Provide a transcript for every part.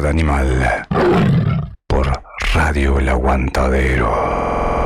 Ciudad Animal por Radio El Aguantadero.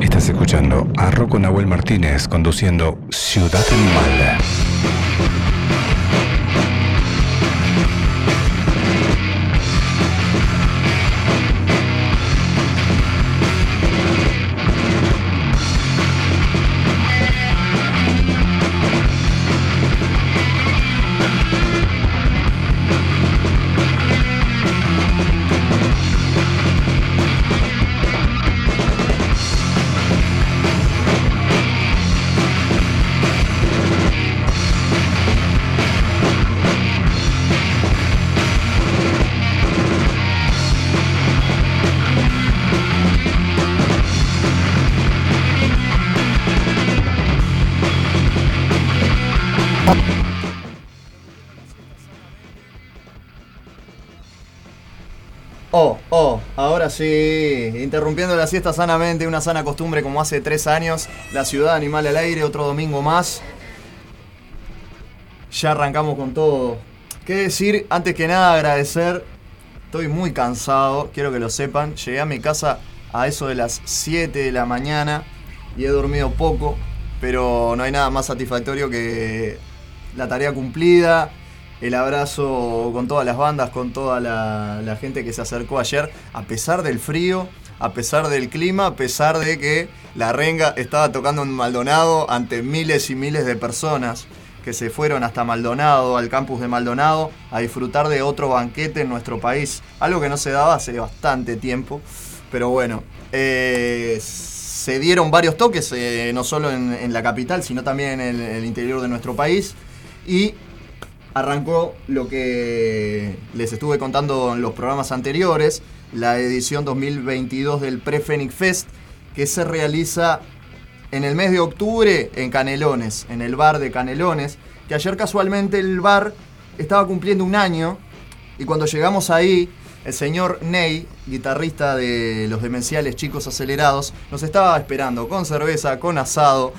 Estás escuchando a Rocco Nahuel Martínez conduciendo Ciudad Animal. Oh, ahora sí, interrumpiendo la siesta sanamente, una sana costumbre como hace tres años, la ciudad animal al aire, otro domingo más. Ya arrancamos con todo. ¿Qué decir? Antes que nada agradecer, estoy muy cansado, quiero que lo sepan, llegué a mi casa a eso de las 7 de la mañana y he dormido poco, pero no hay nada más satisfactorio que la tarea cumplida, el abrazo con todas las bandas, con toda la, gente que se acercó ayer, a pesar del frío, a pesar del clima, a pesar de que la renga estaba tocando en Maldonado ante miles y miles de personas que se fueron hasta Maldonado, al campus de Maldonado, a disfrutar de otro banquete en nuestro país, algo que no se daba hace bastante tiempo, pero bueno, eh, se dieron varios toques, eh, no solo en, en, la capital, sino también en el, en el interior de nuestro país, y arrancó lo que les estuve contando en los programas anteriores, la edición 2022 del Prefenic Fest, que se realiza en el mes de octubre en Canelones, en el bar de Canelones, que ayer casualmente el bar estaba cumpliendo un año y cuando llegamos ahí, el señor Ney, guitarrista de los demenciales Chicos Acelerados, nos estaba esperando con cerveza, con asado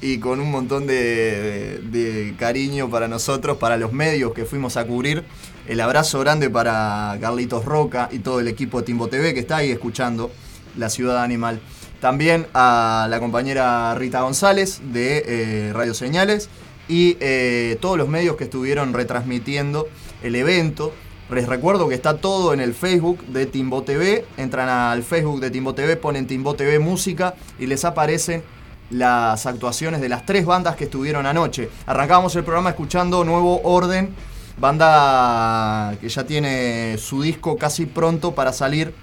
y con un montón de, cariño para nosotros, para los medios que fuimos a cubrir. El abrazo grande para Carlitos Roca y todo el equipo de Timbo TV que está ahí escuchando La Ciudad Animal. También a la compañera Rita González de eh, Radio Señales y eh, todos los medios que estuvieron retransmitiendo el evento. Les recuerdo que está todo en el Facebook de Timbo TV. Entran al Facebook de Timbo TV, ponen Timbo TV Música y les aparecen las actuaciones de las tres bandas que estuvieron anoche. Arrancamos el programa escuchando Nuevo Orden, banda que ya tiene su disco casi pronto para salir.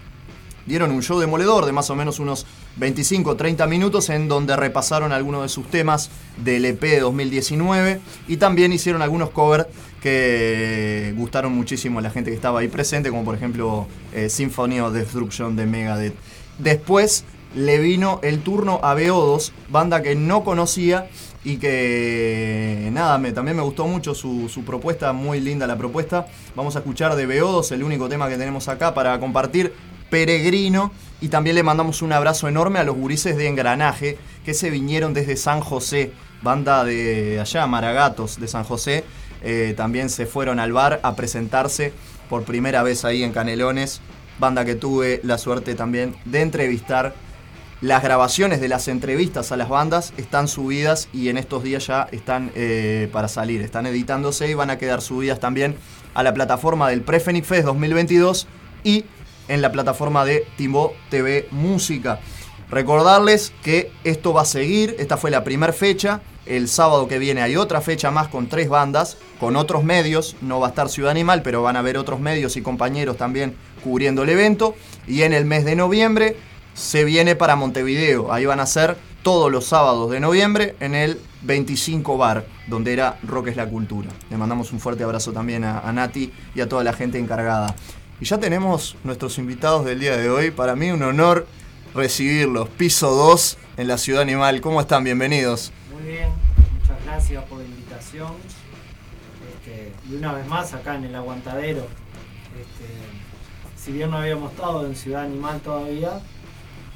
Dieron un show demoledor de más o menos unos 25-30 minutos en donde repasaron algunos de sus temas del EP de 2019 y también hicieron algunos covers que gustaron muchísimo a la gente que estaba ahí presente, como por ejemplo eh, Symphony of Destruction de Megadeth. Después le vino el turno a BO2, banda que no conocía y que nada, me, también me gustó mucho su, su, propuesta, muy linda la propuesta. Vamos a escuchar de BO2, el único tema que tenemos acá para compartir, Peregrino. Y también le mandamos un abrazo enorme a los gurises de Engranaje, que se vinieron desde San José, banda de allá, Maragatos de San José. Eh, también se fueron al bar a presentarse por primera vez ahí en Canelones, banda que tuve la suerte también de entrevistar las grabaciones de las entrevistas a las bandas están subidas y en estos días ya están eh, para salir, están editándose y van a quedar subidas también a la plataforma del Prefenic Fest 2022 y en la plataforma de Timbo TV Música. Recordarles que esto va a seguir, esta fue la primera fecha, el sábado que viene hay otra fecha más con tres bandas, con otros medios, no va a estar Ciudad Animal, pero van a haber otros medios y compañeros también cubriendo el evento. Y en el mes de noviembre se viene para Montevideo. Ahí van a ser todos los sábados de noviembre en el 25 Bar, donde era Rock es la Cultura. Le mandamos un fuerte abrazo también a, a, Nati y a toda la gente encargada. Y ya tenemos nuestros invitados del día de hoy. Para mí un honor recibirlos. Piso 2 en la Ciudad Animal. ¿Cómo están? Bienvenidos. Muy bien, muchas gracias por la invitación. Este, y una vez más acá en el aguantadero. Este, si bien no habíamos estado en Ciudad Animal todavía,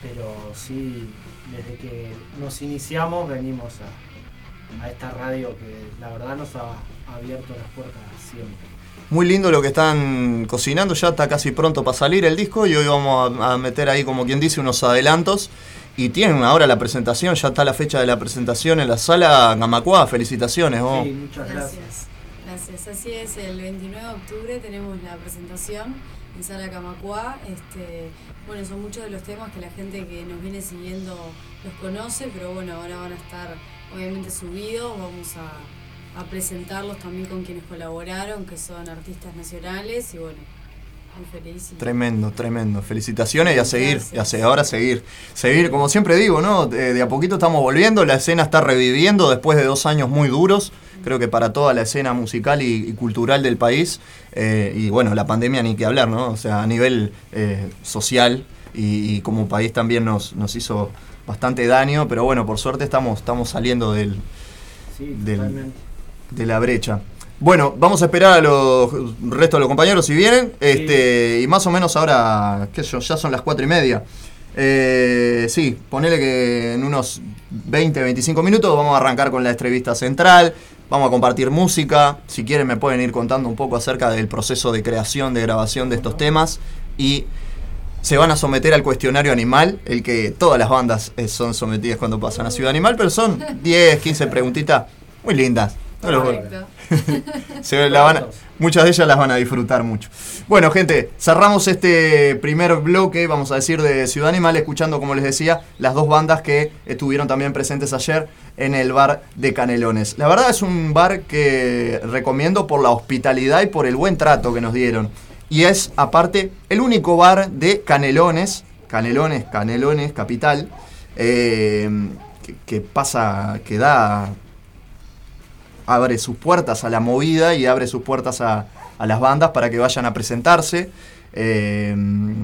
pero sí, desde que nos iniciamos venimos a esta radio que la verdad nos ha abierto las puertas siempre. Muy lindo lo que están cocinando, ya está casi pronto para salir el disco y hoy vamos a, a meter ahí, como quien dice, unos adelantos. Y tienen ahora la presentación, ya está la fecha de la presentación en la sala Gamacuá. Felicitaciones, vos. Sí, muchas gracias. Gracias. Gracias. Así es, el 29 de octubre tenemos la presentación en Sala Camacuá. Este, bueno, son muchos de los temas que la gente que nos viene siguiendo los conoce, pero bueno, ahora van a estar obviamente subidos. Vamos a, a presentarlos también con quienes colaboraron, que son artistas nacionales y bueno, muy feliz. y- Tremendo, tremendo. Felicitaciones y a seguir, y a se- ahora seguir. Seguir, como siempre digo, ¿no? De, de a poquito estamos volviendo, la escena está reviviendo después de dos años muy duros, creo que para toda la escena musical y, y cultural del país. Eh, y bueno, la pandemia ni que hablar, ¿no? O sea, a nivel eh, social y, y como país también nos, nos hizo bastante daño, pero bueno, por suerte estamos, estamos saliendo del, Sí, Del- totalmente. De la brecha. Bueno, vamos a esperar a los restos de los compañeros si vienen. Este, y más o menos ahora, qué sé yo, ya son las cuatro y media. Eh, sí, ponele que en unos 20, 25 minutos vamos a arrancar con la entrevista central. Vamos a compartir música. Si quieren me pueden ir contando un poco acerca del proceso de creación, de grabación de estos temas. Y se van a someter al cuestionario animal, el que todas las bandas eh, son sometidas cuando pasan a Ciudad Animal, pero son 10, 15 preguntitas muy lindas. No los- Perfecto. se la van a- muchas de ellas las van a disfrutar mucho. Bueno, gente, cerramos este primer bloque, vamos a decir, de Ciudad Animal, escuchando, como les decía, las dos bandas que estuvieron también presentes ayer en el bar de Canelones. La verdad es un bar que recomiendo por la hospitalidad y por el buen trato que nos dieron. Y es, aparte, el único bar de Canelones, Canelones, Canelones, capital, eh, que, que pasa, que da abre sus puertas a la movida y abre sus puertas a, a las bandas para que vayan a presentarse. Eh,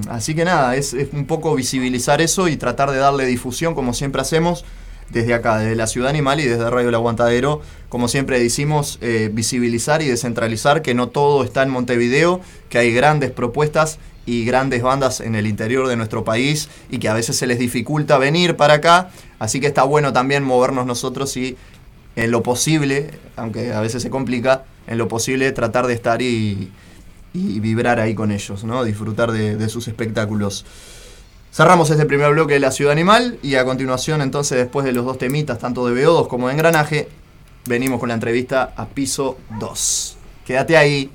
así que nada, es, un poco visibilizar eso y tratar de darle difusión como siempre hacemos desde acá, desde la Ciudad Animal y desde Radio El Aguantadero. Como siempre decimos, eh, visibilizar y descentralizar que no todo está en Montevideo, que hay grandes propuestas y grandes bandas en el interior de nuestro país y que a veces se les dificulta venir para acá. Así que está bueno también movernos nosotros y en lo posible, aunque a veces se complica, en lo posible tratar de estar y, y vibrar ahí con ellos, ¿no? Disfrutar de, de sus espectáculos. Cerramos este primer bloque de la Ciudad Animal y a continuación, entonces, después de los dos temitas, tanto de BO2 como de Engranaje, venimos con la entrevista a Piso 2. Quédate ahí.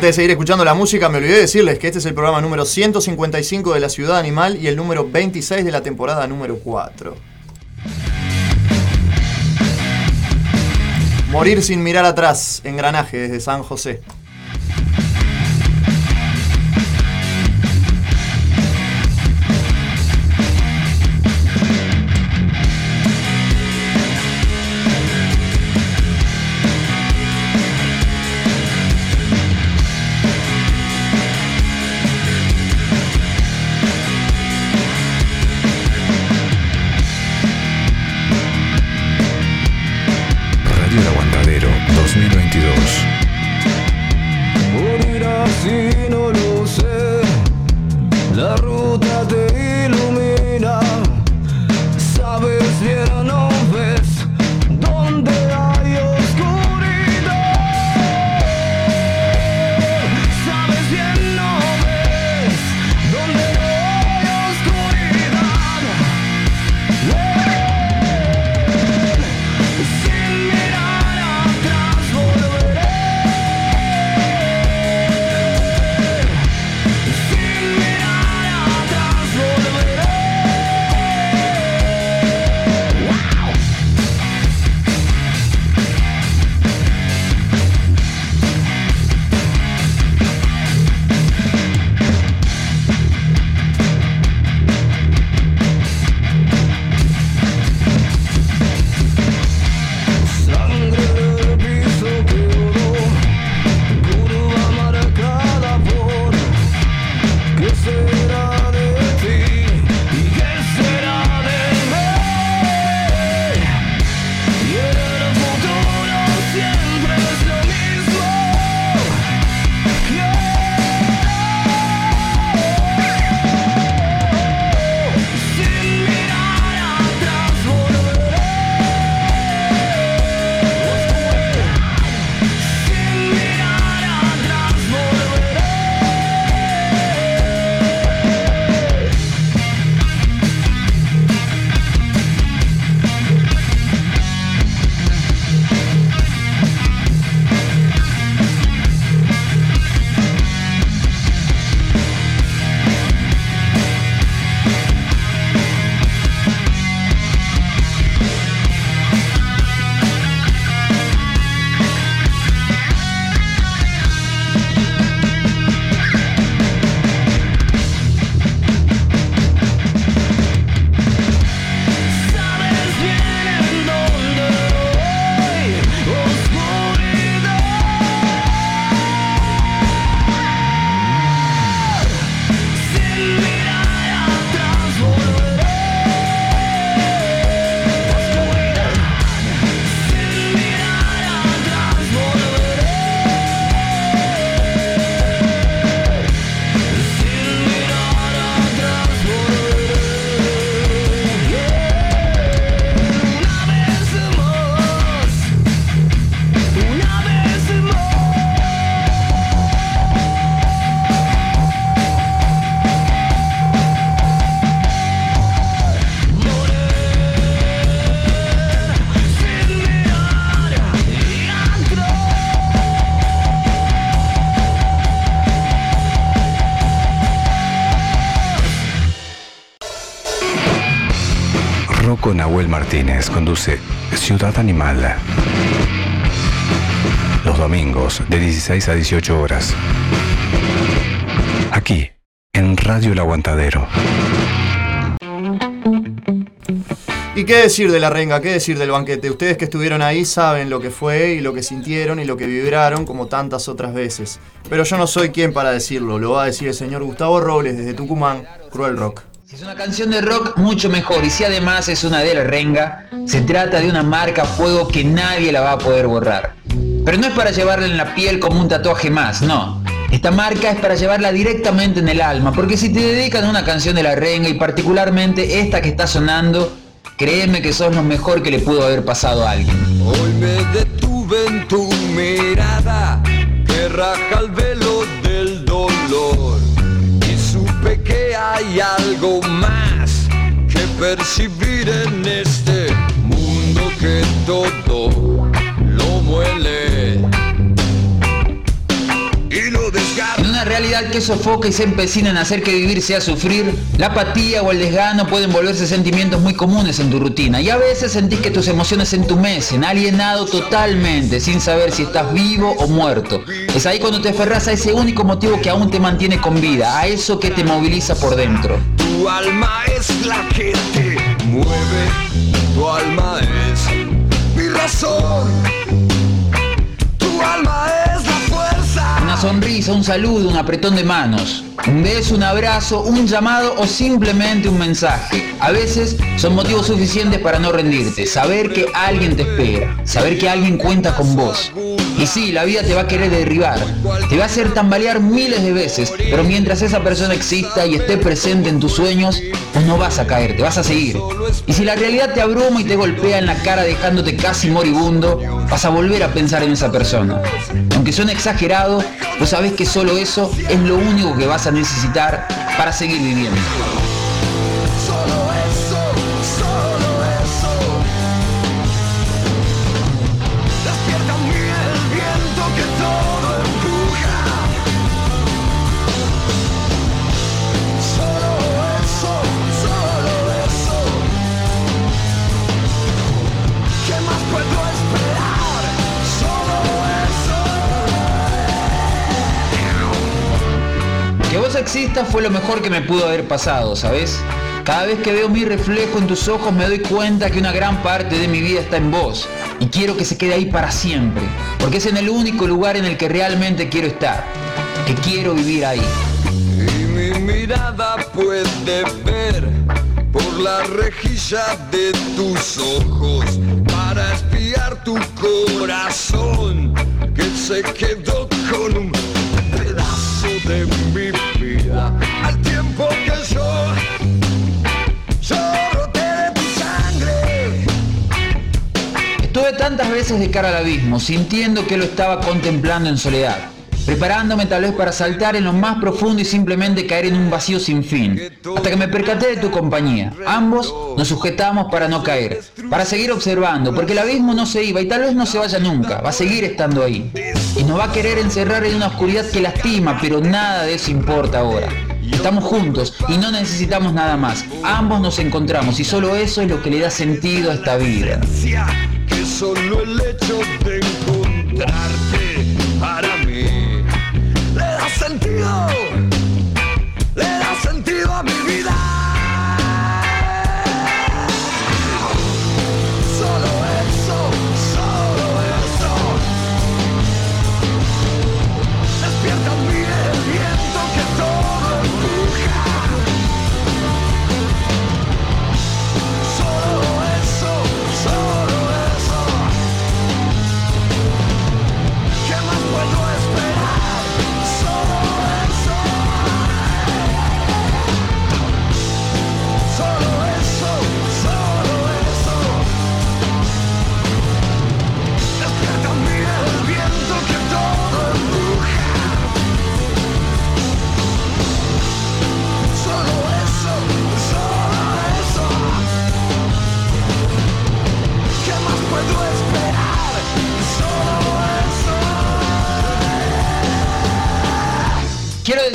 Antes de seguir escuchando la música, me olvidé decirles que este es el programa número 155 de la Ciudad Animal y el número 26 de la temporada número 4. Morir sin mirar atrás, engranaje desde San José. Martínez conduce Ciudad Animal. Los domingos de 16 a 18 horas. Aquí, en Radio El Aguantadero. ¿Y qué decir de la renga, qué decir del banquete. Ustedes que estuvieron ahí saben lo que fue y lo que sintieron y lo que vibraron como tantas otras veces. Pero yo no soy quien para decirlo, lo va a decir el señor Gustavo Robles desde Tucumán, Cruel Rock. Si es una canción de rock, mucho mejor. Y si además es una de la renga, se trata de una marca fuego que nadie la va a poder borrar. Pero no es para llevarla en la piel como un tatuaje más, no. Esta marca es para llevarla directamente en el alma, porque si te dedican a una canción de la renga y particularmente esta que está sonando, créeme que sos lo mejor que le pudo haber pasado a alguien. Hoy me detuve en tu mirada que el hay algo más que percibir en este mundo que todo lo muele realidad que sofoca y se empecina en hacer que vivir sea sufrir, la apatía o el desgano pueden volverse sentimientos muy comunes en tu rutina. Y a veces sentís que tus emociones entumecen, alienado totalmente, sin saber si estás vivo o muerto. Es ahí cuando te aferras a ese único motivo que aún te mantiene con vida, a eso que te moviliza por dentro. Tu alma es la que te mueve, tu alma es mi razón, tu alma sonrisa, un saludo, un apretón de manos, un beso, un abrazo, un llamado o simplemente un mensaje. A veces son motivos suficientes para no rendirte, saber que alguien te espera, saber que alguien cuenta con vos. Y sí, la vida te va a querer derribar, te va a hacer tambalear miles de veces, pero mientras esa persona exista y esté presente en tus sueños, pues no vas a caer, te vas a seguir. Y si la realidad te abruma y te golpea en la cara dejándote casi moribundo, vas a volver a pensar en esa persona. Aunque suene exagerado, pues sabes que solo eso es lo único que vas a necesitar para seguir viviendo. Exista fue lo mejor que me pudo haber pasado, ¿sabes? Cada vez que veo mi reflejo en tus ojos me doy cuenta que una gran parte de mi vida está en vos y quiero que se quede ahí para siempre, porque es en el único lugar en el que realmente quiero estar, que quiero vivir ahí. Y mi mirada puede ver por la rejilla de tus ojos para espiar tu corazón que se quedó con un pedazo de mi Tantas veces de cara al abismo, sintiendo que lo estaba contemplando en soledad preparándome tal vez para saltar en lo más profundo y simplemente caer en un vacío sin fin, hasta que me percaté de tu compañía. Ambos nos sujetamos para no caer, para seguir observando, porque el abismo no se iba y tal vez no se vaya nunca, va a seguir estando ahí. Y nos va a querer encerrar en una oscuridad que lastima, pero nada de eso importa ahora. Estamos juntos y no necesitamos nada más. Ambos nos encontramos y solo eso es lo que le da sentido a esta vida. Solo el hecho de encontrarte para mí sentido.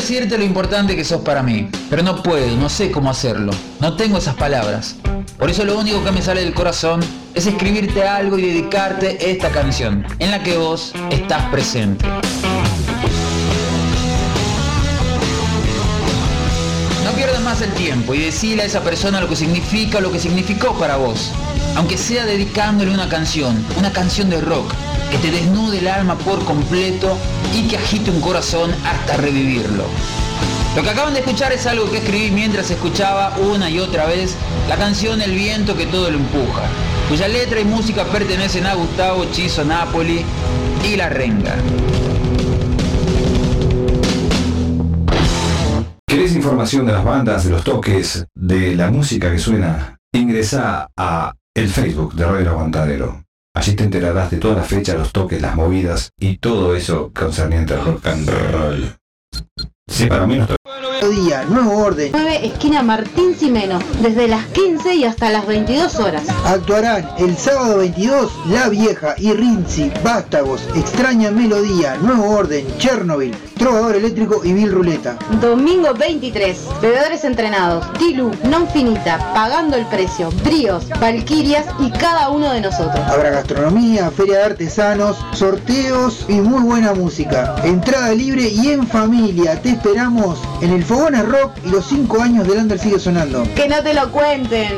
Decirte lo importante que sos para mí, pero no puedo, no sé cómo hacerlo. No tengo esas palabras. Por eso lo único que me sale del corazón es escribirte algo y dedicarte esta canción, en la que vos estás presente. No pierdas más el tiempo y decirle a esa persona lo que significa lo que significó para vos. Aunque sea dedicándole una canción, una canción de rock, que te desnude el alma por completo y que agite un corazón hasta revivirlo. Lo que acaban de escuchar es algo que escribí mientras escuchaba una y otra vez la canción El viento que todo lo empuja, cuya letra y música pertenecen a Gustavo Chizo Napoli y La Renga. ¿Querés información de las bandas, de los toques, de la música que suena? Ingresa a el Facebook de Radio Aguantadero. Allí te enterarás de todas las fechas, los toques, las movidas y todo eso concerniente al rock and roll. Sí, para mí. Día, nuevo orden. 9, esquina Martín Simeno, desde las 15 y hasta las 22 horas. Actuarán el sábado 22 La Vieja y Rinzi, Vástagos, Extraña Melodía, Nuevo Orden, Chernobyl, Trovador Eléctrico y Bill Ruleta. Domingo 23, bebedores entrenados, Tilu, Non Finita, Pagando el Precio, Bríos, Valquirias y cada uno de nosotros. Habrá gastronomía, feria de artesanos, sorteos y muy buena música. Entrada libre y en familia. Te esperamos en el Fogona Rock y los 5 años del Under sigue sonando. Que no te lo cuenten.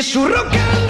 Es su rock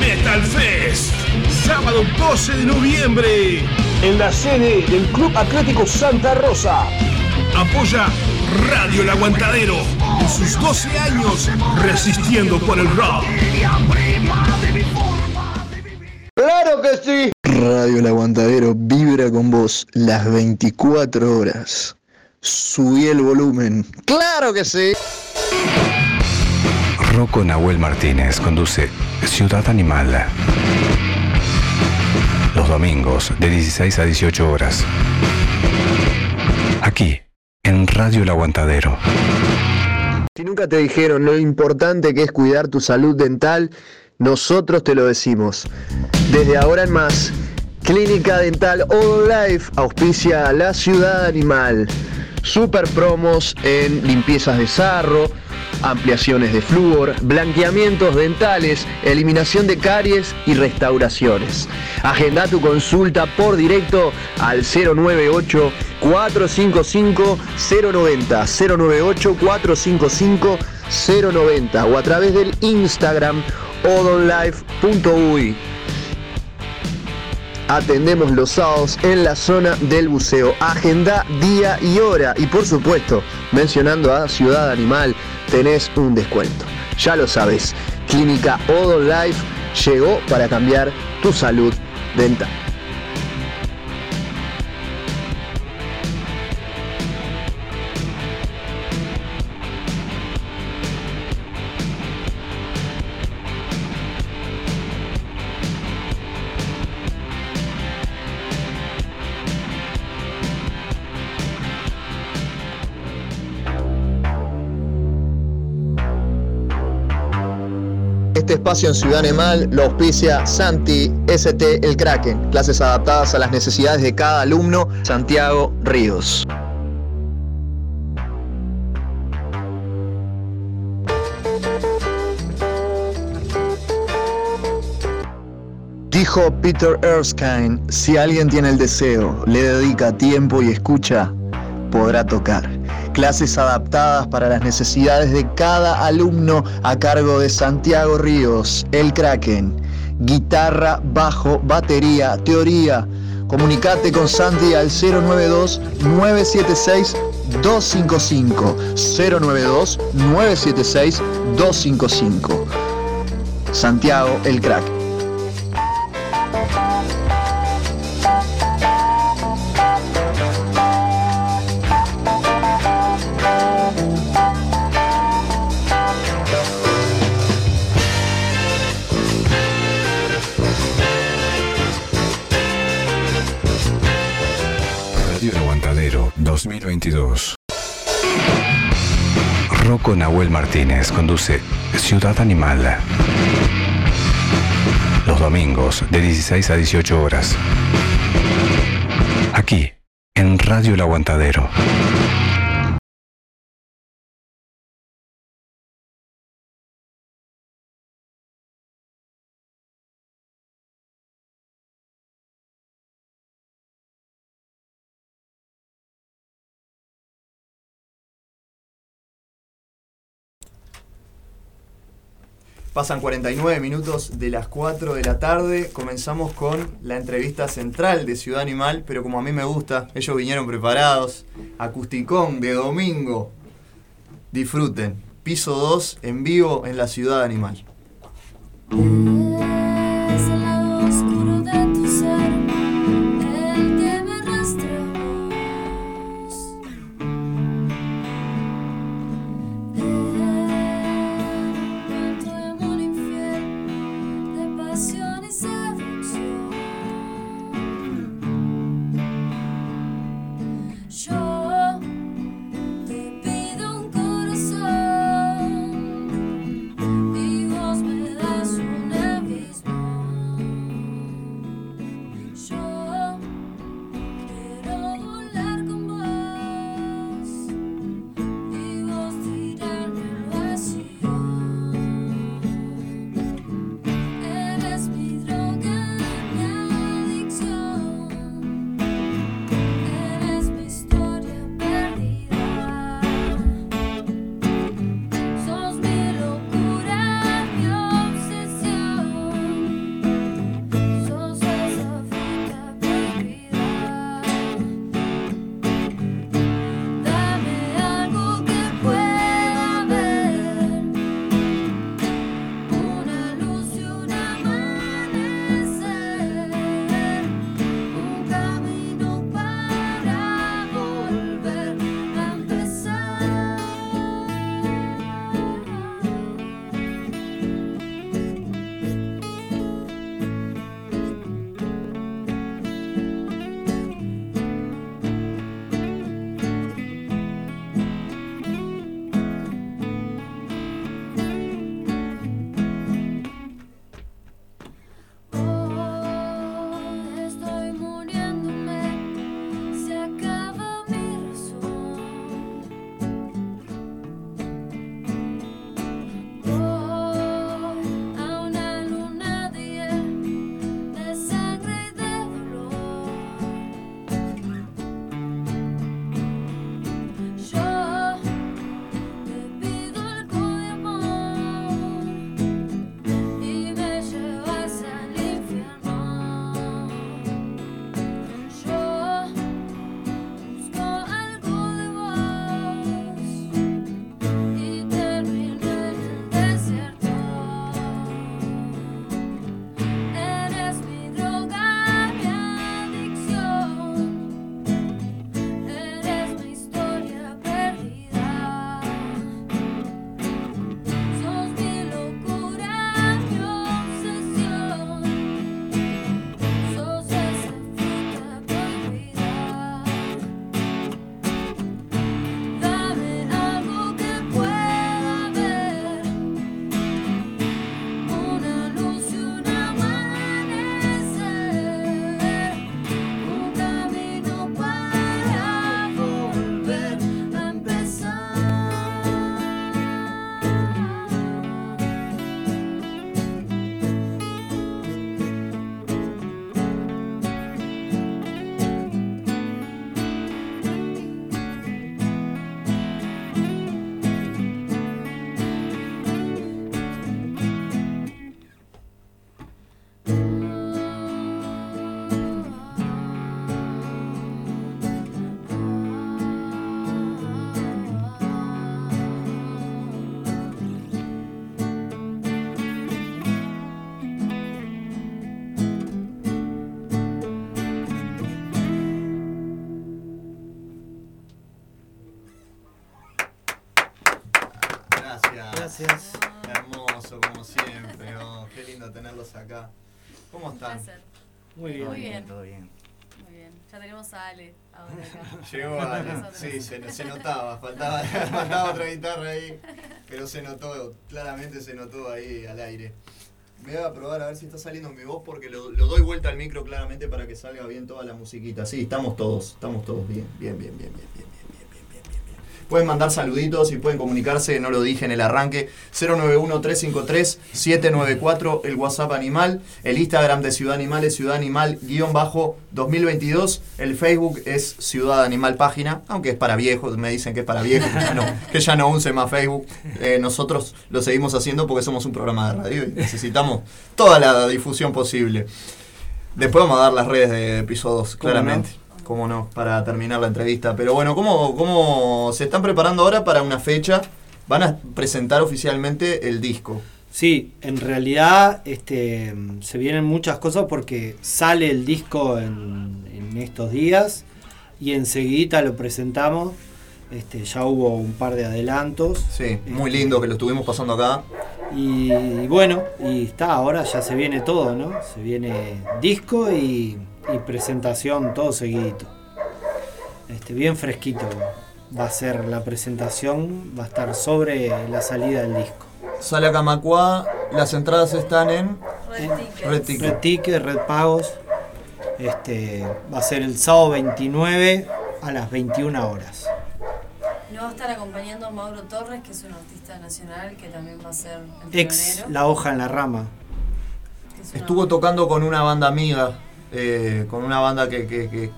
Metal Fest, sábado 12 de noviembre, en la sede del Club Atlético Santa Rosa. Apoya Radio El Aguantadero en sus 12 años resistiendo por el rock. ¡Claro que sí! Radio El Aguantadero vibra con vos las 24 horas. Subí el volumen. ¡Claro que sí! Rocco Nahuel Martínez conduce Ciudad Animal. Los domingos de 16 a 18 horas. Aquí, en Radio El Aguantadero. Si nunca te dijeron lo importante que es cuidar tu salud dental, nosotros te lo decimos. Desde ahora en más, Clínica Dental All Life auspicia a la ciudad animal. Super promos en limpiezas de sarro, ampliaciones de flúor, blanqueamientos dentales, eliminación de caries y restauraciones. Agenda tu consulta por directo al 098 455 090 098 455 090 o a través del Instagram odonlife.uy. Atendemos los sábados en la zona del buceo. Agenda día y hora. Y por supuesto, mencionando a Ciudad Animal, tenés un descuento. Ya lo sabes, Clínica Odon Life llegó para cambiar tu salud dental. Espacio en Ciudad Animal lo auspicia Santi ST El Kraken, clases adaptadas a las necesidades de cada alumno, Santiago Ríos. Dijo Peter Erskine, si alguien tiene el deseo, le dedica tiempo y escucha, podrá tocar. Clases adaptadas para las necesidades de cada alumno a cargo de Santiago Ríos, el Kraken. Guitarra, bajo, batería, teoría. Comunicate con Santi al 092-976-255. 092-976-255. Santiago, el Kraken. 2022. Rocco Nahuel Martínez conduce Ciudad Animal. Los domingos de 16 a 18 horas. Aquí, en Radio El Aguantadero. Pasan 49 minutos de las 4 de la tarde. Comenzamos con la entrevista central de Ciudad Animal, pero como a mí me gusta, ellos vinieron preparados. Acusticón de domingo. Disfruten. Piso 2 en vivo en la Ciudad Animal. Tenemos Ale ahora acá. Llegó Ale, sí, se, notaba, faltaba, faltaba, otra guitarra ahí, pero se notó, claramente se notó ahí al aire. Me voy a probar a ver si está saliendo mi voz porque lo, doy vuelta al micro claramente para que salga bien toda la musiquita. Sí, estamos todos, estamos todos bien, bien, bien, bien, bien, bien. Pueden mandar saluditos y pueden comunicarse, no lo dije en el arranque, 091-353-794, el WhatsApp Animal, el Instagram de Ciudad Animal es Ciudad Animal guion bajo 2022, el Facebook es Ciudad Animal Página, aunque es para viejos, me dicen que es para viejos, que ya no, que ya no use más Facebook. Eh, nosotros lo seguimos haciendo porque somos un programa de radio y necesitamos toda la difusión posible. Después vamos a dar las redes de episodios, ¿Cómo claramente. Cómo no, para terminar la entrevista. Pero bueno, ¿cómo, ¿cómo se están preparando ahora para una fecha? Van a presentar oficialmente el disco. Sí, en realidad este, se vienen muchas cosas porque sale el disco en, en estos días y enseguida lo presentamos. Este, ya hubo un par de adelantos. Sí, muy lindo que lo estuvimos pasando acá. Y, bueno, y está, ahora ya se viene todo, ¿no? Se viene disco y, y presentación todo seguidito. Este, bien fresquito va a ser la presentación, va a estar sobre la salida del disco. Sale a Camacuá, las entradas están en Red Ticket. Red Ticket, Red Pagos. Este, va a ser el sábado 29 a las 21 horas. Nos va a estar acompañando Mauro Torres, que es un artista nacional que también va a ser el Ex pionero. La Hoja en la Rama. es Estuvo tocando con una banda amiga, eh, con una banda que,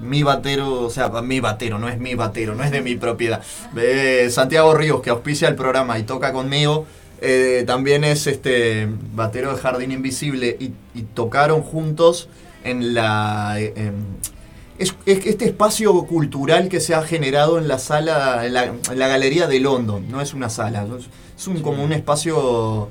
mi batero, o sea, mi batero, no es mi batero, no es de mi propiedad. Eh, Santiago Ríos, que auspicia el programa y toca conmigo, eh, también es este batero de Jardín Invisible y, tocaron juntos en la... es, es este espacio cultural que se ha generado en la sala, en la, galería de London, no es una sala, es un, como un espacio,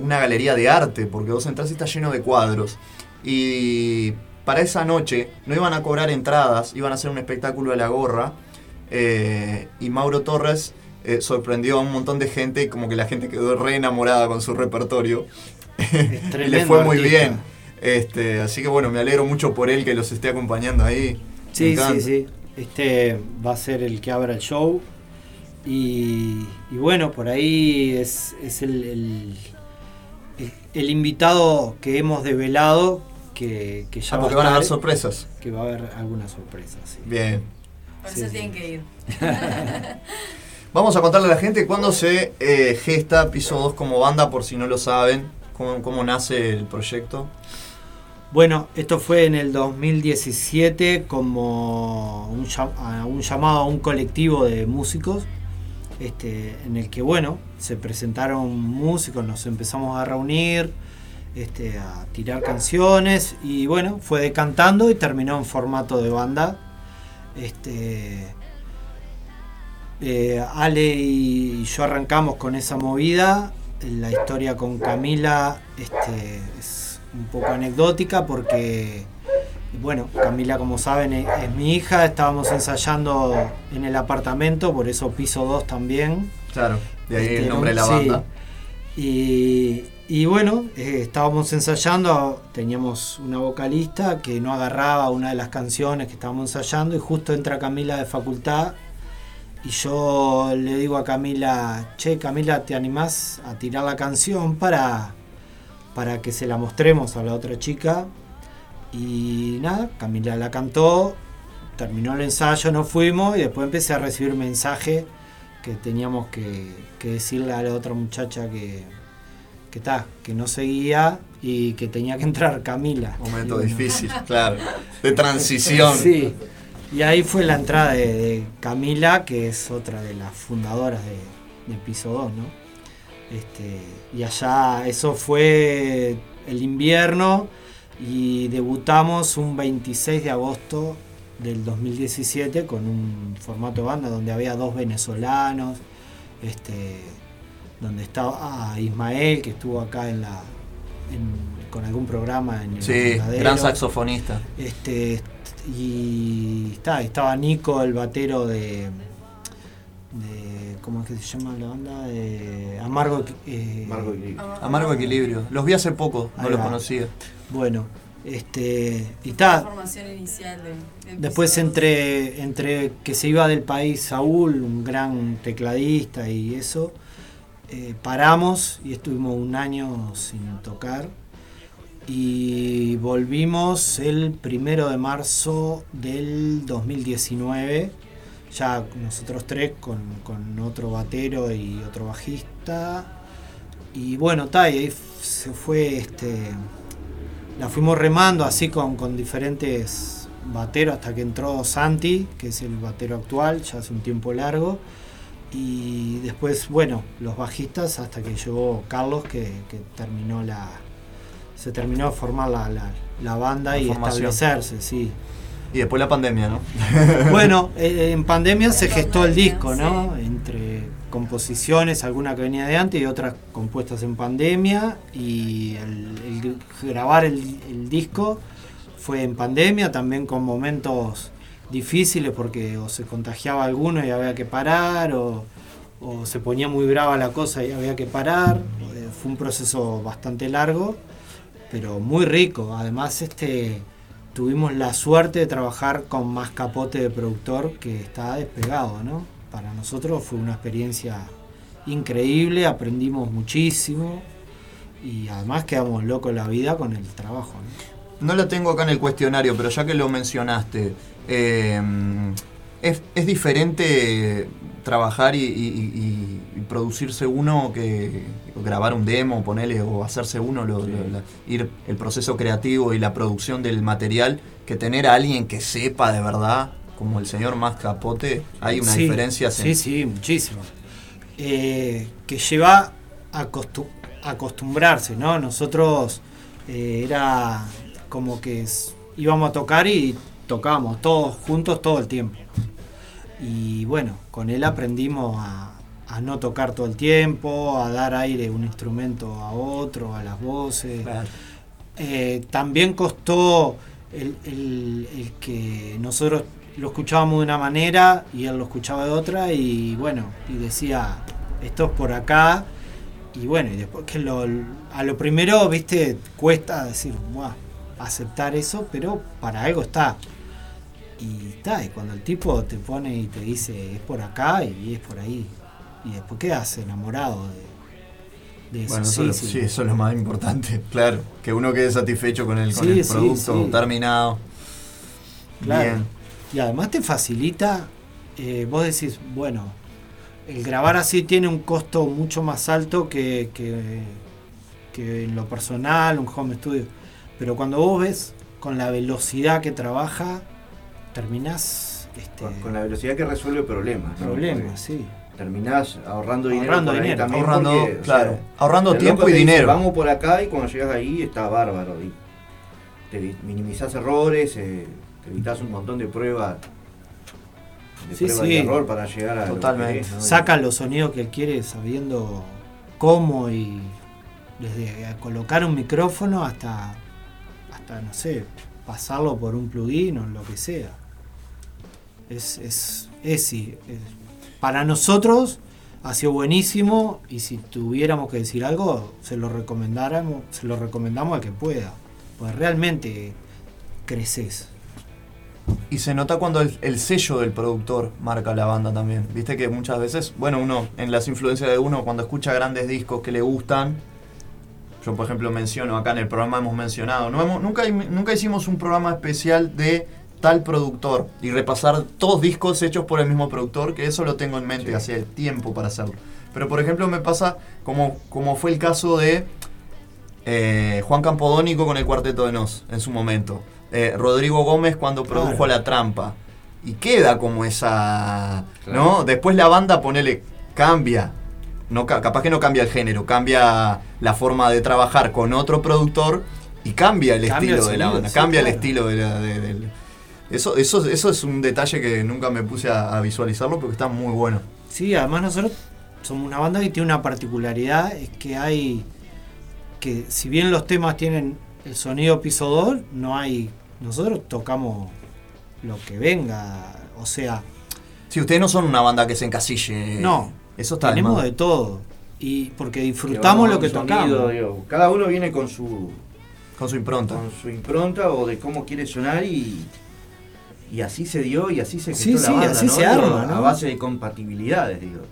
una galería de arte, porque vos entras y está lleno de cuadros. Y para esa noche no iban a cobrar entradas, iban a hacer un espectáculo de la gorra, eh, y Mauro Torres eh, sorprendió a un montón de gente, y como que la gente quedó re enamorada con su repertorio. y le fue muy artista. bien. Este, así que bueno, me alegro mucho por él que los esté acompañando ahí. Sí, sí, sí. Este va a ser el que abra el show. Y, y bueno, por ahí es, es el, el, el- el invitado que hemos develado que, que ya Ah, va porque van a haber sorpresas. Que va a haber algunas sorpresas. sí. Bien. Por Sí, eso sí. tienen que ir. Vamos a contarle a la gente cuándo se eh, gesta Piso 2 como banda, por si no lo saben, cómo, cómo nace el proyecto. Bueno, esto fue en el 2017 como un llamado a un colectivo de músicos, este, en el que bueno, se presentaron músicos, nos empezamos a reunir, este, a tirar canciones y bueno, fue decantando y terminó en formato de banda. Este, eh, Ale y yo arrancamos con esa movida. La historia con Camila este, es un poco anecdótica porque, bueno, Camila como saben es, es mi hija, estábamos ensayando en el apartamento, por eso piso 2 también. Claro, de ahí el Este, nombre de la sí. banda. Y, y bueno, eh, estábamos ensayando, teníamos una vocalista que no agarraba una de las canciones que estábamos ensayando y justo entra Camila de facultad y yo le digo a Camila, che Camila, ¿te animás a tirar la canción para, para que se la mostremos a la otra chica? Y nada, Camila la cantó, terminó el ensayo, nos fuimos y después empecé a recibir mensajes que teníamos que, que decirle a la otra muchacha que, que, no seguía y que tenía que entrar Camila. Momento Y difícil, claro. De transición. Sí. Y ahí fue la entrada de, de Camila, que es otra de las fundadoras de, de Piso 2, ¿no? Este, y allá, eso fue el invierno y debutamos un 26 de agosto del 2017 con un formato de banda donde había dos venezolanos, este, donde estaba ah, Ismael, que estuvo acá en la en- con algún programa en el Sí, gran saxofonista. Este, y está, estaba Nico, el batero de, de ¿cómo es que se llama la banda? Eh, Amargo, eh, Amargo Equilibrio. Amargo Equilibrio. Los vi hace poco, no Ahí los va. conocía. Bueno, este y formación inicial de, de Después entre, entre que se iba del país Saúl, un gran tecladista y eso, eh, paramos y estuvimos un año sin tocar y volvimos el primero de marzo del 2019, ya nosotros tres con, con otro batero y otro bajista. Y bueno, ta, y ahí se fue este la fuimos remando así con, con diferentes bateros hasta que entró Santi, que es el batero actual, ya hace un tiempo largo. Y después, bueno, los bajistas hasta que llegó Carlos, que, que terminó la. Se terminó de formar la, la- la banda La y formación. establecerse, sí. Y después la pandemia, ¿no? Bueno, eh, en pandemia se gestó el disco, ¿no? Entre composiciones, alguna que venía de antes y otras compuestas en pandemia. Y el, el grabar el, el disco fue en pandemia, también con momentos difíciles porque o se contagiaba alguno y había que parar, o, o se ponía muy brava la cosa y había que parar. Eh, Fue un proceso bastante largo, pero muy rico. Además, este tuvimos la suerte de trabajar con más capote de productor que está despegado, ¿no? Para nosotros fue una experiencia increíble, aprendimos muchísimo y además quedamos locos la vida con el trabajo. No la tengo acá en el cuestionario, pero ya que lo mencionaste, eh, ¿es, es diferente trabajar y, y- y- y producirse uno que grabar un demo, ponerle o hacerse uno, lo- lo- la- ir el proceso creativo y la producción del material, que tener a alguien que sepa de verdad, como el señor más capote, hay una Sí, diferencia. Sí, sí, muchísimo. Eh, que lleva a acostu- acostumbrarse, ¿no? Nosotros eh, era como que íbamos a tocar y tocábamos todos juntos todo el tiempo. Y bueno, con él aprendimos a, a no tocar todo el tiempo, a dar aire de un instrumento a otro, a las voces. Eh, también costó el, el- el que nosotros lo escuchábamos de una manera y él lo escuchaba de otra y bueno, y decía, esto es por acá. Y bueno, y después que lo, a lo primero, viste, cuesta decir, "Buah, aceptar eso, pero para algo está. Y está, y cuando el tipo te pone y te dice, es por acá y es por ahí. Y después quedas enamorado de, de eso. Bueno, sí, lo- sí. sí, eso es lo más importante, claro. Que uno quede satisfecho con el, con el producto terminado. Claro. Bien. Y además te facilita, eh, vos decís, bueno, el grabar así tiene un costo mucho más alto que, que, que en lo personal, un home studio. Pero cuando vos ves con la velocidad que trabaja, terminás este, Con, con la velocidad que resuelve problemas. ¿no? problemas, Porque sí. Terminás ahorrando dinero. Ahorrando dinero. también Ahorrando, porque, o claro, sea, ahorrando tiempo y dice, dinero. Vamos por acá y cuando llegas ahí está bárbaro. y te minimizás errores, eh, te evitas un montón de pruebas. De Sí, y error para llegar a. lo que Totalmente. querés, ¿no? Saca los sonidos que él quiere sabiendo cómo y desde colocar un micrófono hasta, no sé, pasarlo por un plugin o lo que sea. Es, es, es, es- para nosotros ha sido buenísimo y si tuviéramos que decir algo, se lo recomendáramos, se lo recomendamos al que pueda. Pues realmente creces. Y se nota cuando el, el sello del productor marca la banda también. Viste que muchas veces, bueno, uno, en las influencias de uno, cuando escucha grandes discos que le gustan, yo por ejemplo menciono, acá en el programa hemos mencionado, no hemos, nunca, nunca hicimos un programa especial de tal productor y repasar todos discos hechos por el mismo productor, que eso lo tengo en mente hace tiempo para hacerlo. Pero por ejemplo me pasa como, como fue el caso de eh, Juan Campodónico con el Cuarteto de Nos en su momento. Eh, Rodrigo Gómez cuando produjo Claro. La Trampa. Y queda como esa... ¿No? Después la banda, ponele, cambia. No, ca- capaz que no cambia el género, cambia la forma de trabajar con otro productor y cambia el Cambia el estilo de la banda, sí, cambia el estilo de la... de- del- eso, eso, eso es un detalle que nunca me puse a, a visualizarlo porque está muy bueno. Sí, además nosotros somos una banda que tiene una particularidad, es que hay que si bien los temas tienen el sonido piso 2, no hay nosotros tocamos lo que venga, o sea, Si ustedes no son una banda que se encasille. no, Eso está tenemos de todo. Y porque Que disfrutamos lo que sonido, tocamos. digo, cada uno viene con su con su impronta. Con su impronta o de cómo quiere sonar y y así se dio y así se Sí, gestó sí, la banda, así ¿no? se arma, A ¿no? base de compatibilidades, digo.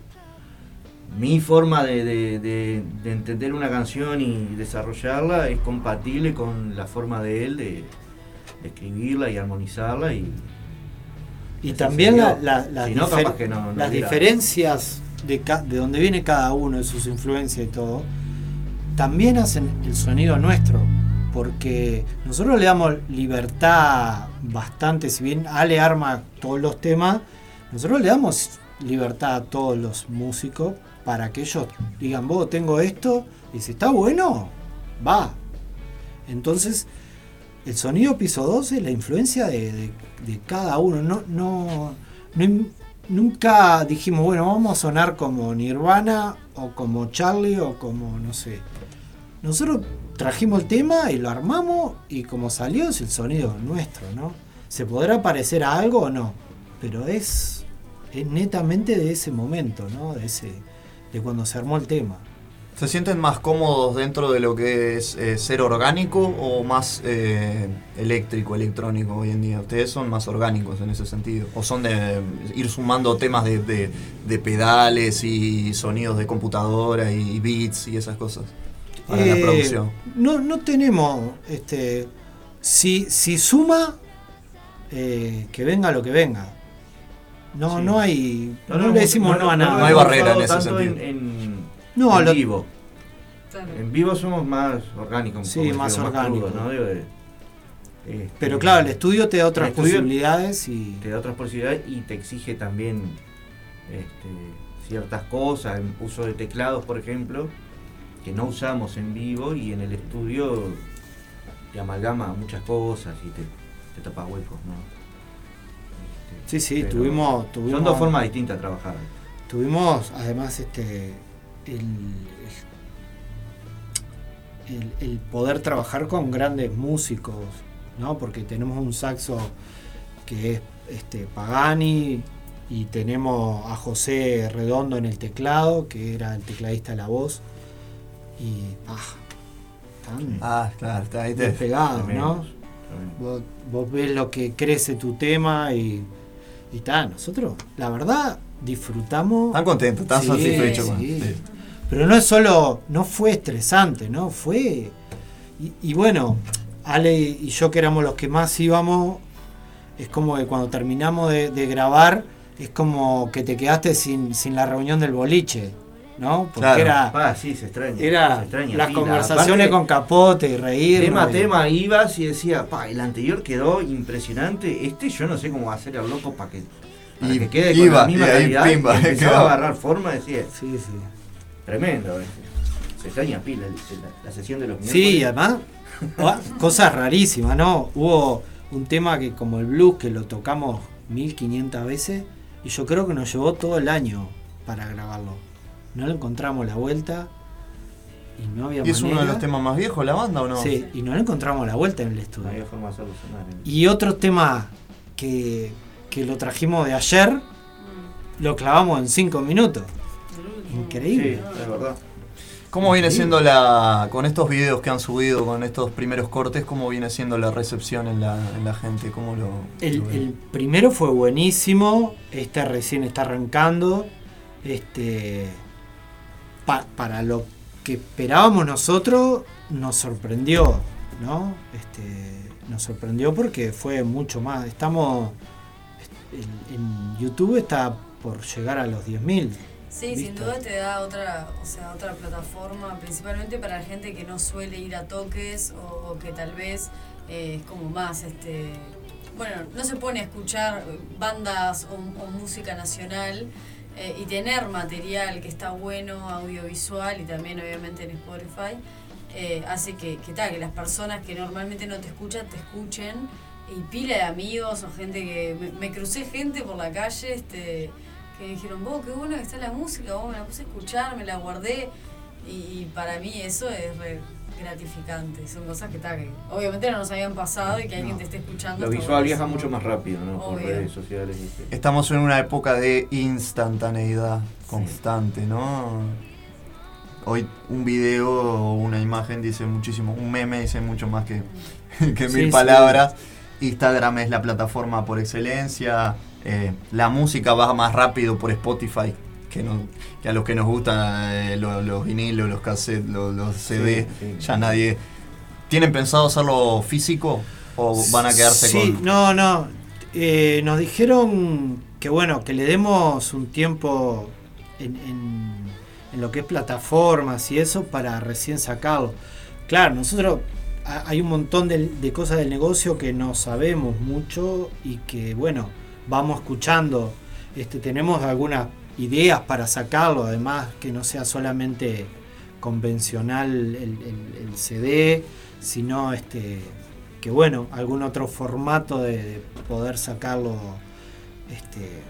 Mi forma de, de- de- de entender una canción y desarrollarla es compatible con la forma de él de, de escribirla y armonizarla y Y también la- las, Si no, difer- capaz que no- no las hubiera- diferencias de, de donde viene cada uno, de sus influencias y todo, también hacen el sonido nuestro. Porque nosotros le damos libertad bastante, si bien Ale arma todos los temas, nosotros le damos libertad a todos los músicos para que ellos digan, vos tengo esto, y si está bueno, va. Entonces, el sonido piso 12 es la influencia de, de- cada uno. No, no, nunca dijimos, bueno, vamos a sonar como Nirvana o como Charlie o como, no sé. Nosotros trajimos el tema y lo armamos y como salió es el sonido nuestro, ¿no? Se podrá parecer a algo o no, pero es, es netamente de ese momento, ¿no? De, ese, de cuando se armó el tema. ¿Se sienten más cómodos dentro de lo que es eh, ser orgánico o más eh, eléctrico, electrónico hoy en día? ¿Ustedes son más orgánicos en ese sentido? ¿O son de ir sumando temas de, de- de pedales y sonidos de computadora y beats y esas cosas para la Eh, producción? No, no tenemos, este, si, si suma, eh, que venga lo que venga. No, Sí. no hay, no, lo le hemos- decimos no, a nada. hemos hay barrera en ese sentido. En, en- No, en lo- vivo. En vivo somos más orgánicos. Sí, como más orgánicos. crudos, ¿no? De- este, Pero claro, el estudio te da otras posibilidades y Te da otras posibilidades y te exige también este, ciertas cosas, en uso de teclados, por ejemplo, que no usamos en vivo y en el estudio te amalgama muchas cosas y te, te tapa huecos, ¿no? Sí, sí, Pero tuvimos, tuvimos. Son dos formas distintas de trabajar. Tuvimos además este el, el, el poder trabajar con grandes músicos, ¿no? Porque tenemos un saxo que es este Pagani y tenemos a José Redondo en el teclado, que era el tecladista de la voz. Y ah, Ah, claro, está ahí te- despegados, ¿no? Vos, vos ves lo que crece tu tema y, y tal. Nosotros, la verdad, disfrutamos. Están contentos, están Sí, satisfechos. sí. sí. Pero no es solo, no fue estresante, ¿no? Fue. Y, y bueno, Ale y yo que éramos los que más íbamos, es como que cuando terminamos de, de grabar, es como que te quedaste sin, sin la reunión del boliche, ¿no? Porque Claro. era, Ah, sí, se extraña. era se extraña las conversaciones Aparte, con capote y reír. Tema a tema ibas y decía, pa, el anterior quedó impresionante, este yo no sé cómo va a ser el loco para que, para Y que quede iba, con la misma y ahí, calidad. pimba, y empezaba a agarrar forma, decía, Sí, sí. Tremendo. eh. Se extraña pila la, la sesión de los Sí, miércoles. además, ah, cosas rarísimas, ¿no? Hubo un tema que como el blues que lo tocamos 1500 veces y yo creo que nos llevó todo el año para grabarlo. No le encontramos la vuelta y no había ¿Y es uno de los temas más viejos de la banda o no? Sí, y no le encontramos la vuelta en el No estudio. había forma de hacerlo sonar. eh. Y otro tema que, que lo trajimos de ayer, lo clavamos en 5 minutos. Increíble. Sí, es verdad. ¿Cómo viene siendo la, con estos videos que han subido, con estos primeros cortes, cómo viene siendo la recepción en la, en la gente? ¿Cómo lo, El, lo ven? el primero fue buenísimo, este recién está arrancando. Este, pa- para lo que esperábamos nosotros, nos sorprendió, ¿no? Este, nos sorprendió porque fue mucho más. Estamos. En, en YouTube está por llegar a los 10.000. Sí, sin duda te da otra, o sea, otra plataforma, principalmente para la gente que no suele ir a toques o, o que tal vez eh, es como más, este, bueno, no se pone a escuchar bandas o, o música nacional eh, y tener material que está bueno, audiovisual y también obviamente en Spotify, eh, hace que, que, tal, que las personas que normalmente no te escuchan te escuchen y pila de amigos o gente que me, me crucé gente por la calle, este que me dijeron, vos, qué bueno que está la música, vos me la puse a escuchar, me la guardé. Y, y para mí eso es re, gratificante. Son cosas que, obviamente no nos habían pasado y que alguien te esté escuchando. Lo visual viaja mucho más rápido, ¿no? Por Obvio. redes sociales. Estamos en una época de instantaneidad constante, ¿no? Hoy un video o una imagen dice muchísimo, un meme dice mucho más que, que mil sí. palabras. Instagram es la plataforma por excelencia. Eh, la música va más rápido por Spotify que, no- que a los que nos gustan eh, lo- los, vinilos, los cassettes, los, los CD. sí. Ya nadie. ¿Tienen pensado hacerlo físico o van a quedarse sí, con.? no, no. Eh, nos dijeron que bueno, que le demos un tiempo en, en- en lo que es plataformas y eso para recién sacarlo. Claro, nosotros ha- hay un montón de, de cosas del negocio que no sabemos mucho y que bueno, vamos escuchando. Este, tenemos algunas ideas para sacarlo, además que no sea solamente convencional el, el- el CD, sino este que bueno, algún otro formato de, de poder sacarlo este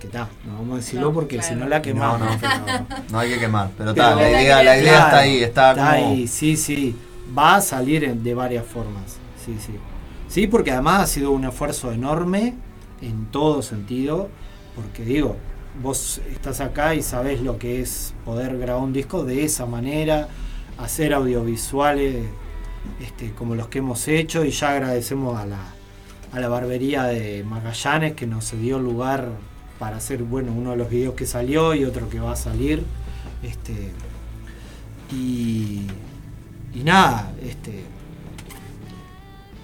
que está, no vamos a decirlo No, porque claro. si no la quemamos. No, no, pero- No hay que quemar, pero, está, la idea, la idea Claro, está ahí, está, como. ahí, sí, sí. Va a salir en- de varias formas. Sí, sí. Sí, porque además ha sido un esfuerzo enorme en todo sentido. Porque digo, vos estás acá y sabés lo que es poder grabar un disco de esa manera, hacer audiovisuales este, como los que hemos hecho. Y ya agradecemos a la, a la barbería de Magallanes que nos dio lugar para hacer bueno uno de los videos que salió y otro que va a salir. Este, y, y nada, este,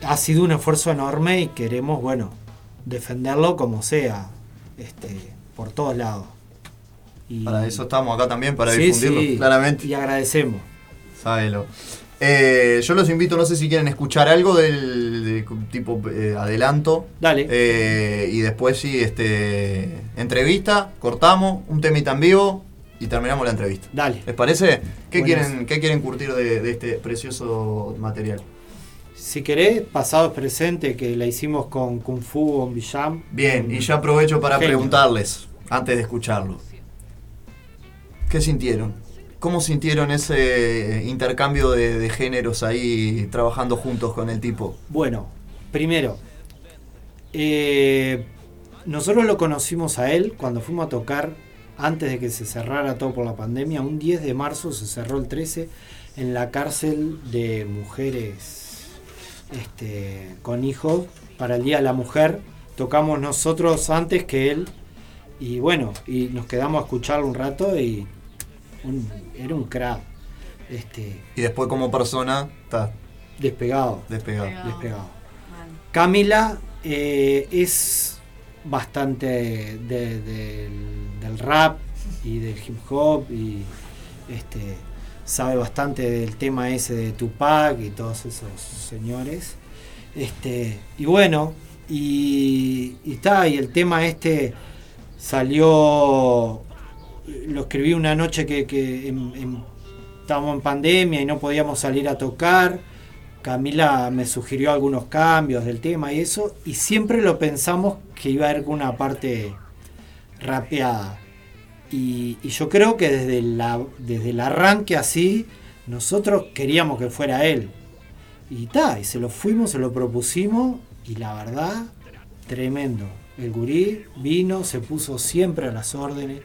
ha sido un esfuerzo enorme y queremos, bueno, defenderlo como sea, este, por todos lados. Y, Para eso estamos acá también, para Sí, difundirlo, sí, claramente. Y agradecemos. Sábelo. Eh, yo los invito, no sé si quieren escuchar algo del de- tipo eh, adelanto. Dale. Eh, y después sí, este entrevista, cortamos, un temita en vivo y terminamos la entrevista. Dale. ¿Les parece? ¿Qué, Buenas. quieren, ¿Qué quieren curtir de, de este precioso material? Si querés, pasado es presente, que la hicimos con Kung Fu Bon Villam. Bien, y yo aprovecho para Genio. preguntarles, antes de escucharlo, ¿qué sintieron? ¿Cómo sintieron ese intercambio de, de géneros ahí trabajando juntos con el tipo? Bueno, primero, eh, nosotros lo conocimos a él cuando fuimos a tocar antes de que se cerrara todo por la pandemia. Un 10 de marzo se cerró el 13 en la cárcel de mujeres este, con hijos para el Día de la Mujer. Tocamos nosotros antes que él y bueno, y nos quedamos a escucharlo un rato y un- era un crack. Este, Y después como persona, está despegado. despegado. Despegado. Camila eh, es bastante de- del, del rap y del hip hop y este, sabe bastante del tema ese de Tupac y todos esos señores. Este, y bueno, y, está, y el tema este salió, lo escribí una noche que, que en- estábamos en pandemia y no podíamos salir a tocar. Camila me sugirió algunos cambios del tema y eso, y siempre lo pensamos que iba a haber una parte rapeada. Y, y yo creo que desde, la, desde el arranque así, nosotros queríamos que fuera él. Y ta, y se lo fuimos, se lo propusimos, y la verdad, tremendo. El gurí vino, se puso siempre a las órdenes,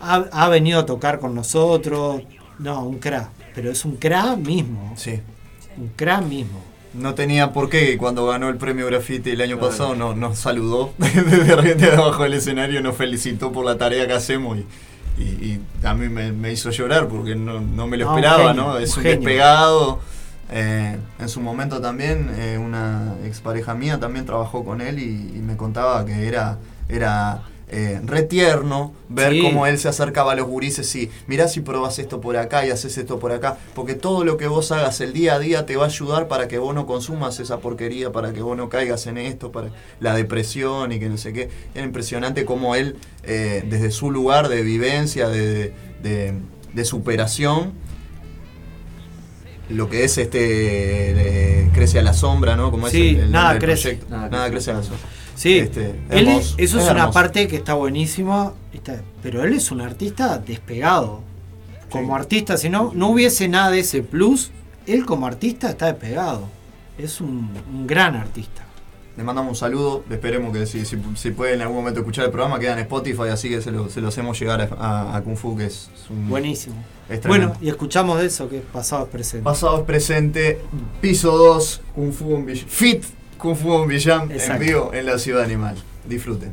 ha, ha venido a tocar con nosotros, no, un cra, pero es un cra mismo. Sí. Un cra mismo. No tenía por qué cuando ganó el premio Graffiti el año pasado no, nos saludó desde repente de abajo del escenario, nos felicitó por la tarea que hacemos y, y- y a mí me, me hizo llorar porque no, no me lo un esperaba, genio, ¿no? Es un despegado. Eh, en su momento también eh, una expareja mía también trabajó con él y, y me contaba que era, era eh, re tierno ver Sí. cómo él se acercaba a los gurises y mirá si probas esto por acá y haces esto por acá, porque todo lo que vos hagas el día a día te va a ayudar para que vos no consumas esa porquería, para que vos no caigas en esto, para la depresión y que no sé qué. Era impresionante cómo él, eh, desde su lugar de vivencia, de, de- de superación, lo que es este de- crece a la sombra, ¿no? Como Sí, es el, el nada crece. proyecto. Nada Nada, crece. crece a la sombra. Sí, Este, él es- hermoso, eso es, es una hermoso. parte que está buenísima, está- pero él es un artista despegado. Como artista, si no, no hubiese nada de ese plus, él como artista está despegado. Es un, un gran artista. Le mandamos un saludo, esperemos que si, si, si puede en algún momento escuchar el programa, queda en Spotify, así que se lo, se lo hacemos llegar a, a- a Kung Fu, que es, es un... Buenísimo. es. Bueno, y escuchamos de eso que es pasado es presente. Pasado es presente, piso 2, Kung Fu Villam. Fit Kung Fu en Villam en vivo en la Ciudad Animal. Disfruten.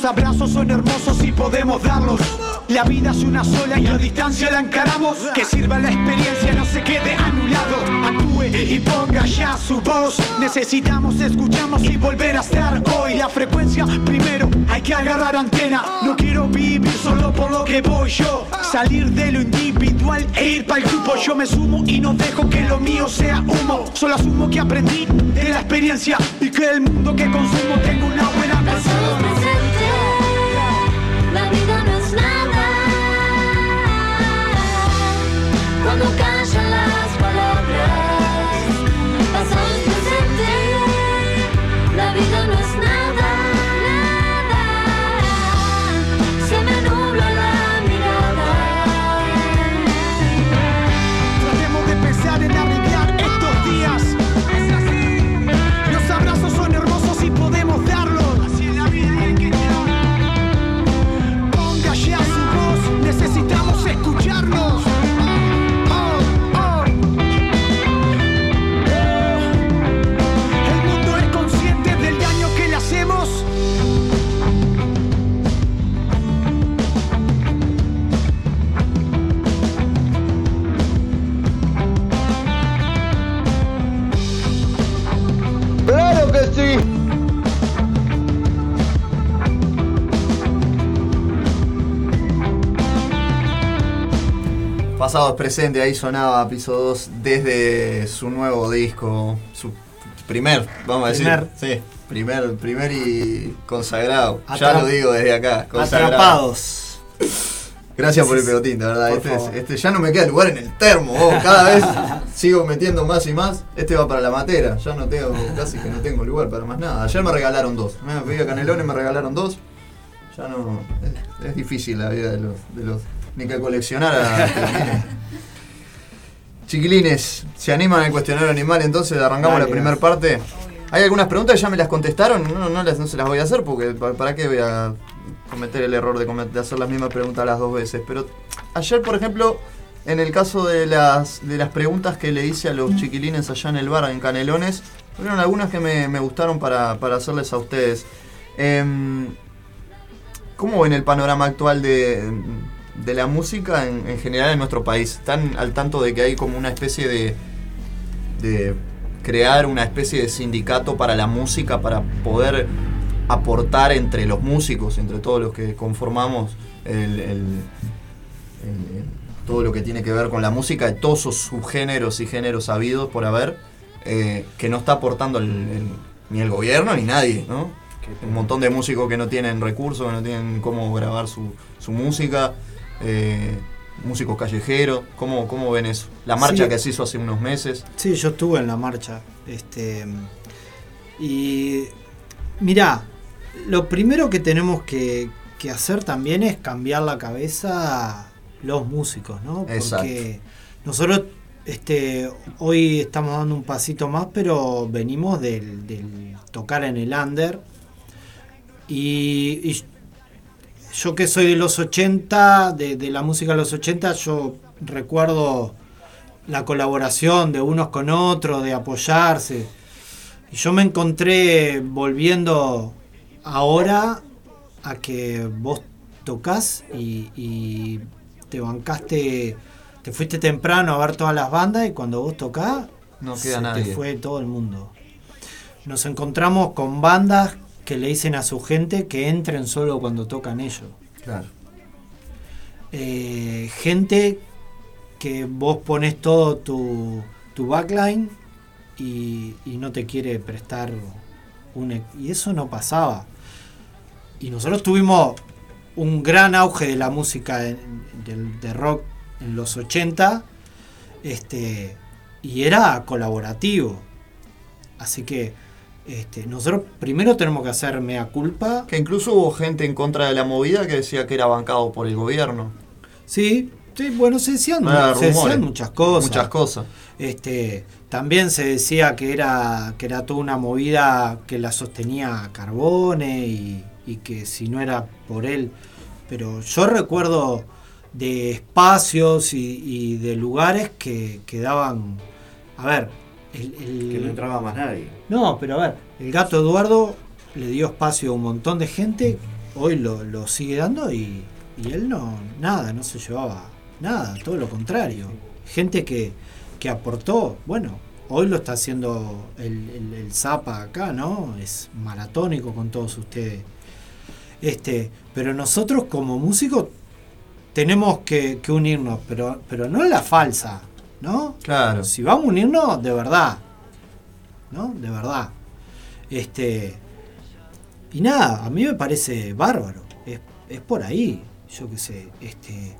Los abrazos son hermosos y podemos darlos. La vida es una sola y a distancia la encaramos. Que sirva la experiencia, no se quede anulado. Actúe y ponga ya su voz. Necesitamos escucharnos y volver a estar hoy. La frecuencia primero, hay que agarrar antena. No quiero vivir solo por lo que voy yo. Salir de lo individual e ir para el grupo. Yo me sumo y no dejo que lo mío sea humo. Solo asumo que aprendí de la experiencia y que el mundo que consumo tenga una buena Pasado Presente, ahí sonaba piso 2 desde su nuevo disco, su primer, vamos a decir. Primer. Sí, primer, primer y consagrado. ya lo digo desde acá. consagrado. Atrapados. Gracias por el pelotín, de verdad. Este, es- este ya no me queda lugar en el termo. Cada vez sigo metiendo más y más. Este va para la matera. Ya no tengo, casi que no tengo lugar para más nada. Ayer me regalaron dos. Me pedí a Canelones, me regalaron dos. Ya no. Es, es difícil la vida de los. De los ni que coleccionar a pelotines. Chiquilines, ¿se animan al cuestionario animal? Entonces arrancamos Dale, la primera parte. Hay algunas preguntas que ya me las contestaron, no, no, las- no se las voy a hacer porque pa- para qué voy a cometer el error de, hacer las mismas preguntas las dos veces. Pero ayer, por ejemplo, en el caso de las, de las preguntas que le hice a los chiquilines allá en el bar en Canelones, fueron algunas que me, me gustaron para, para hacerles a ustedes. Em, ¿Cómo ven el panorama actual de, de la música en, en general en nuestro país? ¿Están al tanto de que hay como una especie de, de crear una especie de sindicato para la música para poder aportar entre los músicos, entre todos los que conformamos el- el- el- todo lo que tiene que ver con la música, de todos sus subgéneros y géneros habidos por haber, eh, que no está aportando ni el gobierno ni nadie, ¿no? Un montón de músicos que no tienen recursos, que no tienen cómo grabar su, su música, eh, músicos callejeros, ¿cómo, ¿cómo ven eso? La marcha Sí. que se hizo hace unos meses. Sí, yo estuve en la marcha. Este, y mirá, lo primero que tenemos que, que hacer también es cambiar la cabeza a los músicos, ¿no? Porque Exacto. nosotros este, hoy estamos dando un pasito más, pero venimos del, del tocar en el under. Y, y yo que soy de los 80, de, de la música de los 80, yo recuerdo la colaboración de unos con otros, de apoyarse. Y yo me encontré volviendo ahora a que vos tocas y, y te bancaste, te fuiste temprano a ver todas las bandas y cuando vos tocás, No se queda nadie. te fue todo el mundo. Nos encontramos con bandas que le dicen a su gente que entren solo cuando tocan ellos. Claro. Eh, gente que vos pones todo tu, tu backline y, y no te quiere prestar un... e- Y eso no pasaba. Y nosotros tuvimos un gran auge de la música de, de- de rock en los 80 este, y era colaborativo. Así que este, nosotros primero tenemos que hacer mea culpa. Que incluso hubo gente en contra de la movida que decía que era bancado por el gobierno. Sí, sí, bueno, se decían, se decían muchas cosas. Muchas cosas. Este, también se decía que era, que era toda una movida que la sostenía Carbone y, y que si no era por él. Pero yo recuerdo de espacios y, y de lugares que, que daban. A ver, el, el- Que no entraba más nadie. no, pero a ver, el gato Eduardo le dio espacio a un montón de gente, hoy lo, lo sigue dando y, y él no, nada, no se llevaba nada, todo lo contrario. Gente que, que aportó, bueno, hoy lo está haciendo el, el, el Zapa acá, ¿no? Es maratónico con todos ustedes. Este, pero nosotros como músicos tenemos que, que unirnos, pero, pero no en la falsa, ¿no? Claro. Si vamos a unirnos de verdad, ¿no? De verdad. Este. Y nada, a mí me parece bárbaro. Es, es por ahí. Yo qué sé. Este.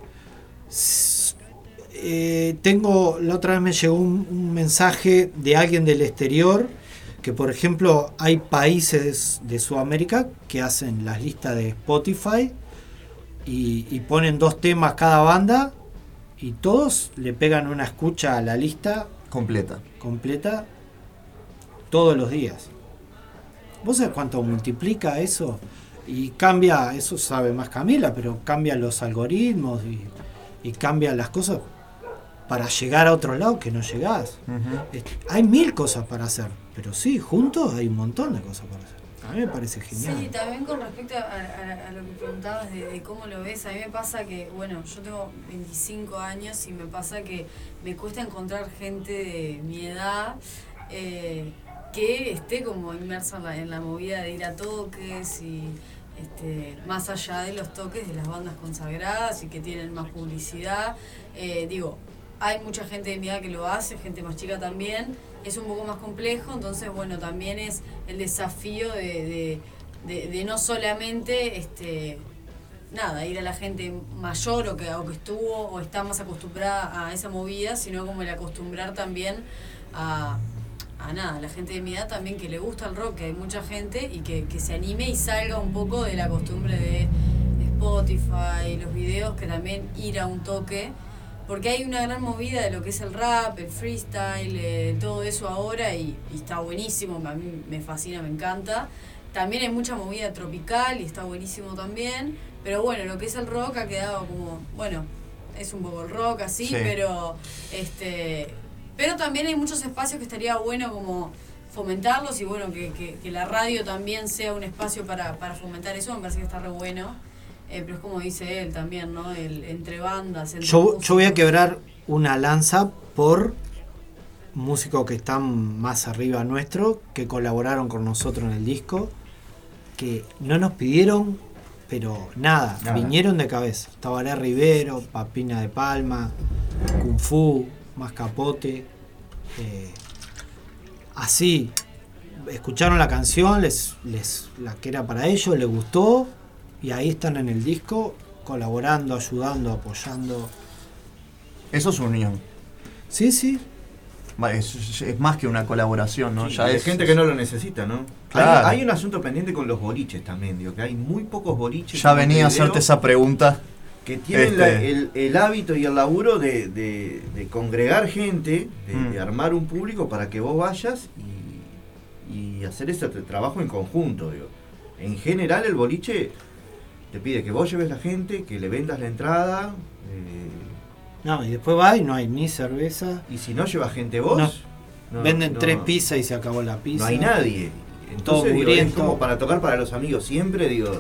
eh, tengo. La otra vez me llegó un, un mensaje de alguien del exterior. Que por ejemplo hay países de Sudamérica que hacen las listas de Spotify y, y ponen dos temas cada banda y todos le pegan una escucha a la lista Completa. completa todos los días. ¿Vos sabés cuánto multiplica eso? Y cambia, eso sabe más Camila, pero cambia los algoritmos y, y cambia las cosas para llegar a otro lado que no llegás. Hay mil cosas para hacer, pero sí, juntos hay un montón de cosas para hacer. A mí me parece genial. Sí, también con respecto a, lo que preguntabas de, de cómo lo ves, a mí me pasa que, bueno, yo tengo 25 años y me pasa que me cuesta encontrar gente de mi edad eh, que esté como inmersa en la, en la movida de ir a toques y este, más allá de los toques de las bandas consagradas y que tienen más publicidad. Eh, digo, hay mucha gente de mi edad que lo hace, gente más chica también. Es un poco más complejo, entonces, bueno, también es el desafío de, de- de- no solamente este, nada, ir a la gente mayor o que, o que estuvo o está más acostumbrada a esa movida, sino como el acostumbrar también a, a nada, la gente de mi edad también que le gusta el rock, que hay mucha gente y que, que se anime y salga un poco de la costumbre de Spotify, los videos, que también ir a un toque porque hay una gran movida de lo que es el rap, el freestyle, eh, todo eso ahora y, y está buenísimo, a mí me fascina, me encanta. También hay mucha movida tropical y está buenísimo también, pero bueno, lo que es el rock ha quedado como, bueno, es un poco el rock así, Sí. pero este pero también hay muchos espacios que estaría bueno como fomentarlos y bueno, que, que- que la radio también sea un espacio para, para fomentar eso, me parece que está re bueno. Eh, pero es como dice él también, ¿no? El, entre bandas, entre Yo, yo voy a quebrar una lanza por músicos que están más arriba nuestro, que colaboraron con nosotros en el disco, que no nos pidieron, pero nada, Nada. vinieron de cabeza. Tabaré Rivero, Papina de Palma, Kung Fu, Mascapote, eh, así. Escucharon la canción, les, les, la que era para ellos, les gustó, y ahí están en el disco, colaborando, ayudando, apoyando. Eso es unión. Sí, sí. Es, más que una colaboración, ¿no? Sí, ya y de es gente que no lo necesita, ¿no? Claro. Hay, hay un asunto pendiente con los boliches también, digo, que hay muy pocos boliches. Ya en venía a hacerte esa pregunta. Que tienen Este- la- el, el hábito y el laburo de, de- de congregar gente, de, Mm. de armar un público para que vos vayas y, y hacer ese tra- trabajo en conjunto, digo. En general el boliche te pide que vos lleves la gente, que le vendas la entrada, eh, No, y después va y no hay ni cerveza. y si no llevas gente vos, No. no, Venden no- tres pizzas y se acabó la pizza. No hay nadie. Todo Entonces, digo, es como para tocar para los amigos siempre, digo.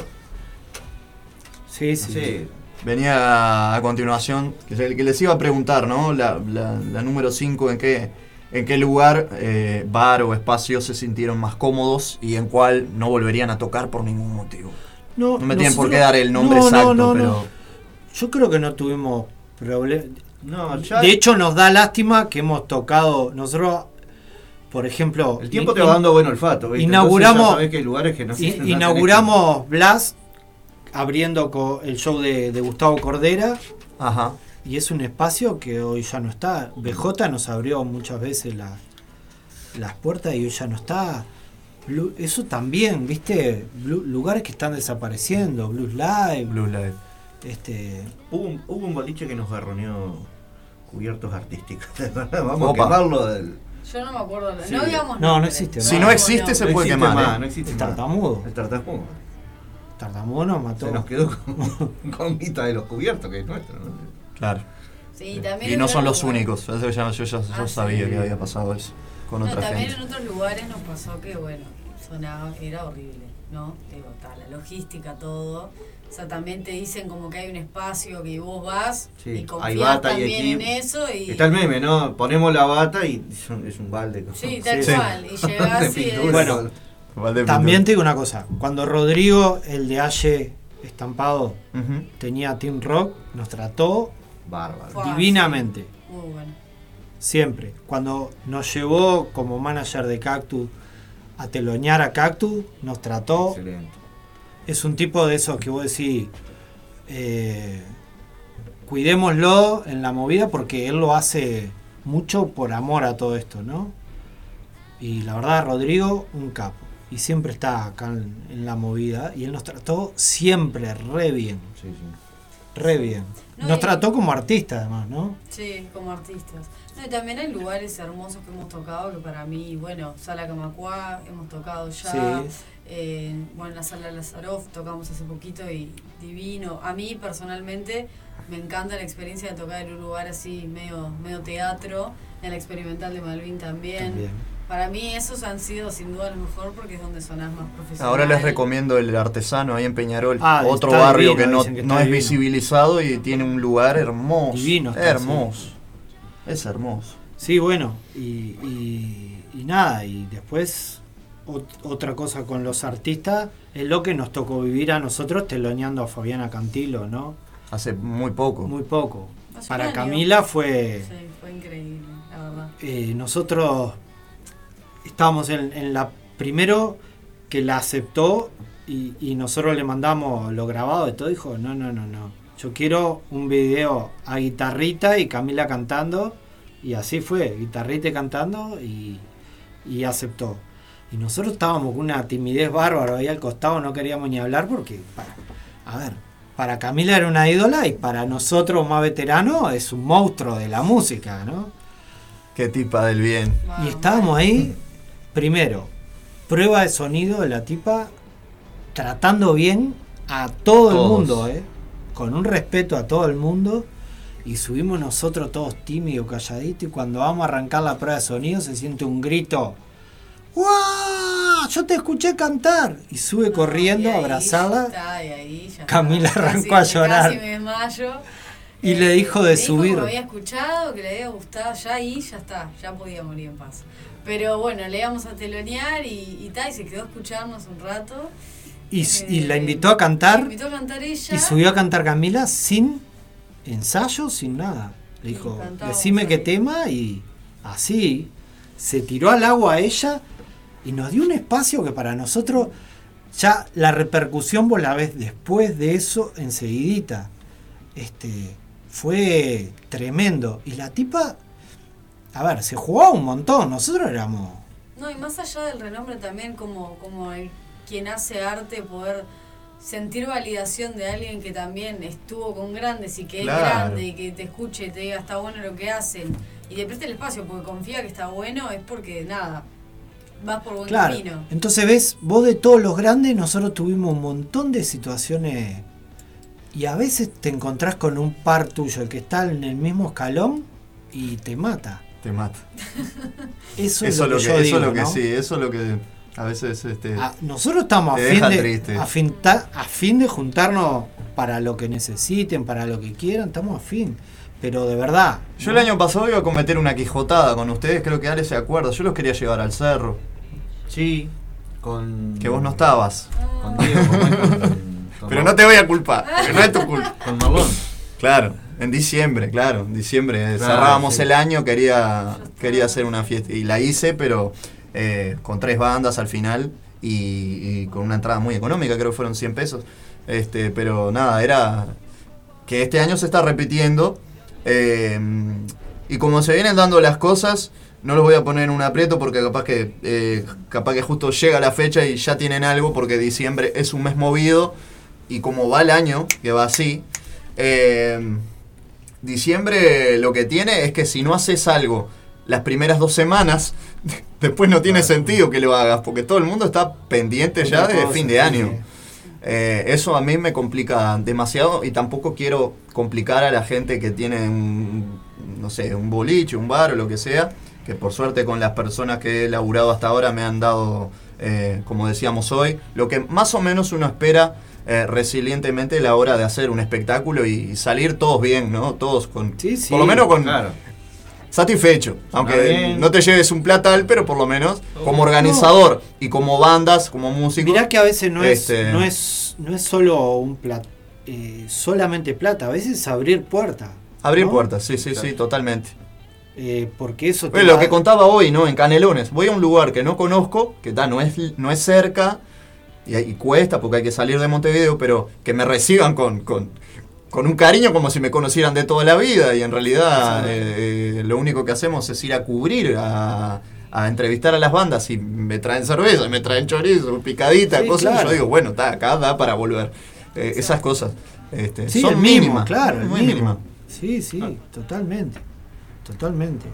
Sí, no sí. sé, Venía a continuación, que es el que les iba a preguntar, ¿no? La, la- la número 5, ¿en qué, ¿en qué lugar, eh, bar o espacio se sintieron más cómodos y en cuál no volverían a tocar por ningún motivo? No, No me tienen por qué dar el nombre no, no, exacto, no, no. pero... Yo creo que no tuvimos problemas. No, ya. De hecho, nos da lástima que hemos tocado. Nosotros, por ejemplo. El tiempo te va dando buen olfato, ¿viste? Inauguramos, que hay lugares que no inauguramos Blast abriendo el show de, de Gustavo Cordera. Ajá. Y es un espacio que hoy ya no está. BJ nos abrió muchas veces la- las puertas y hoy ya no está. Eso también, ¿viste? Blue- lugares que están desapareciendo. Blues Live. Blues Live. Este, Hubo un, hubo un boliche que nos garroneó cubiertos artísticos. Vamos Opa. a quemarlo del. Yo no me acuerdo. Sí. No digamos No, no existe, Si no existe, se puede quemar. ¿eh? no existe el tartamudo. El tartamudo. Tartamudo nos mató. Se nos quedó con, con mitad de los cubiertos, que es nuestro. ¿no? Claro. Sí, también Y no son los únicos. Eso ya, yo ya yo Ah, sabía sí. que había pasado eso con No, otra también gente. en otros lugares nos pasó que, bueno, sonaba, era horrible, ¿no? Digo, está, la logística, todo. O sea, también te dicen como que hay un espacio que vos vas Sí, y hay confías y también en eso y... Está el meme, ¿no? Ponemos la bata y es un, es un balde. Sí, tal Sí. cual. Y llegás De y es- Bueno, También te digo una cosa. Cuando Rodrigo, el de Aye estampado, Ujú. tenía Team Rock, nos trató Bárbaro. Fue divinamente. Muy bueno. Siempre. Cuando nos llevó como manager de Cactus telonear a Cactus, nos trató. Excelente. Es un tipo de esos que vos decís, eh, cuidémoslo en la movida porque él lo hace mucho por amor a todo esto, ¿no? Y la verdad, Rodrigo, un capo. Y siempre está acá en, en la movida. Y él nos trató siempre re bien. Sí, sí. Re bien. No, Nos y- trató como artista además, ¿no? Sí, como artistas. No, y también hay lugares hermosos que hemos tocado que para mí, bueno, Sala Camacuá, hemos tocado ya. Sí. Eh, bueno, en la Sala Lazarov tocamos hace poquito y divino. A mí personalmente me encanta la experiencia de tocar en un lugar así, medio, medio teatro. En la experimental de Malvin también. También. Para mí esos han sido sin duda lo mejor porque es donde sonás más profesional. Ahora les recomiendo el artesano ahí en Peñarol, Ah, otro barrio divino, que no, que no es divino. visibilizado y tiene un lugar hermoso. Divino hermoso. Es hermoso. Sí, bueno, y, y- y nada, y después ot- otra cosa con los artistas es lo que nos tocó vivir a nosotros teloneando a Fabiana Cantilo, ¿no? Hace muy poco. Muy poco. Hace Para. Camila fue... Sí, fue increíble, la verdad. eh, nosotros estábamos en, en la... Primero que la aceptó y, y nosotros le mandamos lo grabado de todo, dijo, no, no, no, no. Yo quiero un video a guitarrita y Camila cantando. Y así fue, guitarrita y cantando y, y aceptó. Y nosotros estábamos con una timidez bárbara ahí al costado, no queríamos ni hablar porque, pa- a ver, para Camila era una ídola y para nosotros más veteranos es un monstruo de la música, ¿no? Qué tipa del bien. Y estábamos ahí, primero, prueba de sonido de la tipa, tratando bien a todo Todos. el mundo, ¿eh? Con un respeto a todo el mundo. Y subimos nosotros todos tímidos, calladitos, y cuando vamos a arrancar la prueba de sonido se siente un grito. ¡Guau! Yo te escuché cantar. Y sube corriendo a abrazarla. Está, y ahí ya Camila está. arrancó Casi- a llorar. Casi me desmayo. Y le dijo de dijo subir. que me había escuchado, que le había gustado, ya ahí ya está, ya podía morir en paz. Pero bueno, le íbamos a telonear y, y tal, y se quedó a escucharnos un rato. Y, y la invitó a cantar. Me invitó a cantar ella. Y subió a cantar Camila sin ensayo, sin nada. Le dijo, decime qué tema y así se tiró al agua ella y nos dio un espacio que para nosotros ya la repercusión vos la ves después de eso enseguidita. Este, fue tremendo. Y la tipa, a ver, se jugaba un montón. Nosotros éramos... No, y más allá del renombre también como, como el quien hace arte, poder sentir validación de alguien que también estuvo con grandes y que Claro. es grande y que te escuche y te diga está bueno lo que hacen y te preste el espacio porque confía que está bueno, es porque nada, vas por buen Claro. camino. Entonces ves, vos de todos los grandes, nosotros tuvimos un montón de situaciones y a veces te encontrás con un par tuyo, el que está en el mismo escalón y te mata. Te mata. Eso, es lo que, yo eso digo, es lo que ¿no? sí, eso es lo que a veces este, Ah, Nosotros estamos a fin, de, triste. a, fin ta- a fin de juntarnos para lo que necesiten, para lo que quieran, estamos a fin. Pero de verdad. Yo el año pasado iba a cometer una quijotada con ustedes, creo que Ale se acuerda. Yo los quería llevar al cerro. Sí, con. Que vos no estabas. Con Diego, con Michael, con- con Pero no te voy a culpar, porque no es tu culpa. Con. Claro, en diciembre, claro, en diciembre eh, Claro, cerrábamos sí. el año, quería, quería hacer una fiesta y la hice, pero eh, con tres bandas al final y, con una entrada muy económica, creo que fueron 100 pesos. Este, pero nada, era que este año se está repitiendo eh, y como se vienen dando las cosas, no los voy a poner en un aprieto porque capaz que eh, capaz que justo llega la fecha y ya tienen algo porque diciembre es un mes movido y como va el año, que va así, diciembre lo que tiene es que si no haces algo las primeras dos semanas, después no tiene sentido que lo hagas, porque todo el mundo está pendiente ya de fin de sí. año. Eh, eso a mí me complica demasiado y tampoco quiero complicar a la gente que tiene un, no sé, un boliche, un bar o lo que sea, que por suerte con las personas que he laburado hasta ahora me han dado, eh, como decíamos hoy, lo que más o menos uno espera eh, resilientemente a la hora de hacer un espectáculo y salir todos bien, ¿no? Todos con, por lo menos con Claro. Satisfecho, aunque no te lleves un platal, pero por lo menos como organizador y como bandas, como músicos. Mirá que a veces no es, este, no es, no es solo un plat, eh, solamente plata, a veces es abrir puertas. Abrir ¿no? puertas, sí, sí, sí, totalmente. Eh, porque eso te Oye, lo da- que contaba hoy, ¿no? En Canelones. Voy a un lugar que no conozco, que ta, no, es, no es cerca y, y cuesta porque hay que salir de Montevideo, pero que me reciban con, con, con un cariño como si me conocieran de toda la vida y en realidad eh, eh, lo único que hacemos es ir a cubrir, a, a entrevistar a las bandas y me traen cerveza, me traen chorizo, picadita, Sí, cosas. claro. Yo digo, bueno, está acá da para volver. Eh, esas cosas este, Sí, son mínimo, mínimas. claro, muy mínimas. Sí, sí, totalmente. Totalmente.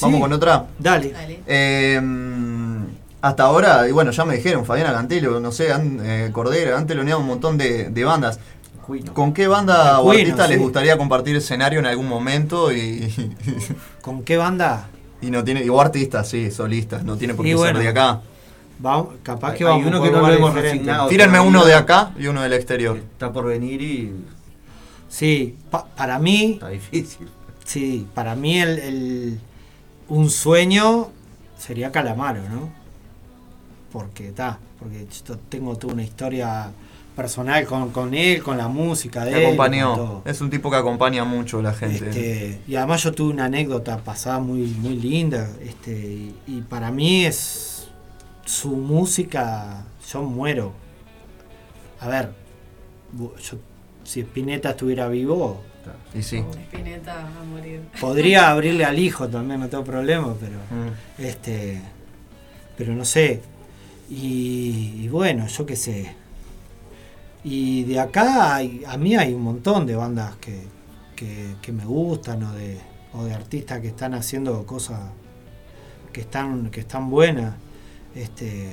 Vamos Sí, con otra. Dale. Eh, hasta ahora, y bueno, ya me dijeron, Fabiana Cantelo, no sé, han, eh, Cordera, han teloneado un montón de, de bandas. ¿Con qué banda o artista les gustaría compartir escenario en algún momento? Y, ¿Con qué banda? y no tiene, o artistas, sí, solistas, no tiene por qué bueno, ser de acá. Capaz que Hay vamos uno por que no lo hemos resignado. Tírenme uno de acá y uno del exterior. Está por venir y. Sí, pa- para mí. Está difícil. Sí, para mí el, el- un sueño sería Calamaro, ¿no? Porque está, porque yo tengo toda una historia personal con, con él, con la música de Te él. acompañó. Es un tipo que acompaña mucho a la gente. Este, y además yo tuve una anécdota pasada muy, muy linda. Este, y, y para mí es su música, yo muero. A ver, yo, si Spinetta estuviera vivo, Y sí. Spinetta a morir. podría abrirle al hijo también, no tengo problema, pero Mm. este, pero no sé. Y, y bueno, yo qué sé. Y de acá hay- a mí hay un montón de bandas que, que, que me gustan o de, o de artistas que están haciendo cosas que están, que están buenas. Este,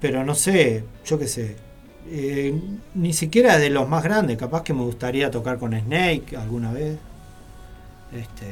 pero no sé, yo qué sé. eh, ni siquiera de los más grandes, capaz que me gustaría tocar con Snake alguna vez. Este,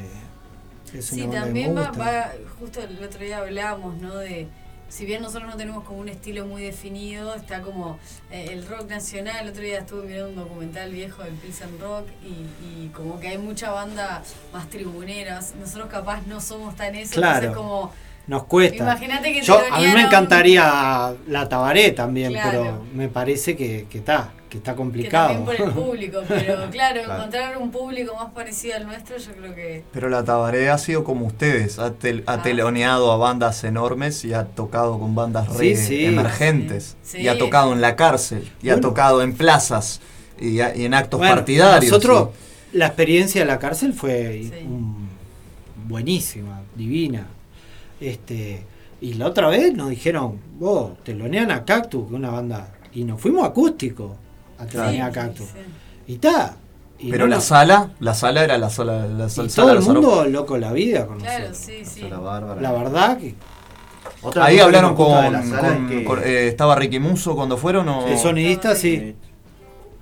es Sí, una banda que me también va, va- justo el otro día hablábamos, ¿no? De, si bien nosotros no tenemos como un estilo muy definido, está como eh, el rock nacional. El otro día estuve mirando un documental viejo del Pilsen Rock y, y como que hay mucha banda más tribuneras. Nosotros capaz no somos tan eso, Claro. entonces como... Nos cuesta. Imagínate que Yo, a mí me encantaría la Tabaré también, Claro. pero me parece que que está, que está Que complicado. también por el público, pero claro, Claro. encontrar un público más parecido al nuestro, yo creo que... Pero la Tabaré ha sido como ustedes, ha, tel- ha teloneado a bandas enormes y ha tocado con bandas re Sí, emergentes. Sí. Y ha tocado en la cárcel, y ha tocado en plazas, y, a- y en actos Bueno, partidarios. Nosotros, la experiencia de la cárcel fue buenísima, divina. Este, y la otra vez nos dijeron, vos, telonean a Cactus, que es una banda. Y nos fuimos acústico a Cactus. Y está. Pero la sala, la sala era la sala, la Y sala todo el mundo loco la vida con Claro, nosotros. sí, sí. La verdad que. Otra Ahí hablaron con, la sala con- es que- con- eh, estaba Ricky Muso cuando fueron o El sonidista sí.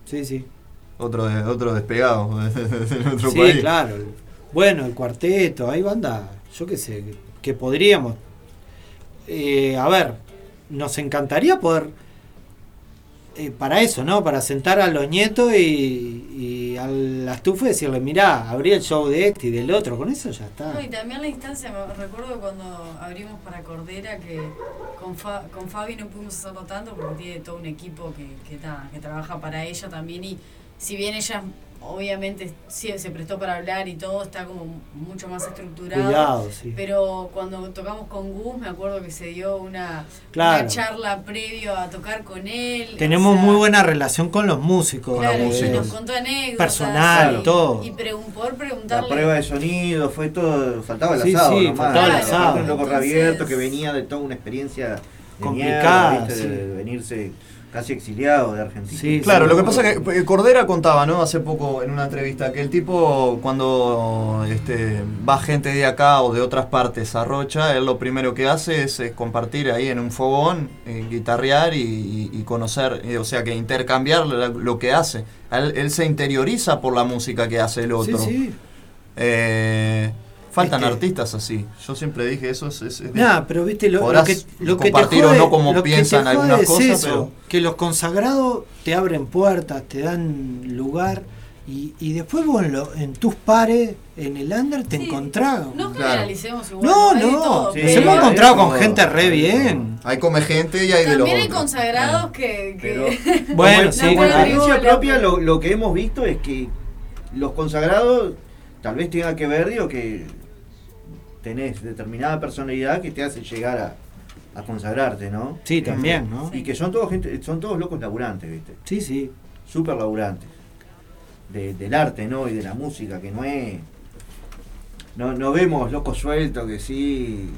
Sí, sí. otro de- otro despegado de, de nuestro Sí, país. claro. Bueno, el cuarteto, hay bandas, yo qué sé, que, que podríamos. Eh, a ver, nos encantaría poder. Eh, para eso, ¿no? Para sentar a los nietos y, y a la estufa y decirle, mirá, abrí el show de este y del otro, con eso ya está. No, y también la instancia, recuerdo cuando abrimos para Cordera que con, Fa- con Fabi no pudimos hacerlo tanto porque tiene todo un equipo que trabaja para ella también y si bien ella obviamente sí, se prestó para hablar y todo, está como mucho más estructurado. Cuidado, sí. Pero cuando tocamos con Gus me acuerdo que se dio una, Claro. una charla previo a tocar con él. Tenemos o sea, muy buena relación con los músicos. claro, eh, y nos contó anécdotas. personal, y- todo. Y pregun- La preguntarle. prueba de sonido, fue todo, faltaba el Sí, asado sí, nomás. faltaba el asado. Un loco Entonces- reabierto que venía de toda una experiencia de Complicada, mierda, ¿viste? sí. de venirse casi exiliado de Argentina. Claro, lo que pasa es que eh, Cordera contaba, ¿no? Hace poco en una entrevista que el tipo cuando este, va gente de acá o de otras partes a Rocha, él lo primero que hace es, compartir ahí en un fogón, eh, guitarrear y, y- y conocer, eh, o sea, que intercambiar la- lo que hace. Él, él se interioriza por la música que hace el otro. Sí, sí. Eh, faltan Este- artistas así. Yo siempre dije eso es... es- es- Nah, pero viste, lo, que, lo que te compartir jode, o no como piensan algunas es cosas, eso, pero... que los consagrados te abren puertas, te dan lugar y, y después vos en, lo- en tus pares, en el under, te encontrás. No generalicemos igual. No, de no, todo, nos pero- hemos encontrado con gente re bien. Hay come gente y hay de los También hay otros. consagrados que. que Bueno, sí, como experiencia propia, lo, lo que hemos visto es que los consagrados tal vez tenga que ver, digo, que tenés determinada personalidad que te hace llegar a, a consagrarte, ¿no? Sí, también, ¿no? Y que son todos gente, son todos locos laburantes, ¿viste? Sí, sí. Súper laburantes. De- del arte, ¿no? Y de la música, que no es. No, no vemos locos sueltos que sí.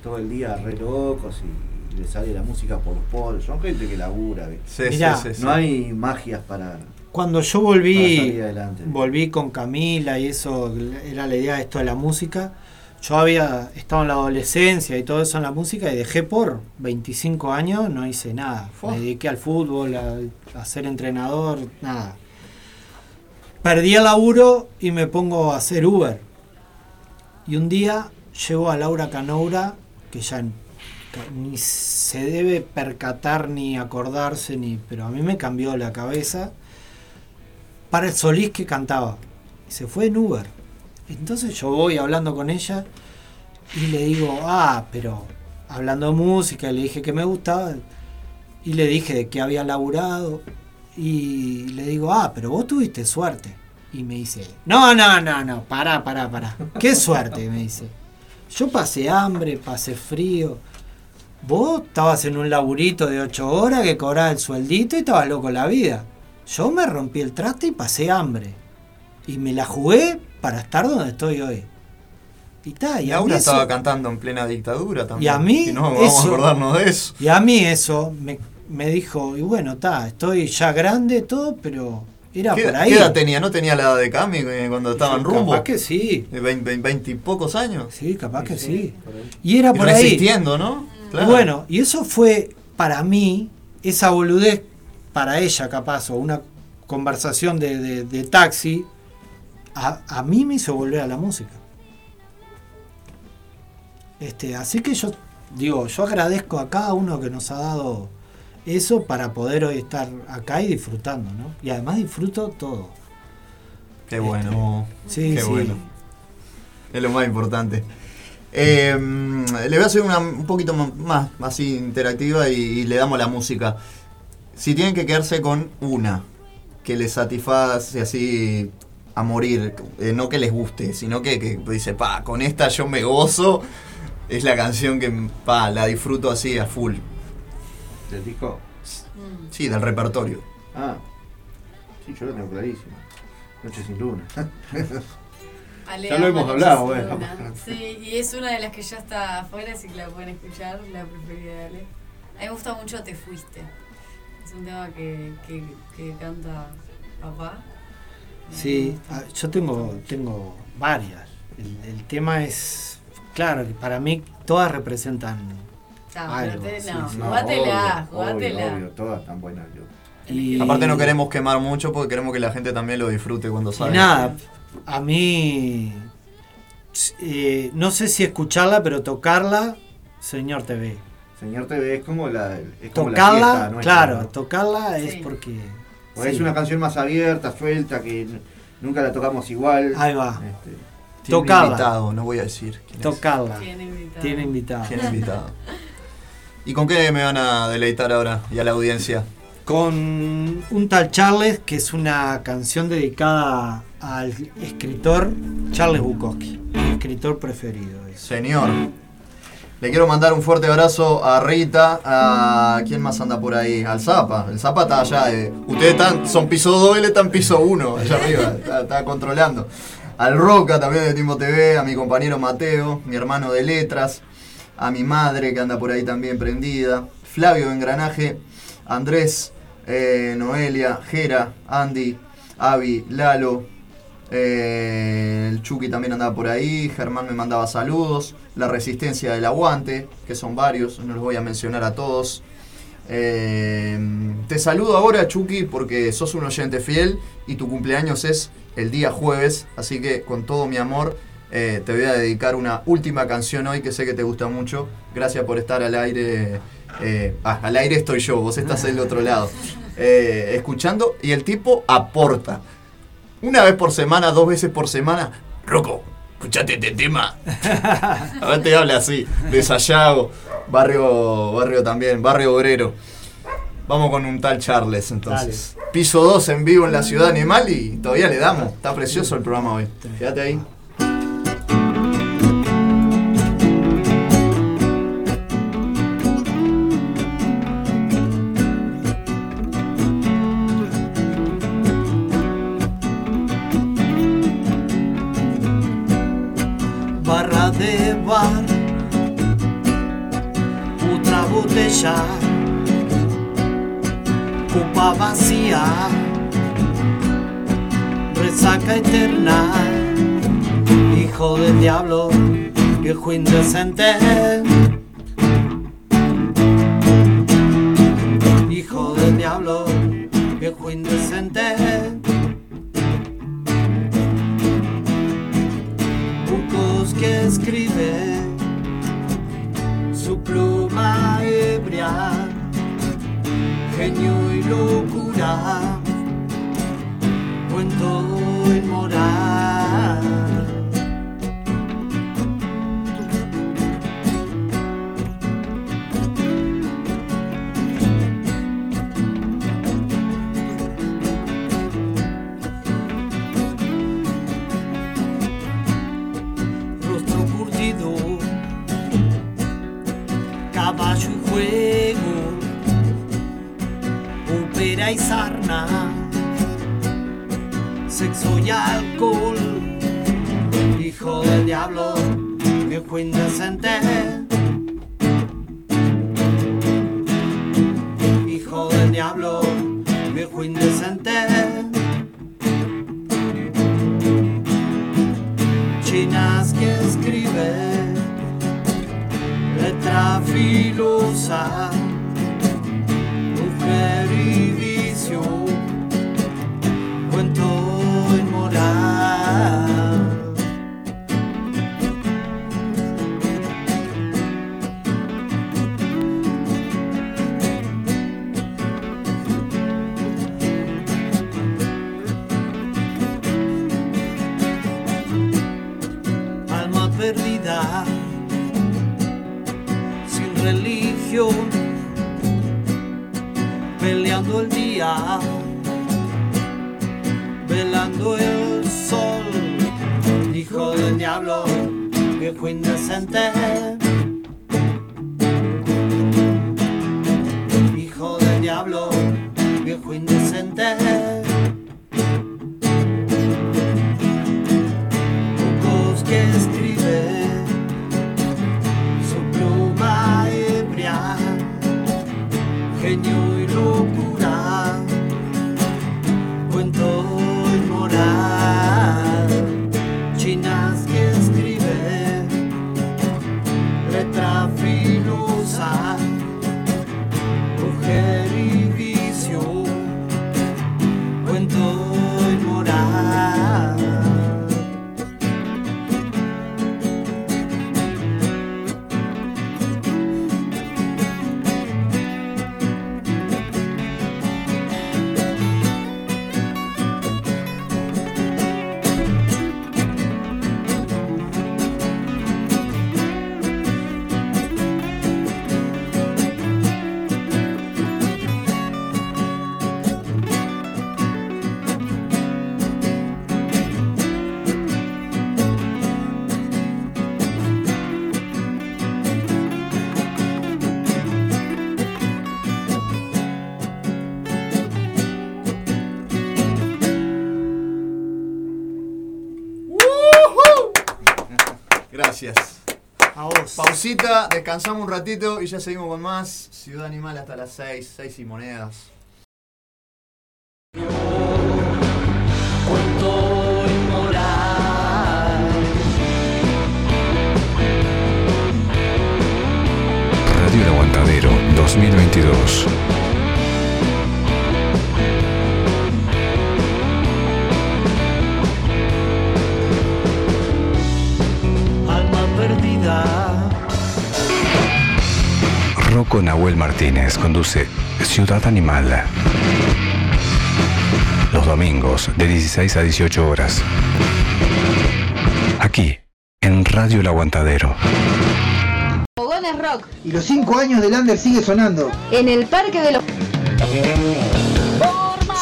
Todo el día re locos y le sale la música por los poros. Son gente que labura, ¿viste? Sí, sí, Mirá. sí, sí. No hay magias para. Cuando yo volví, volví con Camila y eso era la idea de esto de la música. Yo había estado en la adolescencia y todo eso en la música y dejé por 25 años, no hice nada. Me dediqué al fútbol, a, a ser entrenador, nada. Perdí el laburo y me pongo a hacer Uber. Y un día llevo a Laura Canoura, que ya ni se debe percatar ni acordarse, ni, pero a mí me cambió la cabeza para el Solís que cantaba. Y se fue en Uber. Entonces yo voy hablando con ella y le digo, ah, pero hablando de música, le dije que me gustaba y le dije que había laburado y le digo, ah, pero vos tuviste suerte. Y me dice, no, no, no, no, pará, pará, pará. ¿Qué suerte? Me dice. Yo pasé hambre, pasé frío. Vos estabas en un laburito de ocho horas que cobrabas el sueldito y estabas loco la vida. Yo me rompí el traste y pasé hambre. Y me la jugué para estar donde estoy hoy. Y ta, y a mí Laura eso- estaba cantando en plena dictadura también. y a mí no vamos eso- a acordarnos de eso. Y a mí eso me, me dijo, y bueno, está, estoy ya grande, todo, pero era ¿Qué, por ahí. qué edad tenía? ¿No tenía la edad de Cami eh, cuando estaba en Capaz rumbo? que sí. ¿De 20, 20 y pocos años? Sí, capaz que sí. Y era Y por ahí. resistiendo, ¿no? Y bueno, y eso fue para mí, esa boludez, para ella capaz, o una conversación de, de- de taxi, a, a mí me hizo volver a la música. Este, así que yo digo, yo agradezco a cada uno que nos ha dado eso para poder hoy estar acá y disfrutando, ¿no? Y además disfruto todo. Qué bueno. Sí, Qué sí. bueno. Es lo más importante. Eh, le voy a hacer una un poquito más, más así interactiva y, y le damos la música. Si tienen que quedarse con una que les satisface así a morir, eh, no que les guste, sino que, que dice, pa, con esta yo me gozo, es la canción que pa, la disfruto así a full. ¿Del disco? Sí, del repertorio. Ah, sí, yo lo tengo clarísimo. Noche sin luna. Ale ya lo hemos la hablado, bueno. Sí, y es una de las que ya está afuera, así que la pueden escuchar, la preferida de Ale. A mí me gusta mucho Te Fuiste. Es un tema que, que, que canta papá. Sí, ah, yo tengo, tengo varias. El, el tema es, claro, que para mí todas representan Ah, algo. pero te- sí, no, sí. jugátela, obvio, jugátela. Obvio, obvio, todas tan buenas. Yo. Y- Aparte no queremos quemar mucho porque queremos que la gente también lo disfrute cuando Y salga. nada, a mí, eh, no sé si escucharla, pero tocarla, Señor TV. Señor TV es como la, es como la Tocarla, fiesta nuestra, claro, ¿no? tocarla es porque... Porque sí. Es una canción más abierta, suelta, que nunca la tocamos igual. Ahí va. Este, Tiene invitado, no voy a decir. quién es. Tocarla. Tiene invitado. Tiene invitado. Tiene invitado. ¿Y con qué me van a deleitar ahora y a la audiencia? Con un tal Charles, que es una canción dedicada al escritor Charles Bukowski, mi escritor preferido. es. Señor. Le quiero mandar un fuerte abrazo a Rita, a quién más anda por ahí, al Zapa. El Zapa está allá. eh. Ustedes están, son piso 2, él está en piso 1, allá arriba, está, controlando. Al Roca también de Timo TV, a mi compañero Mateo, mi hermano de letras, a mi madre que anda por ahí también prendida, Flavio de Engranaje, Andrés, eh, Noelia, Jera, Andy, Avi, Lalo, eh, el Chucky también andaba por ahí, Germán me mandaba saludos, la resistencia del aguante, que son varios, no los voy a mencionar a todos. Eh, te saludo ahora, Chucky, porque sos un oyente fiel y tu cumpleaños es el día jueves, así que con todo mi amor eh, te voy a dedicar una última canción hoy que sé que te gusta mucho. Gracias por estar al aire. ah, al aire estoy yo, vos estás del otro lado. escuchando y el tipo aporta. Una vez por semana, dos veces por semana. Roco, escuchate este tema. A ver te habla así, de Sayago, barrio, barrio también, barrio obrero. Vamos con un tal Charles entonces. Piso 2 en vivo en la ciudad animal y todavía le damos. Está precioso el programa hoy. Quédate ahí. Botella, copa vacía, resaca eterna, hijo del diablo, viejo indecente. Hijo del diablo, viejo indecente. Pluma ebria, genio y locura, cuento inmoral. Y sarna, sexo y alcohol, hijo del diablo, viejo indecente. viejo indecente. Chinas que escribe letra filosa, religión, peleando el día, velando el sol, hijo del diablo, viejo indecente. Descansamos un ratito y ya seguimos con más. Ciudad Animal hasta las 6, 6 y monedas. Radio El Aguantadero 2022. Rocco Nahuel Martínez conduce Ciudad Animal. Los domingos de 16 a 18 horas. Aquí, en Radio El Aguantadero. Fogones Rock, Y los 5 años del Under sigue sonando. en el Parque de los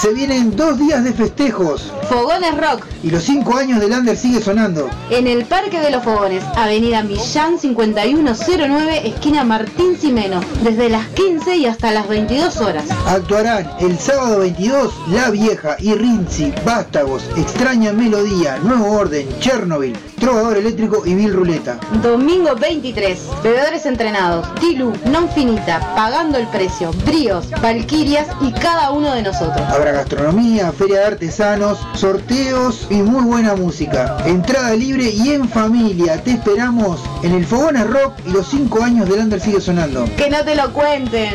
Se vienen dos días de festejos. Fogones Rock, Y los 5 años del Under sigue sonando. en el Parque de los Fogones, Avenida Millán 5109, esquina Martín Simeno, desde las 15 y hasta las 22 horas. Actuarán el sábado 22 La Vieja y Rinzi, Vástagos, Extraña Melodía, Nuevo Orden, Chernobyl, Trovador Eléctrico y Bill Ruleta. Domingo 23, bebedores entrenados, Tilu, Non Finita, Pagando el Precio, Bríos, Valquirias y cada uno de nosotros. Habrá gastronomía, feria de artesanos, sorteos y muy buena música. Entrada libre y en familia. Te esperamos en el Fogones Rock y los 5 años del Under sigue sonando. Que no te lo cuenten.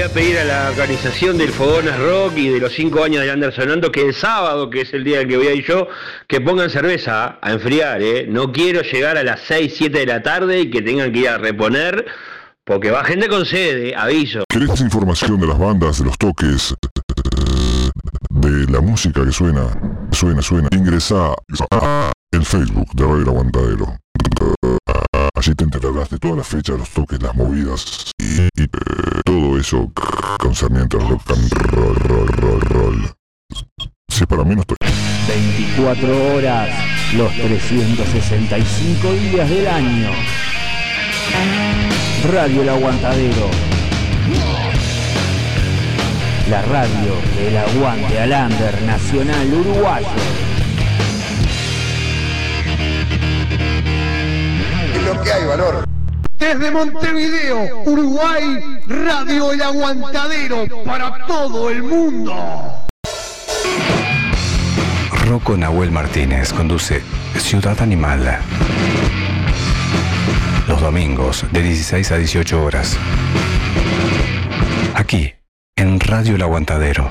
Voy a pedir a la organización del Fogonas Rock y de los 5 años de Anderson Sonando que el sábado, que es el día que voy a ir yo, que pongan cerveza a enfriar, ¿eh? No quiero llegar a las 6, 7 de la tarde y que tengan que ir a reponer, porque va gente con sede, aviso. ¿Querés información de las bandas, de los toques, de la música que suena? Suena, suena. Ingresa a el Facebook de Radio Aguantadero. Allí te enterarás de toda la fecha, los toques, las movidas y, todo eso concerniente al rock and roll, roll, roll, roll. Si es para mí no estoy. 24 horas, los 365 días del año. Radio El Aguantadero. La radio del aguante al under nacional uruguayo. lo que hay, valor. Desde Montevideo, Uruguay, Radio El Aguantadero para todo el mundo. Rocco Nahuel Martínez conduce Ciudad Animal. Los domingos de 16 a 18 horas. Aquí, en Radio El Aguantadero.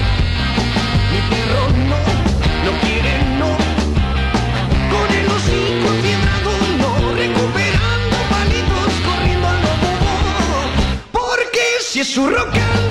Porque si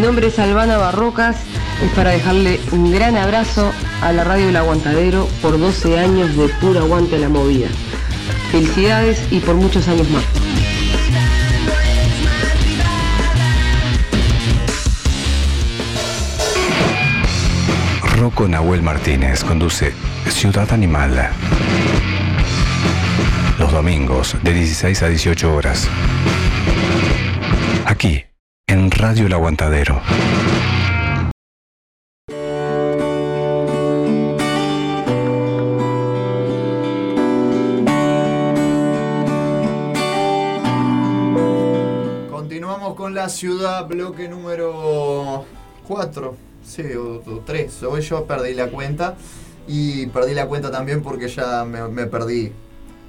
Nombre es Albana Barrocas, es para dejarle un gran abrazo a la radio El Aguantadero por 12 años de puro aguante a la movida. Felicidades y por muchos años más. Rocco Nahuel Martínez conduce Ciudad Animal. Los domingos de 16 a 18 horas. Aquí, en Radio El Aguantadero. Continuamos con la ciudad, bloque número 4, sí, o 3. Hoy yo perdí la cuenta y perdí la cuenta también porque ya me, me perdí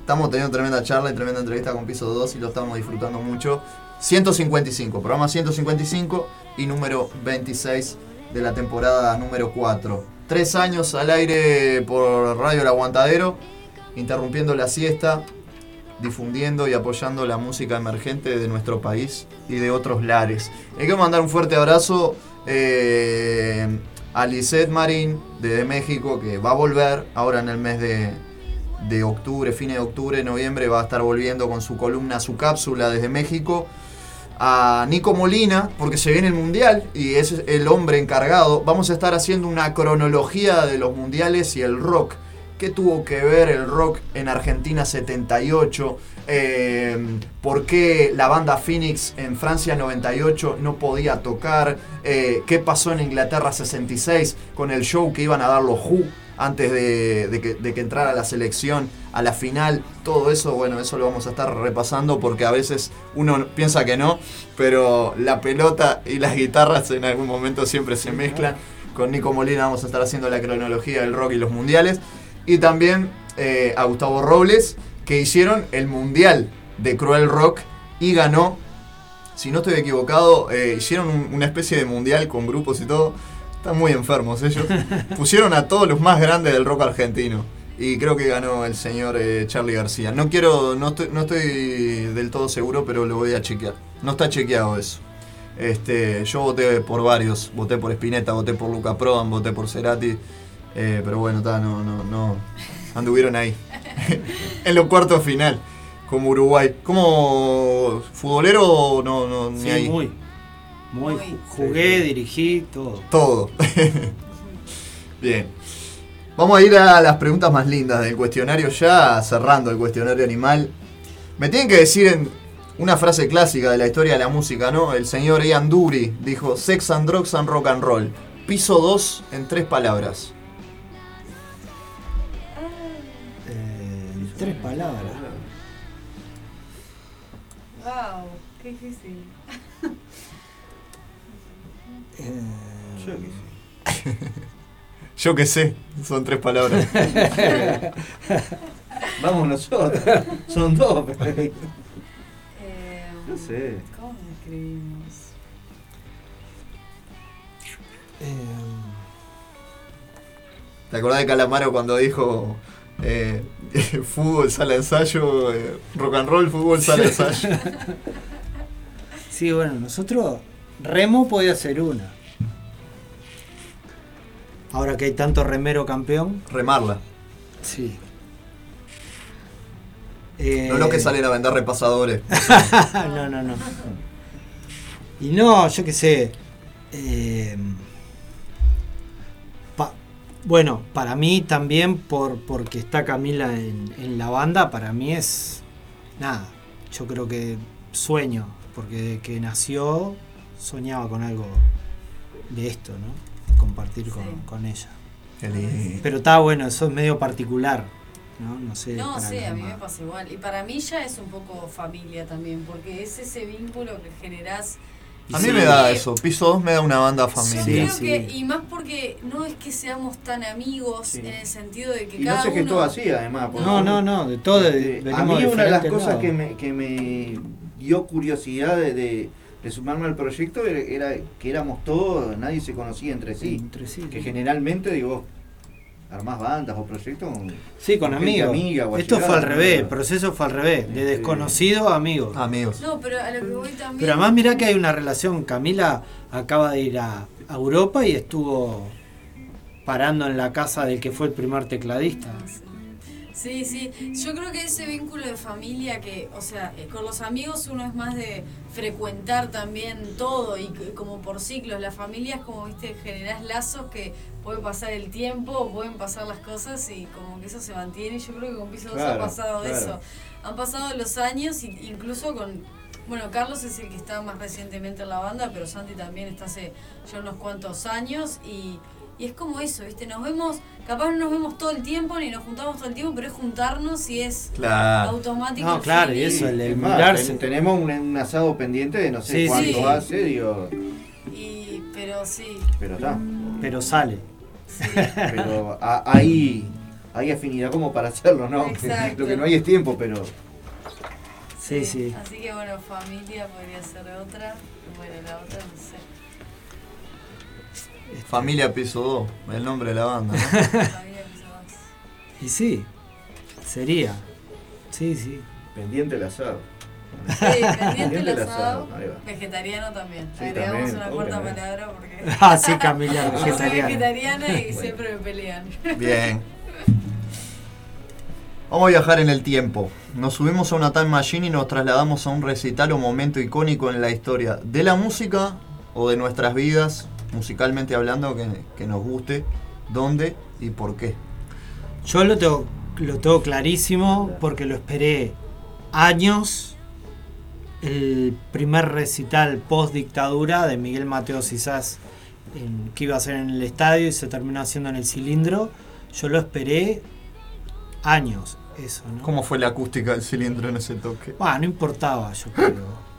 Estamos teniendo tremenda charla y tremenda entrevista con Piso 2 y lo estamos disfrutando mucho. 155, programa 155 y número 26 de la temporada número 4. Tres años al aire por Radio El Aguantadero, interrumpiendo la siesta, difundiendo y apoyando la música emergente de nuestro país y de otros lares. Hay que mandar un fuerte abrazo eh, a Lisette Marín de México, que va a volver ahora en el mes de, de octubre, fines de octubre, noviembre, va a estar volviendo con su columna, su cápsula desde México. A Nico Molina, porque se viene el Mundial y es el hombre encargado. Vamos a estar haciendo una cronología de los mundiales y el rock. ¿Qué tuvo que ver el rock en Argentina 78? Eh, ¿Por qué la banda Phoenix en Francia 98 no podía tocar? Eh, ¿Qué pasó en Inglaterra 66 con el show que iban a dar los Who antes de, que, de que entrara la selección a la final? Todo eso, bueno, eso lo vamos a estar repasando porque a veces uno piensa que no, pero la pelota y las guitarras en algún momento siempre se mezclan. Con Nico Molina vamos a estar haciendo la cronología del rock y los mundiales. Y también eh, a Gustavo Robles, que hicieron el mundial de Cruel Rock y ganó, si no estoy equivocado, eh, hicieron un- una especie de mundial con grupos y todo. Están muy enfermos ellos. Pusieron a todos los más grandes del rock argentino. Y creo que ganó el señor eh, Charlie García. No quiero, no estoy, no estoy del todo seguro, pero lo voy a chequear. No está chequeado eso. Este, yo voté por varios, voté por Spinetta, voté por Luca Prodan, voté por Cerati, eh, pero bueno, ta, no, no, no, anduvieron ahí, en los cuartos final, como Uruguay. Como futbolero, no, no, ni Sí, ahí. muy. Muy. ju- Jugué, dirigí, todo. Todo. Bien. Vamos a ir a las preguntas más lindas del cuestionario ya, cerrando el cuestionario animal. Me tienen que decir en una frase clásica de la historia de la música, ¿no? El señor Ian Dury dijo, Sex and Drugs and Rock and Roll. Piso 2 en tres palabras. En tres palabras. Wow, qué difícil. Yo que sé, son tres palabras. Vamos nosotros. Son dos. pero- Eh, No sé. ¿Cómo escribimos? ¿Te acordás de Calamaro cuando dijo eh, fútbol, sala de ensayo, eh, rock and roll, fútbol, sala de ensayo? Sí, bueno, nosotros. Remo podía ser una. Ahora que hay tanto remero campeón. Remarla. Sí. Eh, No los que salen a vender repasadores. no, no, no. Y no, yo qué sé. eh, pa- bueno, para mí también, por, porque está Camila en, en la banda, para mí es. Nada. Yo creo que sueño. Porque desde que nació, soñaba con algo de esto, ¿no? Compartir con, con ella. Pero está bueno, eso es medio particular. No, no sé. No, para sí, a mí me pasa igual. Y para mí ya es un poco familia también, porque es ese vínculo que generás. A mí Sí. me da eso. Piso 2 me da una banda Yo familia. creo que, y más porque no es que seamos tan amigos en el sentido de que Y no cada se gestó uno... así, además. No, no, no, de todo. de- a venimos mí de una de las cosas que me, que me dio curiosidad de, de- de sumarme al proyecto era, era que éramos todos, nadie se conocía entre sí. que generalmente, digo, armás bandas o proyectos con, Sí, con con amigos. amiga Esto fue al revés, el proceso fue al revés, de desconocido a amigos. Amigos. No, pero a lo que voy también... Pero además mirá que hay una relación, Camila acaba de ir a a Europa y estuvo parando en la casa del que fue el primer tecladista. Sí, sí. Yo creo que ese vínculo de familia que, o sea, eh, con los amigos uno es más de frecuentar también todo y como por ciclos. La familia es como, viste, generás lazos que puede pasar el tiempo, pueden pasar las cosas y como que eso se mantiene. Yo creo que con Piso 2 ha pasado claro. eso. Han pasado los años, y incluso con. Bueno, Carlos es el que está más recientemente en la banda, pero Santi también está hace ya unos cuantos años y. Y es como eso, ¿viste? Nos vemos, capaz no nos vemos todo el tiempo ni nos juntamos todo el tiempo, pero es juntarnos y es Claro. automático. No, claro, y eso, el, el más, ten- tenemos un, un asado pendiente de no sé Sí, cuánto sí. hace, digo, Y, pero sí. pero está. Pero sale. Pero a- ahí hay afinidad como para hacerlo, ¿no? Exacto. Lo que no hay es tiempo, pero Sí, sí. Así que bueno, familia podría ser otra. Bueno, la otra no sé. Familia Piso 2, el nombre de la banda. ¿no? Familia Piso Y sí, sería. Sí, sí. pendiente el asado. Sí, pendiente el asado. Vegetariano también. Sí, Agregamos también, una cuarta palabra porque. Ah, sí, Camila, Yo soy vegetariana. vegetariana y Bueno. siempre me pelean. Bien. Vamos a viajar en el tiempo. Nos subimos a una time machine y nos trasladamos a un recital o momento icónico en la historia de la música o de nuestras vidas, musicalmente hablando, que, que nos guste, dónde y por qué. Yo lo tengo, lo tengo clarísimo porque lo esperé años. El primer recital post dictadura de Miguel Mateo Cisás en- que iba a ser en el estadio y se terminó haciendo en el cilindro. Yo lo esperé años, eso, ¿no? ¿Cómo fue la acústica del cilindro en ese toque? Ah, no importaba, yo creo.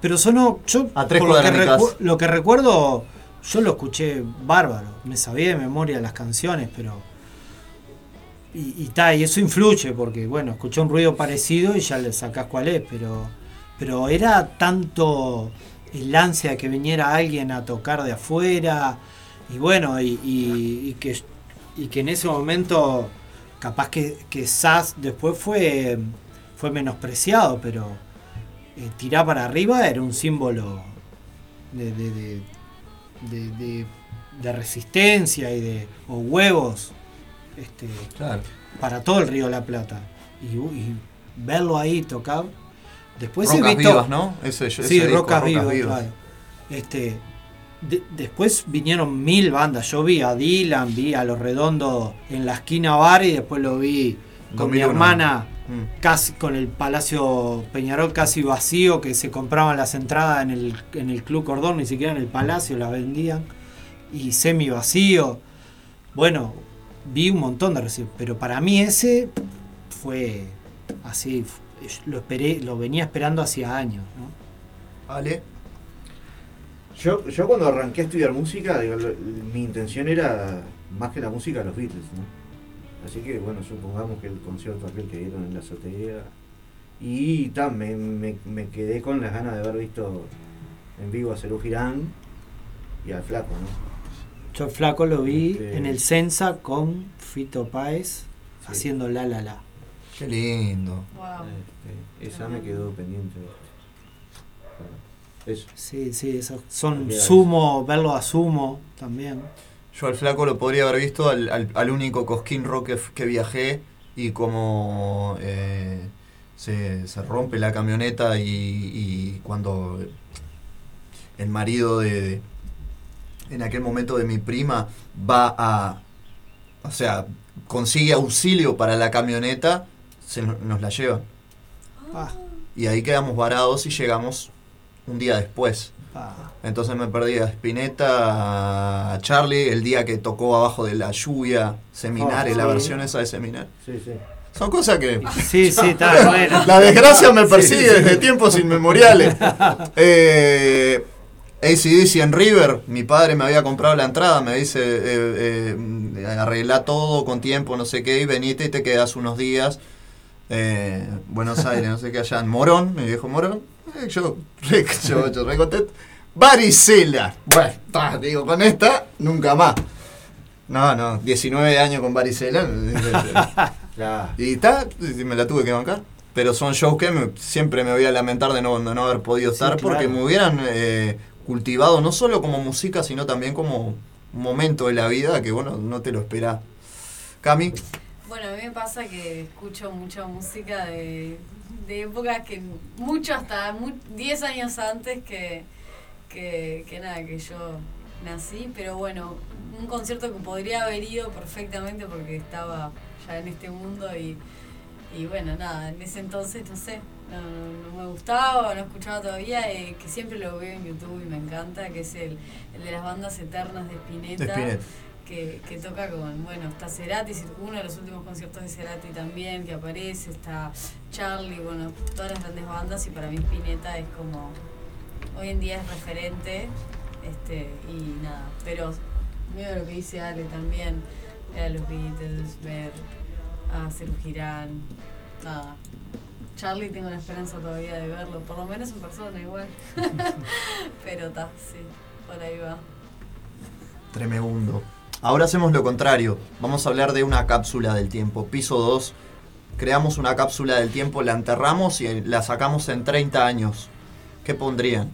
Pero sonó. Yo, A tres por lo que, lo que recuerdo, yo lo escuché bárbaro. Me sabía de memoria las canciones, pero. Y, y, y eso influye, porque bueno, escuché un ruido parecido y ya le sacás cuál es, pero. Pero era tanto el ansia que viniera alguien a tocar de afuera, y bueno, y, que, y que en ese momento, capaz que, que Sass después fue, fue menospreciado, pero eh, tirar para arriba era un símbolo de, de- de- de resistencia y de o huevos este, para todo el Río de la Plata. Y, y verlo ahí tocar. Después Rocas visto- Vivas, ¿no? Ese- ese sí, disco, Rocas, Rocas Vivas, Vivas. claro. Este, de- después vinieron mil bandas. Yo vi a Dylan, vi a Los Redondos en la esquina bar y después lo vi con mi 2001. hermana Mm. casi con el Palacio Peñarol casi vacío, que se compraban las entradas en el, en el Club Cordón, ni siquiera en el Palacio las vendían, y semi vacío. Bueno, vi un montón de recibos, pero para mí ese fue así, lo esperé, lo venía esperando hacía años. ¿no? Ale. Yo, yo cuando arranqué a estudiar música, digo, lo- mi intención era más que la música los Beatles, ¿no? Así que bueno, supongamos que el concierto aquel que dieron en la azotea. Y ta, me, me- me quedé con las ganas de haber visto en vivo a Cerú Girán y al Flaco, ¿no? Yo el flaco lo vi Este- en el Sensa con Fito Páez haciendo la la la. Qué lindo. Este, esa me quedó pendiente. Eso. Sí, sí, esos son sumo, verlo a sumo también. Yo al flaco lo podría haber visto al, al- al único Cosquín Rock que, viajé y como eh, se, se rompe la camioneta y, y cuando el marido de, de- en aquel momento de mi prima va a, o sea, consigue auxilio para la camioneta, se no- nos la lleva. Ah. Y ahí quedamos varados y llegamos un día después. Ah. Entonces me perdí a Spinetta, a Charlie, el día que tocó abajo de la lluvia, Seminare, Oh, la sí. versión esa de Seminare. Sí, sí. Son cosas que... Sí, sí, está bueno. La desgracia me Sí, persigue sí. desde tiempos inmemoriales. Eh, ACDC en River, mi padre me había comprado la entrada, me dice, eh, eh, arregla todo con tiempo, no sé qué, y venite y te quedas unos días. Eh, Buenos Aires, no sé qué, allá en Morón, mi viejo Morón. Eh, yo, re, yo, yo re contento. Varicela. Bueno, ta, digo, con esta, nunca más. No, no, 19 años con varicela. Y está, me la tuve que bancar. Pero son shows que me- siempre me voy a lamentar de no, de no haber podido estar Sí, porque claro. me hubieran eh, cultivado no solo como música, sino también como un momento de la vida que bueno, no te lo esperás. Cami, Bueno, a mí me pasa que escucho mucha música de, de épocas que mucho hasta mu- 10 años antes que, que, que nada, que yo nací, pero bueno, un concierto que podría haber ido perfectamente porque estaba ya en este mundo y, y bueno, nada, en ese entonces, no sé, no, no- no me gustaba, no escuchaba todavía, eh, que siempre lo veo en YouTube y me encanta, que es el, el de las bandas eternas de Spinetta De Spinetta. Que, que toca con, bueno, está Cerati, uno de los últimos conciertos de Cerati también que aparece, está Charlie, bueno, todas las grandes bandas y para mí Spinetta es como, hoy en día es referente, este, y nada, pero medio lo que dice Ale también, a los Beatles, ver a Cerú Girán, nada. Charlie tengo la esperanza todavía de verlo, por lo menos en persona igual. Pero está, sí, por ahí va. Tremendo. Ahora hacemos lo contrario. Vamos a hablar de una cápsula del tiempo. Piso 2. Creamos una cápsula del tiempo, la enterramos y la sacamos en 30 años. ¿Qué pondrían?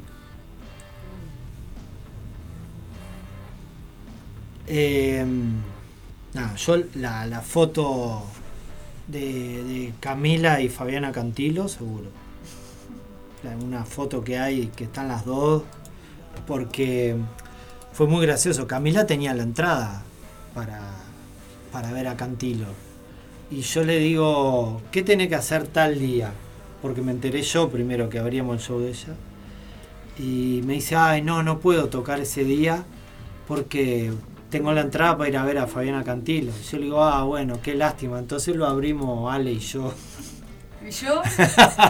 Nada, yo la, foto de, de Camila y Fabiana Cantilo, seguro. Una foto que hay que están las dos, porque fue muy gracioso. Camila tenía la entrada para, para ver a Cantilo. Y yo le digo, ¿qué tiene que hacer tal día? Porque me enteré yo primero que abríamos el show de ella. Y me dice, ay, no, no puedo tocar ese día porque tengo la entrada para ir a ver a Fabiana Cantilo. Yo le digo, ah, bueno, qué lástima. Entonces lo abrimos Ale y yo. ¿Y yo?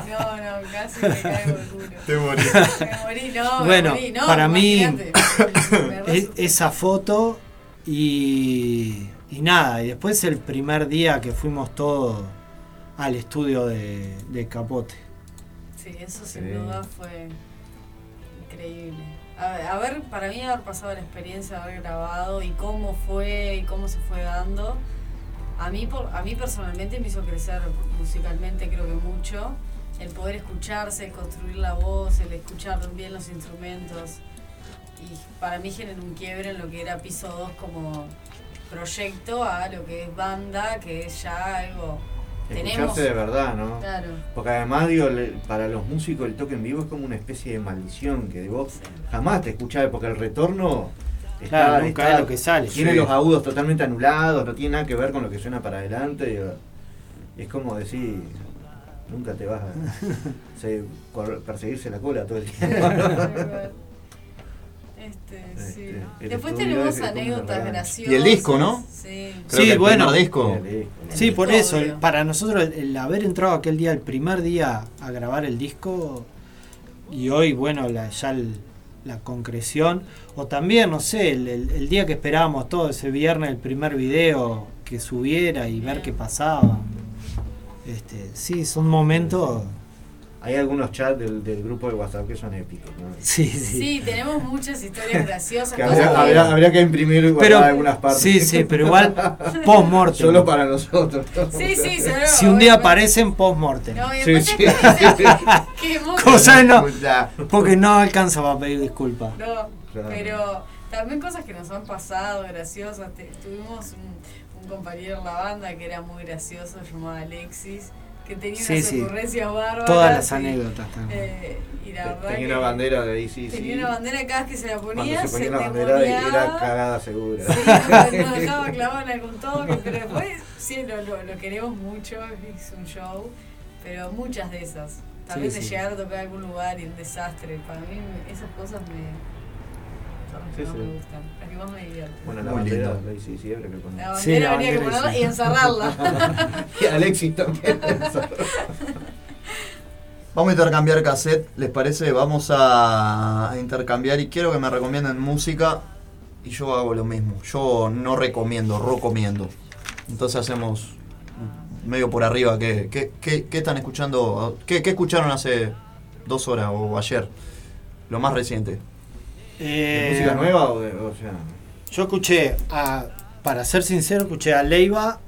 No, no, casi me caigo el culo. Te morí. Me morí, no, me bueno, morí, no, para mí es- esa foto y, y nada, y después el primer día que fuimos todos al estudio de, de Capote. Sí, eso sin Sí. duda fue increíble. A ver, a ver, para mí haber pasado la experiencia de haber grabado y cómo fue y cómo se fue dando, a mí, por, a mí personalmente me hizo crecer musicalmente creo que mucho. El poder escucharse, el construir la voz, el escuchar bien los instrumentos. Y para mí generó un quiebre en lo que era Piso 2 como proyecto a lo que es banda, que es ya algo... Tenemos, Escucharse de verdad, ¿no? Claro. Porque además, digo, para los músicos el toque en vivo es como una especie de maldición que de vos jamás te escuchás, porque el retorno Claro, nunca es lo que sale. Tiene Sí. los agudos totalmente anulados, no tiene nada que ver con lo que suena para adelante. es como decir, nunca te vas a se- perseguirse la cola todo el tiempo. Este, Este, sí. el Después tenemos anécdotas graciosas. Y el disco, ¿no? Sí. Creo que el bueno. primer disco. Sí, por disco, eso, el- obvio. para nosotros el, el haber entrado aquel día, el primer día a grabar el disco, y hoy, bueno, la, ya el- la concreción, o también, no sé, el, el- día que esperábamos todo, ese viernes, el primer video que subiera y ver qué pasaba. Este, sí, son momentos. Hay algunos chats del, del grupo de WhatsApp que son épicos. ¿no? Sí, sí. Sí, tenemos muchas historias graciosas. Que cosas habría, que- habría- habría que imprimir Pero- algunas partes. sí, sí, pero igual post-mortem. Solo para nosotros. Sí, sí, seguro, Si un día aparecen post-mortem. No, Sí, sí. que vos- Cosa no, porque no alcanza para pedir disculpas. No, Claro. pero también cosas que nos han pasado graciosas. Te- tuvimos un, un compañero en la banda que era muy gracioso, llamado Alexis, que tenía Sí, unas sí. ocurrencias bárbaras. Todas las y, anécdotas también. eh, y la verdad Tenía una bandera de ICC. tenía una bandera cada vez que se la ponía, Cuando se ponía se la bandera era endemoniaba. cagada segura. Sí, nos dejaba clavado en algún toque, pero después sí, lo, lo, lo queremos mucho, es un show, pero muchas de esas. También Sí, de sí. llegar a tocar algún lugar y un desastre. Para mí esas cosas me, las que Sí, más sí. me gustan, las que más me divierten. Bueno, la Muy bandera lindo. de ICC habría que poner. La bandera habría que ponerla y encerrarla. y Alexis también. Vamos a intercambiar cassette, ¿les parece? Vamos a, a intercambiar y quiero que me recomienden música y yo hago lo mismo. Yo no recomiendo, recomiendo. Entonces hacemos medio por arriba. ¿Qué, qué, qué- qué están escuchando? ¿Qué, qué escucharon hace dos horas o ayer? Lo más reciente. Eh, música nueva o de.? O sea, Yo escuché, a, para ser sincero, escuché a Leiva,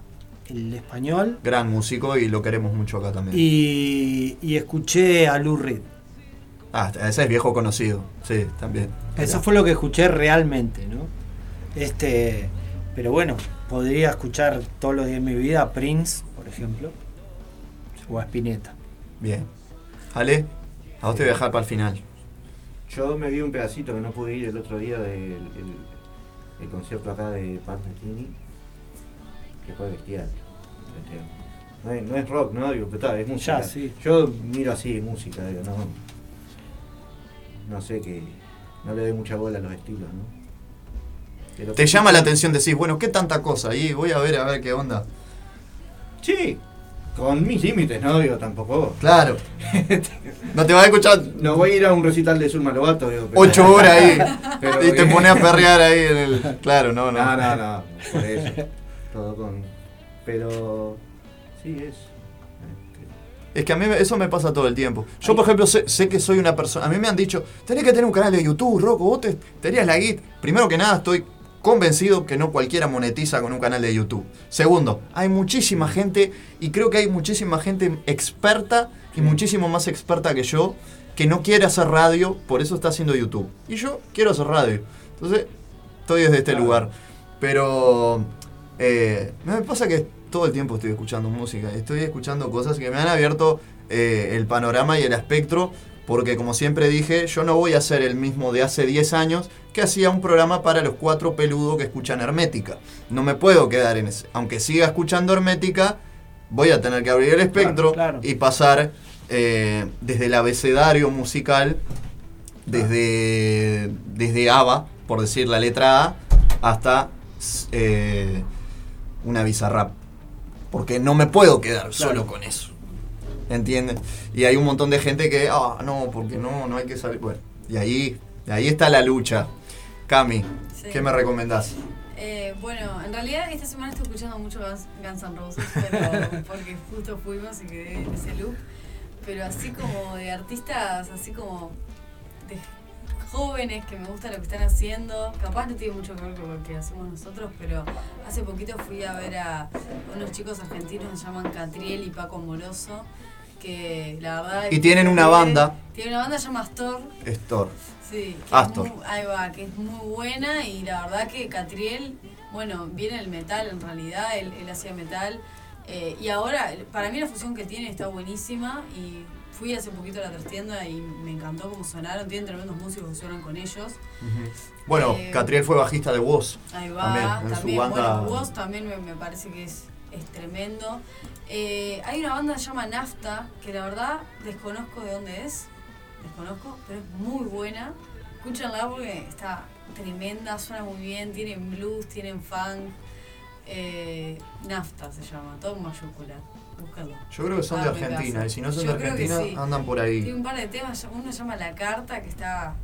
el español, Gran músico y lo queremos mucho acá también. y, y escuché a Lou Reed. Ah, ese es viejo conocido. Sí, también. Eso fue lo que escuché realmente, ¿no? Este, pero bueno, podría escuchar todos los días de mi vida a Prince, por ejemplo, o a Spinetta. Bien. Ale, a vos te voy a dejar para el final. Yo me vi un pedacito que no pude ir el otro día del el, el concierto acá de Metheny, que fue bestial. No es, no es rock, ¿no? Digo, pero está, es música. Ya, sí. Yo miro así música, digo, no. No sé que. No le doy mucha bola a los estilos, ¿no? Pero Te llama la atención, decís, bueno, ¿qué tanta cosa? Y voy a ver a ver qué onda. Sí, con mis límites, ¿no? Digo, tampoco. Claro. No te vas a escuchar No voy a ir a un recital de Zulma Lobato, digo. pero- ocho horas ahí Pero y te pones a perrear ahí en el. Claro, no, no. No, no, no, por eso. todo con. Pero. Sí, es. Es que a mí eso me pasa todo el tiempo. Yo, por ejemplo, sé, sé que soy una persona. A mí me han dicho, tenés que tener un canal de YouTube, Rocco, vos te, tenías la guita. Primero que nada, estoy convencido que no cualquiera monetiza con un canal de YouTube. Segundo, hay muchísima gente, y creo que hay muchísima gente experta y muchísimo más experta que yo, que no quiere hacer radio, por eso está haciendo YouTube. Y yo quiero hacer radio. Entonces, estoy desde este lugar. Pero eh, me pasa que todo el tiempo estoy escuchando música, estoy escuchando cosas que me han abierto eh, el panorama y el espectro, porque como siempre dije, yo no voy a ser el mismo de hace 10 años que hacía un programa para los cuatro peludos que escuchan Hermética. No me puedo quedar en ese. Aunque siga escuchando Hermética, voy a tener que abrir el espectro y pasar eh, desde el abecedario musical, desde, desde ABBA, por decir la letra A, hasta eh, una bizarrap. Porque no me puedo quedar solo con eso. ¿Entiendes? Y hay un montón de gente que, ah, no, porque no, no hay que salir. Bueno, y ahí, ahí está la lucha. Cami, Sí. ¿qué me recomendás? Eh, bueno, en realidad esta semana estoy escuchando mucho Guns N' Roses, pero porque justo fuimos y quedé en ese loop. Pero así como de artistas, así como de jóvenes que me gusta lo que están haciendo, capaz no tiene mucho que ver con lo que hacemos nosotros, pero hace poquito fui a ver a unos chicos argentinos que se llaman Catriel y Paco Moroso, que la verdad... Y tienen una banda. Tienen una banda que se llama Astor, Estor. Sí, Astor. muy- ahí va, que es muy buena y la verdad que Catriel, bueno, viene el metal en realidad, él, él hacía metal eh, y ahora para mí la fusión que tiene está buenísima y fui hace poquito a la trastienda y me encantó cómo sonaron, tienen tremendos músicos que suenan con ellos. Bueno, Eh, Catriel fue bajista de Woz. Ahí va, También, también. su banda. Bueno, Woz también me, me parece que es, es tremendo. Eh, hay una banda que se llama Nafta, que la verdad desconozco de dónde es. Desconozco, pero es muy buena. Escúchenla porque está tremenda, suena muy bien, tienen blues, tienen funk. Eh, Nafta se llama, todo en mayúscula. Búscalo. Yo creo que son de Ah, Argentina, y si no son Yo de Argentina, sí. andan por ahí. Tiene un par de temas, uno se llama La Carta, que está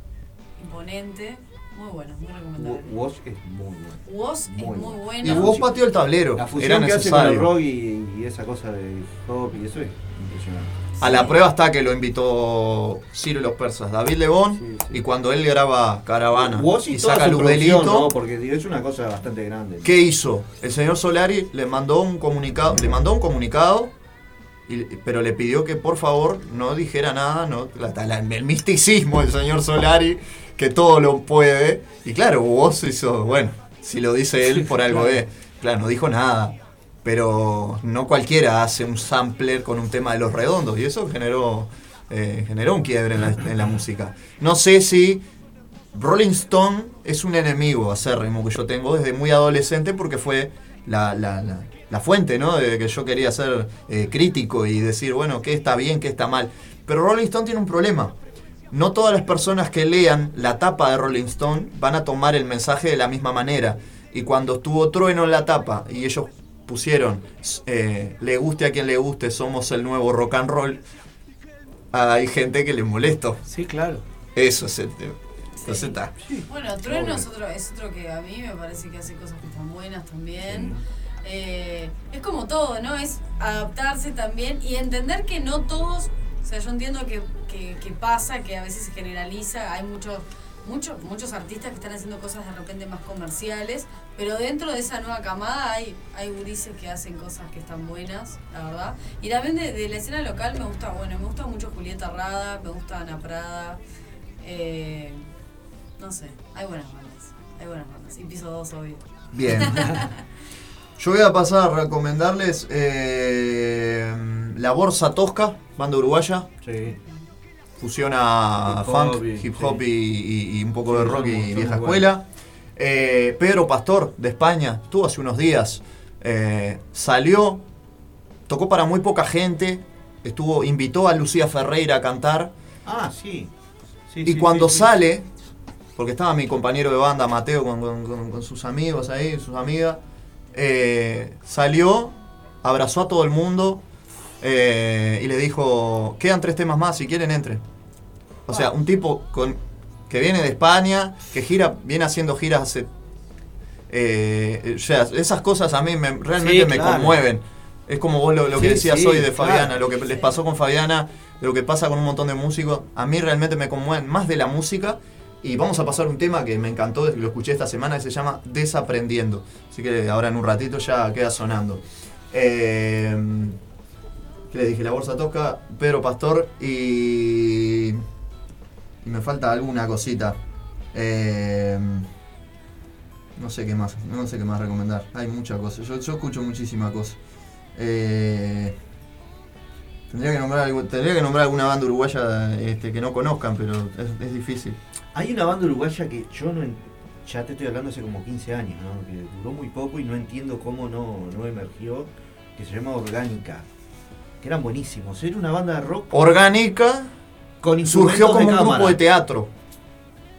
imponente. Muy bueno, muy recomendable. Woz es muy bueno. Woz es muy bueno. Y vos pateó el tablero. La Era fusión que hace con el rock y, y esa cosa de hip hop y eso es impresionante. A la prueba está que lo invitó Ciro y los persas, David Lebón, y cuando él graba Caravana Woz y, y saca su Luz producción, Delito, ¿no? Porque digo, es una cosa bastante grande. ¿qué hizo? El señor Solari le mandó un comunicado, le mandó un comunicado, y- pero le pidió que por favor no dijera nada, no, la- la- el misticismo del señor Solari, que todo lo puede. Y claro, Woz hizo, bueno, si lo dice él, por algo es. Claro, no dijo nada. Pero no cualquiera hace un sampler con un tema de los redondos. Y eso generó, eh, generó un quiebre en la, en la música. No sé si Rolling Stone es un enemigo acérrimo que yo tengo desde muy adolescente porque fue la, la- la- la fuente, ¿no? De que yo quería ser eh, crítico y decir, bueno, qué está bien, qué está mal. Pero Rolling Stone tiene un problema. No todas las personas que lean la tapa de Rolling Stone van a tomar el mensaje de la misma manera. Y cuando estuvo Trueno en la tapa y ellos pusieron, eh, le guste a quien le guste, somos el nuevo rock and roll, hay gente que le molesta. Sí, claro. Eso es el tema. Entonces está. Bueno, Trueno es otro, es otro que a mí me parece que hace cosas que están buenas también. Eh, es como todo, ¿no? Es adaptarse también y entender que no todos, o sea, yo entiendo que, que- que pasa, que a veces se generaliza, hay muchos muchos muchos artistas que están haciendo cosas de repente más comerciales, pero dentro de esa nueva camada hay, hay gurises que hacen cosas que están buenas, la verdad. Y también de, de la escena local me gusta, bueno, me gusta mucho Julieta Rada, me gusta Ana Prada, eh, no sé, hay buenas bandas, hay buenas bandas. Y piso 2, obvio. Bien. Yo voy a pasar a recomendarles eh, La Borsa Tosca, banda uruguaya. Sí. Fusiona Hip funk, hip hop y, y- y un poco Sí, de rock y vieja escuela. Eh, Pedro Pastor, de España, estuvo hace unos días. eh, salió, tocó para muy poca gente. Estuvo, invitó a Lucía Ferreira a cantar. Ah, sí. Sí, y cuando sale, porque estaba mi compañero de banda, Mateo, con, con- con- con sus amigos ahí, sus amigas, eh, salió, abrazó a todo el mundo eh, y le dijo, quedan tres temas más, si quieren entren. O sea, un tipo con, que viene de España, que gira, viene haciendo giras hace Eh, o sea, esas cosas a mí me, realmente Sí, me claro. conmueven. Es como vos lo, lo que Sí, decías sí, hoy de claro. Fabiana, lo que les pasó con Fabiana, lo que pasa con un montón de músicos. A mí realmente me conmueven más de la música. Y vamos a pasar un tema que me encantó, lo escuché esta semana, que se llama Desaprendiendo. Así que ahora en un ratito ya queda sonando. Eh, ¿Qué les dije? La bolsa toca, Pedro Pastor y. y me falta alguna cosita. Eh, no sé qué más, no sé qué más recomendar. Hay muchas cosas. Yo, escucho muchísimas cosas. Eh, tendría, que nombrar, tendría que nombrar alguna banda uruguaya este, que no conozcan, pero es, difícil. Hay una banda uruguaya que yo no. Ya te estoy hablando hace como 15 años, ¿no? Que duró muy poco y no entiendo cómo no, no emergió. Que se llama Orgánica. Que eran buenísimos. Era una banda de rock. Orgánica Con surgió como de un grupo de teatro.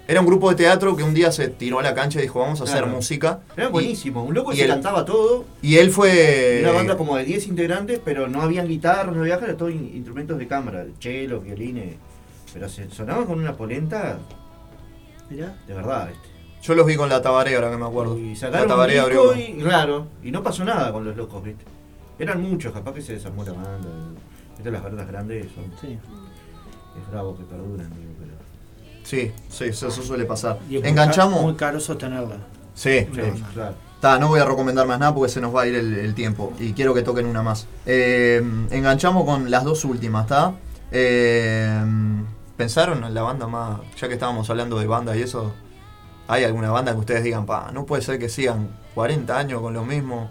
Era un grupo de teatro que un día se tiró a la cancha y dijo, vamos a hacer música. Era Y- buenísimo. Un loco que y se él- cantaba todo. Y él fue... Una banda como de 10 integrantes, pero no habían guitarras, no había era todo in- instrumentos de cámara, cello, violines. Pero se sonaban con una polenta. Mirá. De verdad, este. Yo los vi con la Tabaré, ahora que me acuerdo. Y la sacaron un Tabaré disco abrió. y, claro, y no pasó nada con los locos, ¿viste? Eran muchos, capaz que se desarmó la banda. ¿Viste? Las bandas grandes son. Es bravo que perduran, digo, pero. Sí, sí, eso, eso suele pasar. Y es muy Enganchamos. Muy caro sostenerla. Sí, sí. Claro. Ta, no voy a recomendar más nada porque se nos va a ir el, el tiempo. Y quiero que toquen una más. Eh, enganchamos con las dos últimas, ¿está? Eh, ¿Pensaron en la banda más? Ya que estábamos hablando de banda y eso. ¿Hay alguna banda que ustedes digan, pa, no puede ser que sigan 40 años con lo mismo?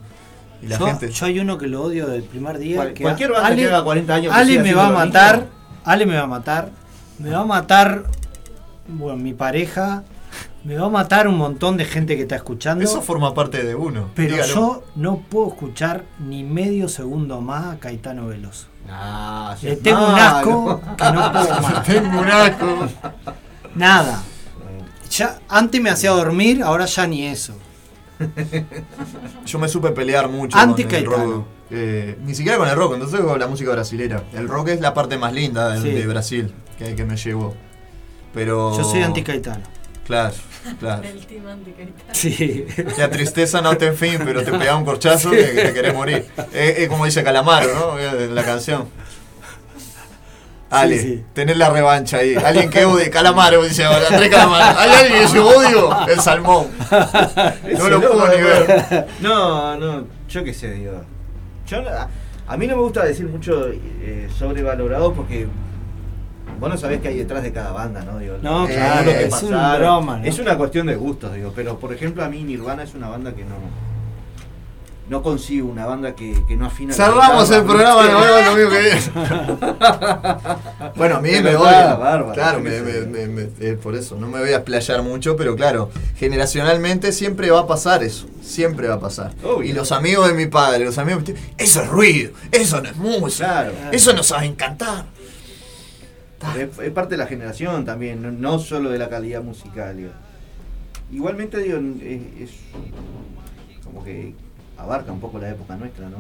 Y la yo, gente. yo hay uno que lo odio del primer día. Cual- que cualquier banda que haga 40 años que Ale me va a matar. mismo. Ale me va a matar. Me va a matar. Bueno, mi pareja. Me va a matar un montón de gente que está escuchando. Eso forma parte de uno. pero dígalo. yo no puedo escuchar ni medio segundo más a Caetano Veloso. Ah, Le tengo un asco que no puedo más. tengo un asco. Nada. Ya, antes me hacía dormir, ahora ya ni eso. Yo me supe pelear mucho Anti con el Caetano. rock. eh, ni siquiera con el rock, entonces con la música brasilera. El rock es la parte más linda de, Sí. de Brasil que, que me llevó. Pero. Yo soy anti Caetano. Claro, claro. El team anticaetano. Sí. La tristeza no te en fin, pero te pega un corchazo Sí. que, que te querés morir. Es, es como dice Calamaro, ¿no? En la canción. Ale, Sí, sí. tenés la revancha ahí. Alguien que odie, Calamaro, dice ahora, Andrés Calamaro. ¿Hay alguien que yo odio? El salmón. No lo puedo ni ver. No, no, yo qué sé, digo. Yo, no- a, a mí no me gusta decir mucho eh, sobrevalorado porque vos no sabés qué hay detrás de cada banda, ¿no? Digo, No, eh, claro, lo que es un pasaron. broma, ¿no? Es una cuestión de gustos, digo. Pero, por ejemplo, a mí Nirvana es una banda que no... No consigo una banda que, que no afina Cerramos el programa, nos vemos el domingo que. Bueno, a mí me bárbaro, claro, me, me- eh, por eso, no me voy a explayar mucho, pero claro, generacionalmente siempre va a pasar eso. Siempre va a pasar. Y los amigos de mi padre, los amigos eso es ruido, eso no es música, eso no sabe encantar. Es, es parte de la generación también, no, no solo de la calidad musical. digo. Igualmente, digo, es, es como que abarca un poco la época nuestra, ¿no?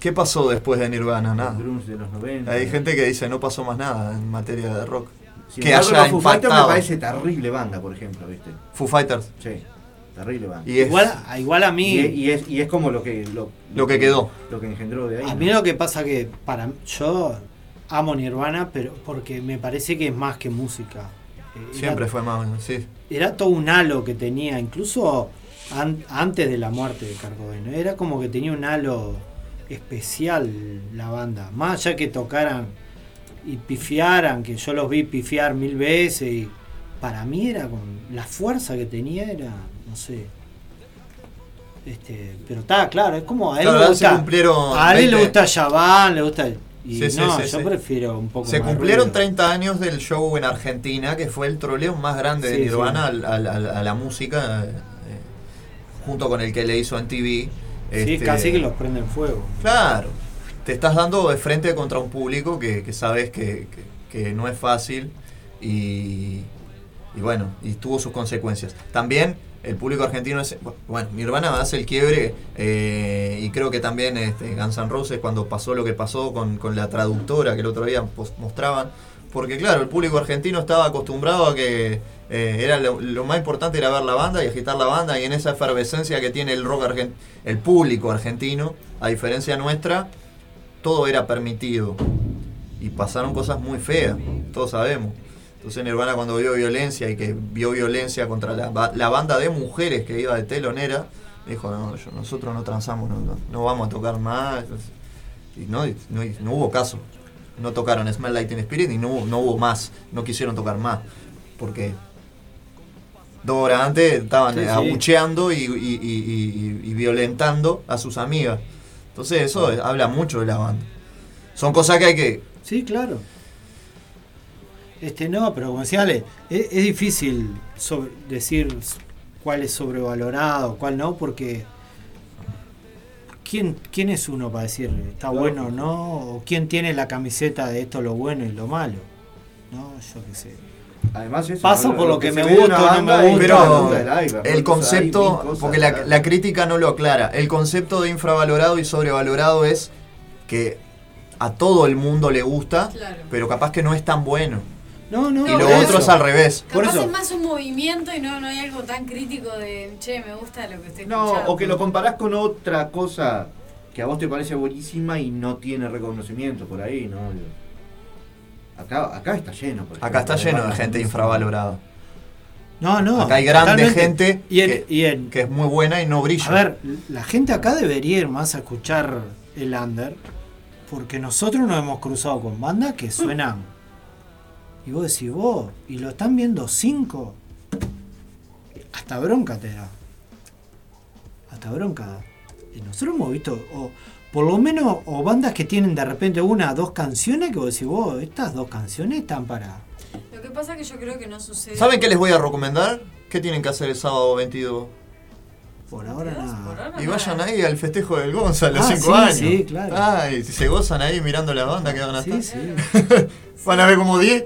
¿Qué pasó después de Nirvana? Nada. El grunge de los 90. Hay gente que dice no pasó más nada en materia de rock. Sin que haya Foo Fighters me parece terrible banda, por ejemplo, ¿viste? Foo Fighters. Sí, terrible banda. Y es- Igual, igual a mí. Y, es- y es, y es como lo que lo, Lo que quedó. Lo que engendró de ahí. A ¿no? mí lo que pasa que para yo amo Nirvana, pero porque me parece que es más que música. Eh, era- Siempre fue más, sí. Era todo un halo que tenía, incluso an- antes de la muerte de Kurt Cobain, ¿no? Era como que tenía un halo especial la banda. Más allá que tocaran y pifiaran, que yo los vi pifiar mil veces, y para mí era con la fuerza que tenía era, no sé. Este, pero está claro, es como a él Claro, le gusta. a él le 20. gusta Yaván, le gusta. Y Sí, no, sí, yo sí. prefiero un poco Se más cumplieron ruido. 30 años del show en Argentina, que fue el troleo más grande de Nirvana a, la música, junto con el que le hizo en TV. Sí, casi que los prenden fuego. Claro, te estás dando de frente contra un público que, que sabes que, que- que no es fácil y, y bueno, y tuvo sus consecuencias. También el público argentino es, bueno, Nirvana hace el quiebre eh, y creo que también este, Guns N' Roses cuando pasó lo que pasó con, con la traductora que el otro día mostraban, Porque claro, el público argentino estaba acostumbrado a que eh, era lo, más importante era ver la banda y agitar la banda y en esa efervescencia que tiene el rock argentino, el público argentino, a diferencia nuestra, todo era permitido. Y pasaron cosas muy feas, todos sabemos. Entonces Nirvana cuando vio violencia y que vio violencia contra la, la banda de mujeres que iba de telonera, dijo, no, nosotros no transamos, no, no- vamos a tocar más. Y no, no, no hubo caso. No tocaron Smell Teen Spirit y no, no hubo más. No quisieron tocar más. Porque dos horas antes estaban Sí, eh, sí. abucheando y, y- y- y- y violentando a sus amigas. Entonces eso habla mucho de la banda. Son cosas que hay que... Sí, claro. Este no, pero como decía Ale, es, es difícil sobre- decir cuál es sobrevalorado, cuál no, porque ¿quién, quién es uno para decir está bueno o no? ¿O quién tiene la camiseta de esto lo bueno y lo malo? No, yo qué sé. Además, eso, Pasa ¿no? por lo que me gusta o no me gusta. Pero el concepto, cosas porque la, crítica no lo aclara, el concepto de infravalorado y sobrevalorado es que a todo el mundo le gusta, Claro. pero capaz que no es tan bueno. No, no. y lo por otro eso. es al revés. Capaz es más un movimiento y no, no hay algo tan crítico de, che, me gusta lo que estoy No, escuchando. o que lo comparás con otra cosa que a vos te parece buenísima y no tiene reconocimiento por ahí, ¿no? Acá, acá está lleno. por Acá está lleno de gente infravalorada. No, no. Acá hay grande gente Y que, y en- que es muy buena y no brilla. A ver, la gente acá debería ir más a escuchar el under, porque nosotros nos hemos cruzado con bandas que suenan. Y vos decís, vos, y lo están viendo cinco. Hasta bronca te da. Hasta bronca. Y nosotros hemos visto, por lo menos, o bandas que tienen de repente una, dos canciones que vos decís, vos, estas dos canciones están para. Lo que pasa es que yo creo que no sucede. ¿Saben qué les voy a recomendar? ¿Qué tienen que hacer el sábado 22? Por ahora nada. Y vayan ahí al festejo del Gonza a los Ah, 5 sí, años. sí, claro. Ay, si se gozan ahí mirando la banda que van a Sí, estar. van a ver como 10.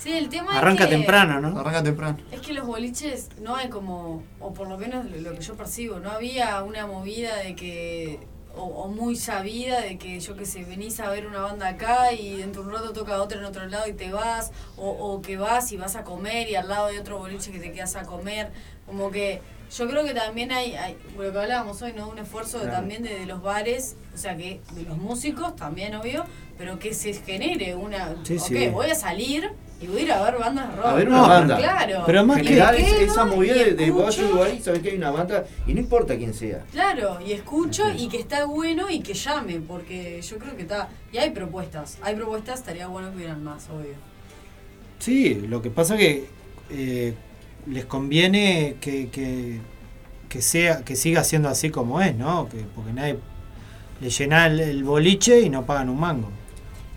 Sí, el tema Arranca es que, temprano, ¿no? Arranca temprano. Es que los boliches no hay como, o por lo menos lo que yo percibo, no había una movida de que, o, o muy sabida de que yo que sé, venís a ver una banda acá y dentro de un rato toca otra en otro lado y te vas, o, o que vas y vas a comer y al lado hay otro boliche que te quedas a comer, como que yo creo que también hay, hay lo que hablábamos hoy, ¿no? Un esfuerzo de- también de, de los bares, o sea que de los músicos también, obvio, pero que se genere una, Sí, ok, sí. voy a salir y voy a ir a ver bandas rock. A ver una No, banda. Claro. Pero más que- es- esa movida de, de vos escucho. un lugar y sabés que hay una banda y no importa quién sea. Claro, y escucho y que está bueno y que llame, porque yo creo que está. Y hay propuestas, hay propuestas, estaría bueno que hubieran más, obvio. Sí, lo que pasa que eh, les conviene que, que, que sea que siga siendo así como es, ¿no? Que, porque nadie le llena el, el boliche y no pagan un mango.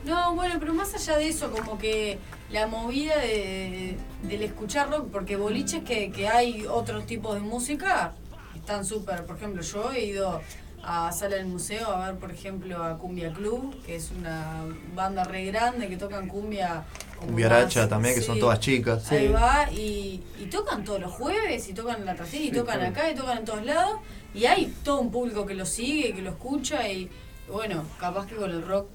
No, bueno, pero más allá de eso, como que la movida de, del escucharlo, porque boliches que, que hay otros tipos de música están súper. Por ejemplo, yo he ido a Sala del Museo a ver, por ejemplo, a Cumbia Club, que es una banda re grande que tocan cumbia. más- también, que son sí. todas chicas. Ahí va, y, y tocan todos los jueves, y tocan en la trasera, y Sí, tocan acá, y tocan en todos lados, y hay todo un público que lo sigue, que lo escucha, y bueno, capaz que con el rock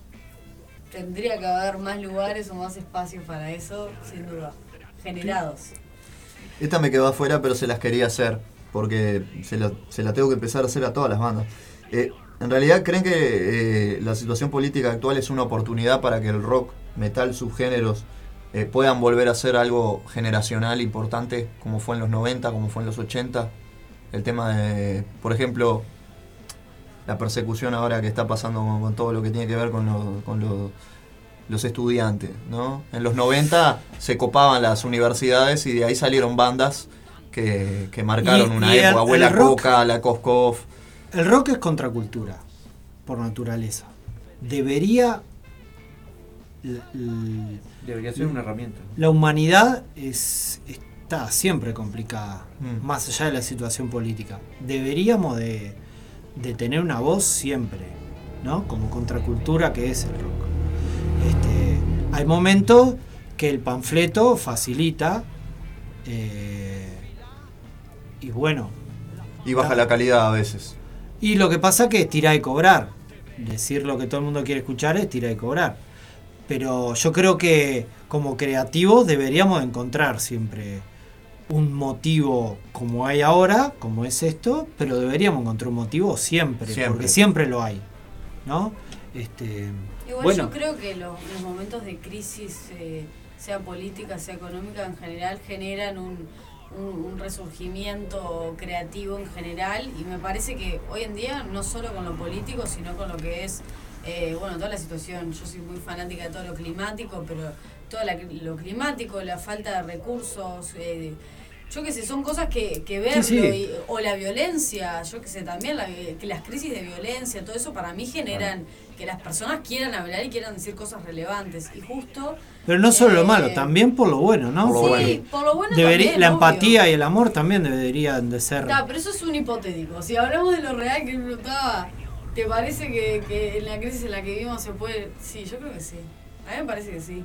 tendría que haber más lugares o más espacios para eso, sin duda, generados. Esta me quedó afuera, pero se las quería hacer. Porque se la, tengo que empezar a hacer a todas las bandas. Eh, ¿En realidad creen que eh, la situación política actual es una oportunidad para que el rock, metal, subgéneros eh, puedan volver a ser algo generacional importante, como fue en los 90, como fue en los 80? El tema de, por ejemplo, la persecución ahora que está pasando con, con todo lo que tiene que ver con, lo- con lo- los estudiantes, ¿no? En los 90 se copaban las universidades y de ahí salieron bandas que, que marcaron Y- una y el- época. Abuela el rock- Coca, La Koskov. El rock es contracultura, por naturaleza. Debería. l- l- Debería ser una herramienta. La humanidad es, está siempre complicada, Mm. más allá de la situación política. Deberíamos de, de tener una voz siempre, ¿no? Como contracultura que es el rock. Este, hay momentos que el panfleto facilita eh, y bueno. Y baja la calidad a veces. Y lo que pasa que es tirar y cobrar. Decir lo que todo el mundo quiere escuchar es tirar y cobrar. Pero yo creo que como creativos deberíamos encontrar siempre un motivo como hay ahora, como es esto, pero deberíamos encontrar un motivo siempre, Siempre. porque siempre lo hay, ¿no? Este, Igual bueno, yo creo que los, los momentos de crisis, eh, sea política, sea económica, en general generan un, un- un resurgimiento creativo en general y me parece que hoy en día, no solo con lo político, sino con lo que es, eh, bueno, toda la situación, yo soy muy fanática de todo lo climático, pero todo la- lo climático, la falta de recursos, eh, yo qué sé, son cosas que, que verlo, Sí, sí. y- o la violencia, yo qué sé, también la, que las crisis de violencia, todo eso para mí generan que las personas quieran hablar y quieran decir cosas relevantes. Y justo... pero no solo lo eh, malo, también por lo bueno, ¿no? sí, Porque por lo bueno también, la obvio. empatía y el amor también deberían de ser... Ta, pero eso es un hipotético. Si hablamos de lo real que preguntaba, ¿te parece que, que en la crisis en la que vivimos se puede...? Sí, yo creo que sí. A mí me parece que sí.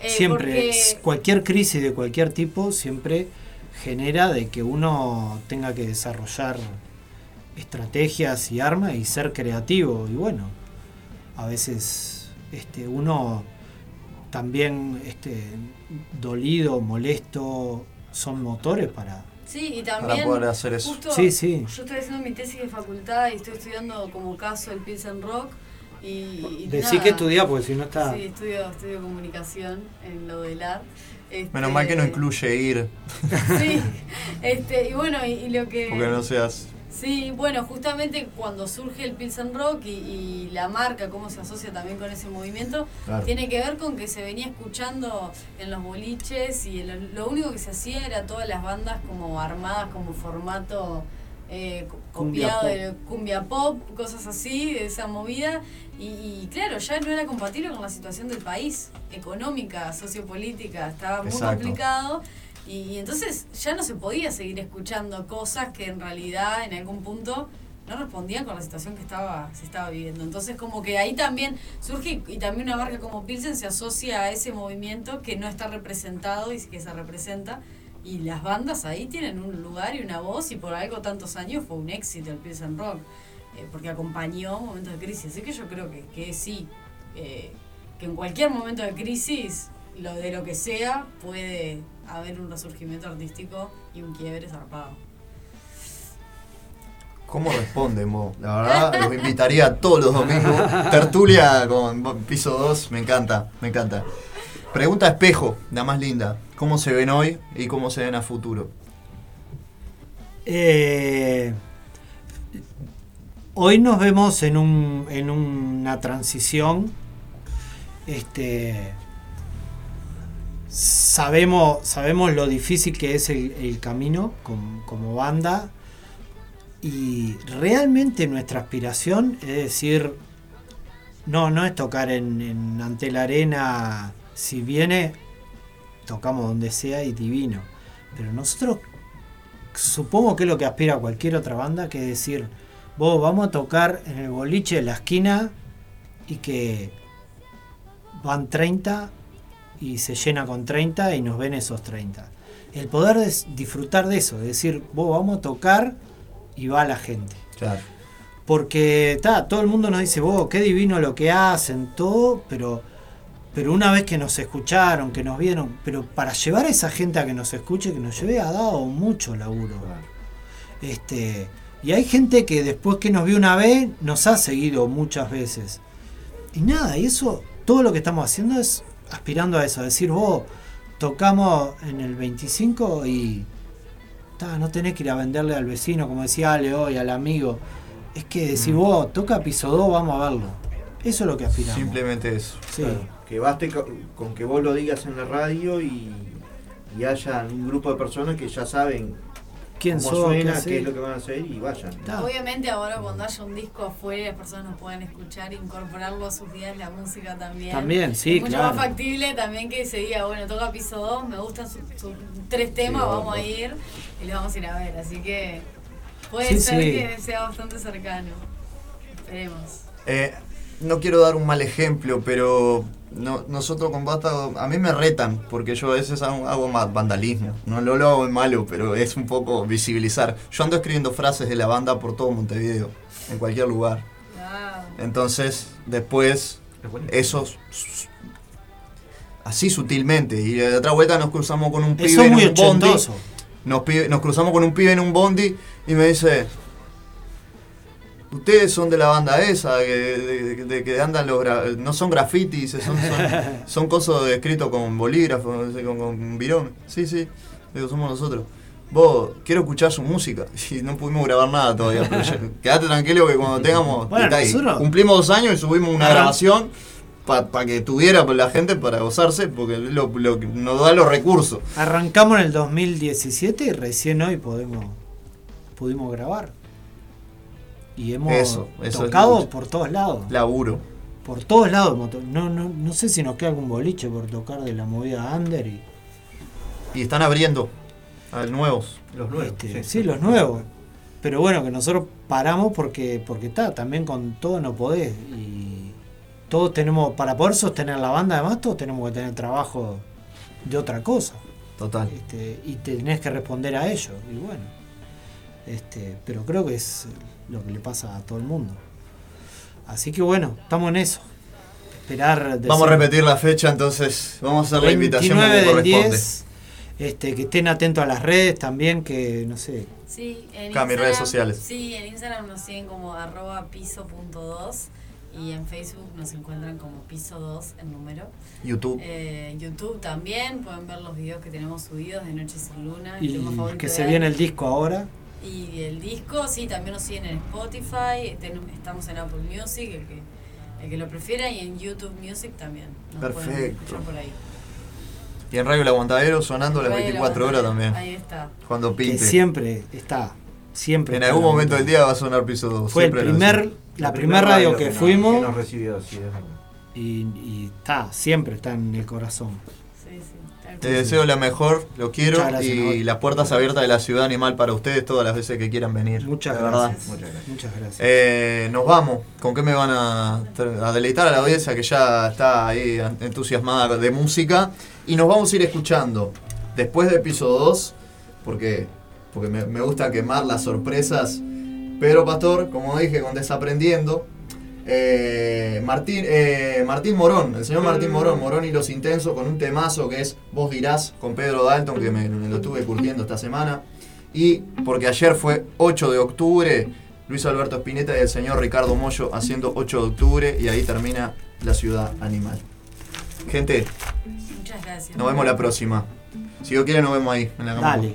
Eh, siempre, porque- cualquier crisis de cualquier tipo siempre genera de que uno tenga que desarrollar estrategias y armas y ser creativo. Y bueno, a veces este, uno también este, dolido, molesto, son motores para... Sí, y también. poder hacer eso. justo Sí, sí. Yo estoy haciendo mi tesis de facultad y estoy estudiando como caso el Pilsen Rock. Y, y Decí nada. que estudiá, porque si no está- Sí, estudio, estudio comunicación en lo del art. Menos mal que no incluye ir, Sí, este, y bueno, y, y lo que. porque no seas. Sí, bueno, justamente cuando surge el Pilsen Rock y, y la marca, cómo se asocia también con ese movimiento, Claro. tiene que ver con que se venía escuchando en los boliches y lo, lo único que se hacía era todas las bandas como armadas como formato eh, co- Cumbia copiado pop. de cumbia pop, cosas así, de esa movida. Y, y claro, ya no era compatible con la situación del país, económica, sociopolítica, estaba muy Exacto. complicado. Y, y entonces ya no se podía seguir escuchando cosas que en realidad en algún punto no respondían con la situación que estaba se estaba viviendo. Entonces como que ahí también surge y también una marca como Pilsen se asocia a ese movimiento que no está representado y que se representa. Y las bandas ahí tienen un lugar y una voz y por algo tantos años fue un éxito el Pilsen Rock, eh, porque acompañó momentos de crisis. Así que yo creo que, que sí, eh, que en cualquier momento de crisis, lo de lo que sea, puede haber un resurgimiento artístico y un quiebre zarpado. ¿Cómo responden vos? La verdad, los invitaría todos los domingos. Tertulia con piso 2, me encanta, me encanta. Pregunta espejo, la más linda. ¿Cómo se ven hoy y cómo se ven a futuro? Eh, hoy nos vemos en, un, en una transición. Este, sabemos, sabemos lo difícil que es el, camino como, banda. Y realmente nuestra aspiración es decir, no, no es tocar en ante la arena. Si viene, tocamos donde sea y divino. Pero nosotros supongo que es lo que aspira cualquier otra banda, que es decir, vos vamos a tocar en el boliche de la esquina y que van 30 y se llena con 30 y nos ven esos 30. El poder es disfrutar de eso, es decir, vos vamos a tocar y va la gente. Claro. Porque ta, todo el mundo nos dice, vos, qué divino lo que hacen, todo, pero, pero una vez que nos escucharon, que nos vieron, pero para llevar a esa gente a que nos escuche, que nos lleve, ha dado mucho laburo. Este, y hay gente que después que nos vio una vez, nos ha seguido muchas veces. Y nada, y eso, todo lo que estamos haciendo es aspirando a eso, a decir, vos, tocamos en el 25 y ta, no tenés que ir a venderle al vecino, como decía Ale hoy, al amigo. Es que decir, vos, toca piso 2, vamos a verlo. Eso es lo que aspiramos. Simplemente eso. Sí. Claro, que baste co- con que vos lo digas en la radio y, y haya un grupo de personas que ya saben ¿Quién cómo sos? suena, ¿Qué es lo que van a hacer y vayan. Obviamente ahora cuando haya un disco afuera las personas nos pueden escuchar, incorporarlo a sus días la música también. También, sí, es mucho claro. más factible también que se diga, bueno, toca piso 2, me gustan sus sus tres temas, Sí, vamos vamos. a ir y los vamos a ir a ver. Así que puede Sí, ser sí. que sea bastante cercano. Esperemos. Eh, no quiero dar un mal ejemplo, pero no- nosotros con Basta, a mí me retan, porque yo a veces hago, hago más vandalismo. No lo, lo hago en malo, pero es un poco visibilizar. Yo ando escribiendo frases de la banda por todo Montevideo, en cualquier lugar. Entonces, después, eso así sutilmente. Y de otra vuelta nos cruzamos con un pibe en muy un bondi. Nos, nos cruzamos con un pibe en un bondi y me dice. Ustedes son de la banda esa, que, de, de- de que andan los gra- no son grafitis, son, son, son cosas escritos con bolígrafo, con, con virón. Sí, sí, digo, somos nosotros. Vos, quiero escuchar su música. Y no pudimos grabar nada todavía, pero ya- quedate tranquilo que cuando tengamos. Bueno, está ahí. nosotros- Cumplimos dos años y subimos una grabación para que tuviera la gente para gozarse, porque lo, nos da los recursos. Arrancamos en el 2017 y recién hoy podemos pudimos grabar. Y hemos Eso, eso es tocado por todos lados. Laburo. Por todos lados. No, no, no sé si nos queda algún boliche por tocar de la movida under y. Y están abriendo a nuevos. Los nuevos. Este, sí, los nuevos. Pero bueno, que nosotros paramos porque porque está, también con todo no podés. Y todos tenemos, para poder sostener la banda, además, todos tenemos que tener trabajo de otra cosa. Total. Este, y tenés que responder a ello. Y bueno. Este, pero creo que es lo que le pasa a todo el mundo. Así que bueno, estamos en eso. Esperar. Vamos a repetir la fecha, entonces vamos a hacer la invitación 29 como del corresponde. 10. Este, que estén atentos a las redes también, que no sé. Sí, en Acá, mis redes sociales. Sí, en Instagram nos siguen como arroba piso.2 y en Facebook nos encuentran como piso 2 el número. YouTube. Eh, YouTube también, pueden ver los videos que tenemos subidos de Noche sin Luna. Y que se viene el disco ahora. Y el disco, sí, también nos siguen en Spotify, estamos en Apple Music, el que, el que lo prefiera, y en YouTube Music también. Nos pueden Perfecto. escuchar por ahí. Y en Radio El Aguantadero sonando las Radio El 24 horas también. Ahí está. Cuando Que pinte. siempre está. Siempre En algún momento del día va a sonar piso 2. Fue el primer, la primera radio que, fuimos. que nos recibió, sí, es verdad. y, y está, siempre está en el corazón. Te deseo la mejor, lo quiero Muchas gracias, y las puertas abiertas de la ciudad animal para ustedes todas las veces que quieran venir. Muchas de gracias. verdad. Muchas gracias. Eh, nos vamos. ¿Con qué me van a, a deleitar a la audiencia que ya está ahí entusiasmada de música? Y nos vamos a ir escuchando después de episodio 2, porque, porque me, me gusta quemar las sorpresas. Pedro Pastor, como dije, con Desaprendiendo. Eh, Martín, eh, Martín Morón, el señor Martín Morón, Morón y los Intensos, con un temazo que es Vos dirás, con Pedro Dalton, que me, me lo estuve curtiendo esta semana. Y porque ayer fue 8 de octubre, Luis Alberto Spinetta y el señor Ricardo Mollo haciendo 8 de octubre y ahí termina la ciudad animal. Gente, Muchas gracias. nos vemos la próxima. Si Dios quiere, nos vemos ahí en la. Dale.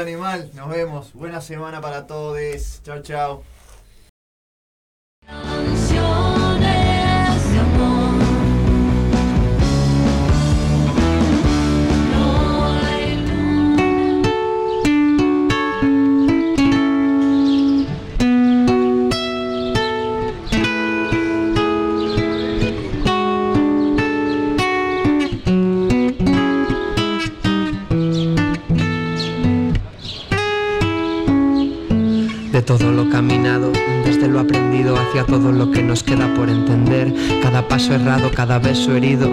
Animal. Nos vemos. Buena semana para todos. Chao, chao. Todo lo que nos queda por entender. Cada paso errado, cada beso herido,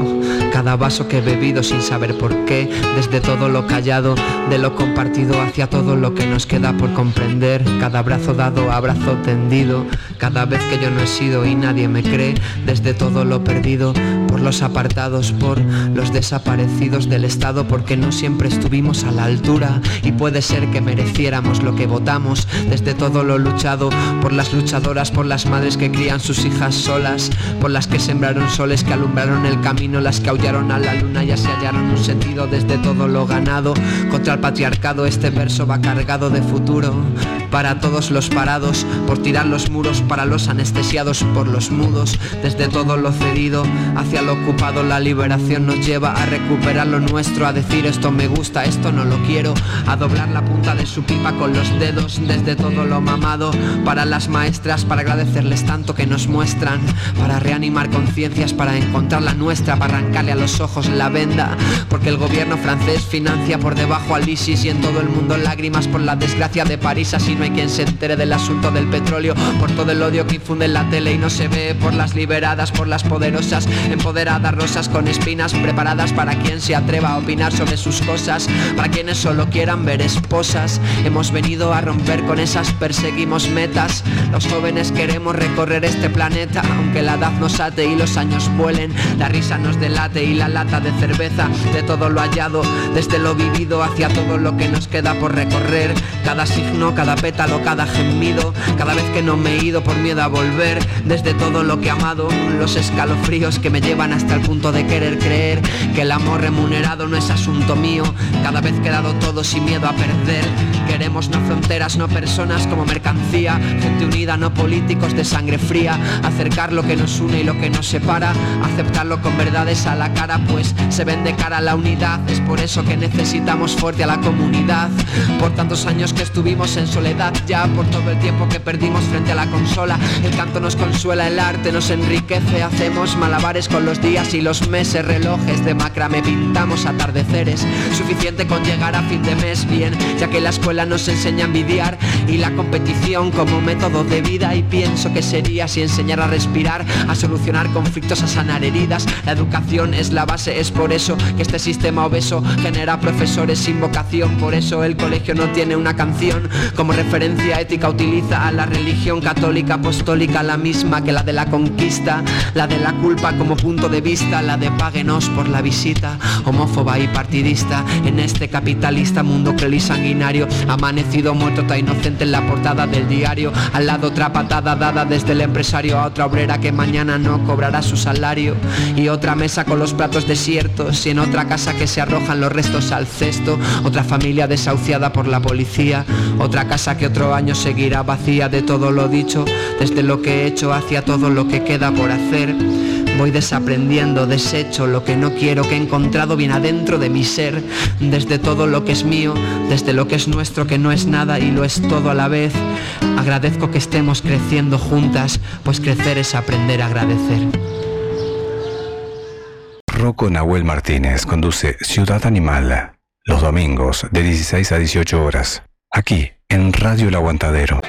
cada vaso que he bebido sin saber por qué. Desde todo lo callado, de lo compartido hacia todo lo que nos queda por comprender. Cada abrazo dado, abrazo tendido. Cada vez que yo no he sido y nadie me cree. Desde todo lo perdido, por los apartados, por los desaparecidos del Estado, porque no siempre estuvimos a la altura. Y puede ser que mereciéramos lo que votamos. Desde todo lo luchado, por las luchadoras, por las madres que crían sus hijas solas, por las que sembraron soles que alumbraron el camino, las que aullaron a la luna y así hallaron un sentido desde todo lo ganado. Contra el patriarcado este verso va cargado de futuro. Para todos los parados, por tirar los muros, para los anestesiados, por los mudos, desde todo lo cedido hacia lo ocupado, la liberación nos lleva a recuperar lo nuestro, a decir esto me gusta, esto no lo quiero, a doblar la punta de su pipa con los dedos, desde todo lo mamado, para las maestras, para agradecerles tanto que nos muestran, para reanimar conciencias, para encontrar la nuestra, para arrancarle a los ojos la venda, porque el gobierno francés financia por debajo al ISIS y en todo el mundo lágrimas por la desgracia de París, así no quien se entere del asunto del petróleo, por todo el odio que infunde en la tele y no se ve, por las liberadas, por las poderosas, empoderadas rosas con espinas preparadas para quien se atreva a opinar sobre sus cosas, para quienes solo quieran ver esposas, hemos venido a romper con esas perseguimos metas, los jóvenes queremos recorrer este planeta, aunque la edad nos ate y los años vuelen, la risa nos delate y la lata de cerveza, de todo lo hallado, desde lo vivido hacia todo lo que nos queda por recorrer, cada signo, cada pétalo, cada gemido, cada vez que no me he ido por miedo a volver, desde todo lo que he amado, los escalofríos que me llevan hasta el punto de querer creer que el amor remunerado no es asunto mío, cada vez que he todo sin miedo a perder, queremos no fronteras, no personas como mercancía, gente unida, no políticos de sangre fría, acercar lo que nos une y lo que nos separa, aceptarlo con verdades a la cara, pues se ven de cara a la unidad, es por eso que necesitamos fuerte a la comunidad, por tantos años que estuvimos en soledad, ya por todo el tiempo que perdimos frente a la consola, el canto nos consuela, el arte nos enriquece, hacemos malabares con los días y los meses, relojes de macrame pintamos atardeceres, suficiente con llegar a fin de mes bien, ya que la escuela nos enseña a envidiar. Y la competición como método de vida y pienso que sería si enseñar a respirar, a solucionar conflictos, a sanar heridas, la educación es la base, es por eso que este sistema obeso genera profesores sin vocación, por eso el colegio no tiene una canción como ética utiliza a la religión católica apostólica la misma que la de la conquista, la de la culpa como punto de vista, la de páguenos por la visita, homófoba y partidista en este capitalista mundo cruel y sanguinario, amanecido muerto tan inocente en la portada del diario, al lado otra patada dada desde el empresario a otra obrera que mañana no cobrará su salario y otra mesa con los platos desiertos y en otra casa que se arrojan los restos al cesto, otra familia desahuciada por la policía, otra casa que otro año seguirá vacía de todo lo dicho, desde lo que he hecho hacia todo lo que queda por hacer. Voy desaprendiendo, desecho lo que no quiero, que he encontrado bien adentro de mi ser, desde todo lo que es mío, desde lo que es nuestro, que no es nada y lo es todo a la vez. Agradezco que estemos creciendo juntas, pues crecer es aprender a agradecer. Rocco Nahuel Martínez conduce Ciudad Animal los domingos de 16 a 18 horas, aquí en Radio El Aguantadero.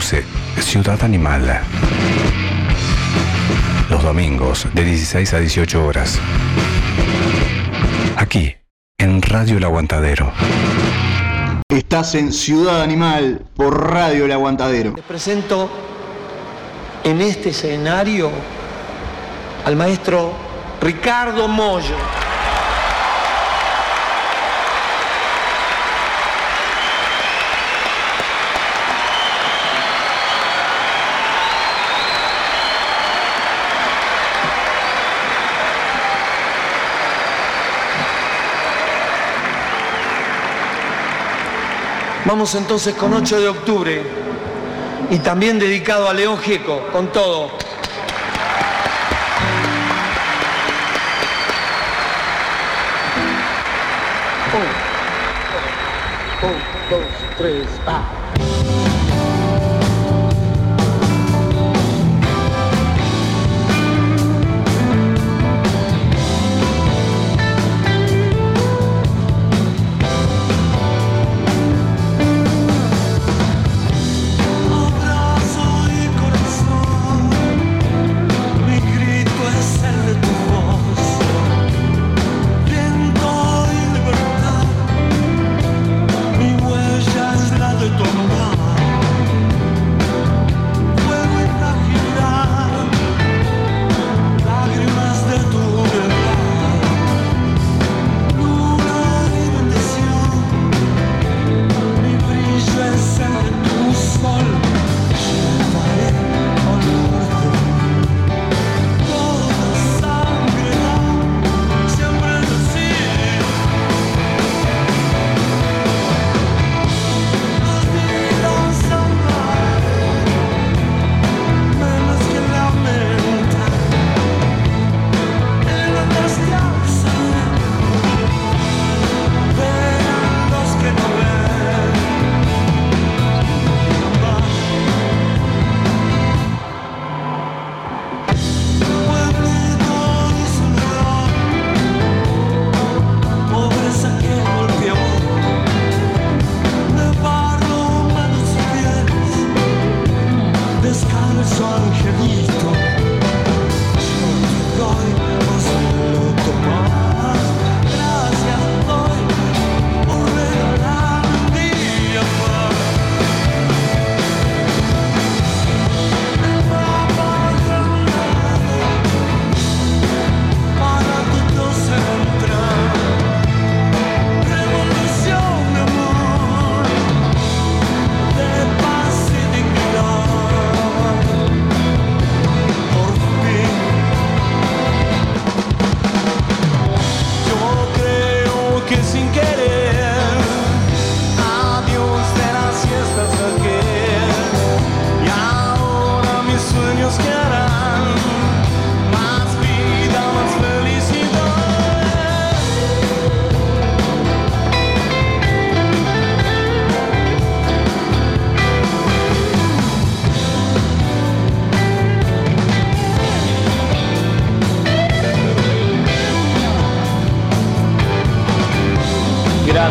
Ciudad Animal. Los domingos de 16 a 18 horas. Aquí, en Radio El Aguantadero. Estás en Ciudad Animal por Radio El Aguantadero. Les presento en este escenario al maestro Ricardo Mollo. Vamos entonces con 8 de octubre y también dedicado a León Gieco, con todo. Un, dos, tres, va.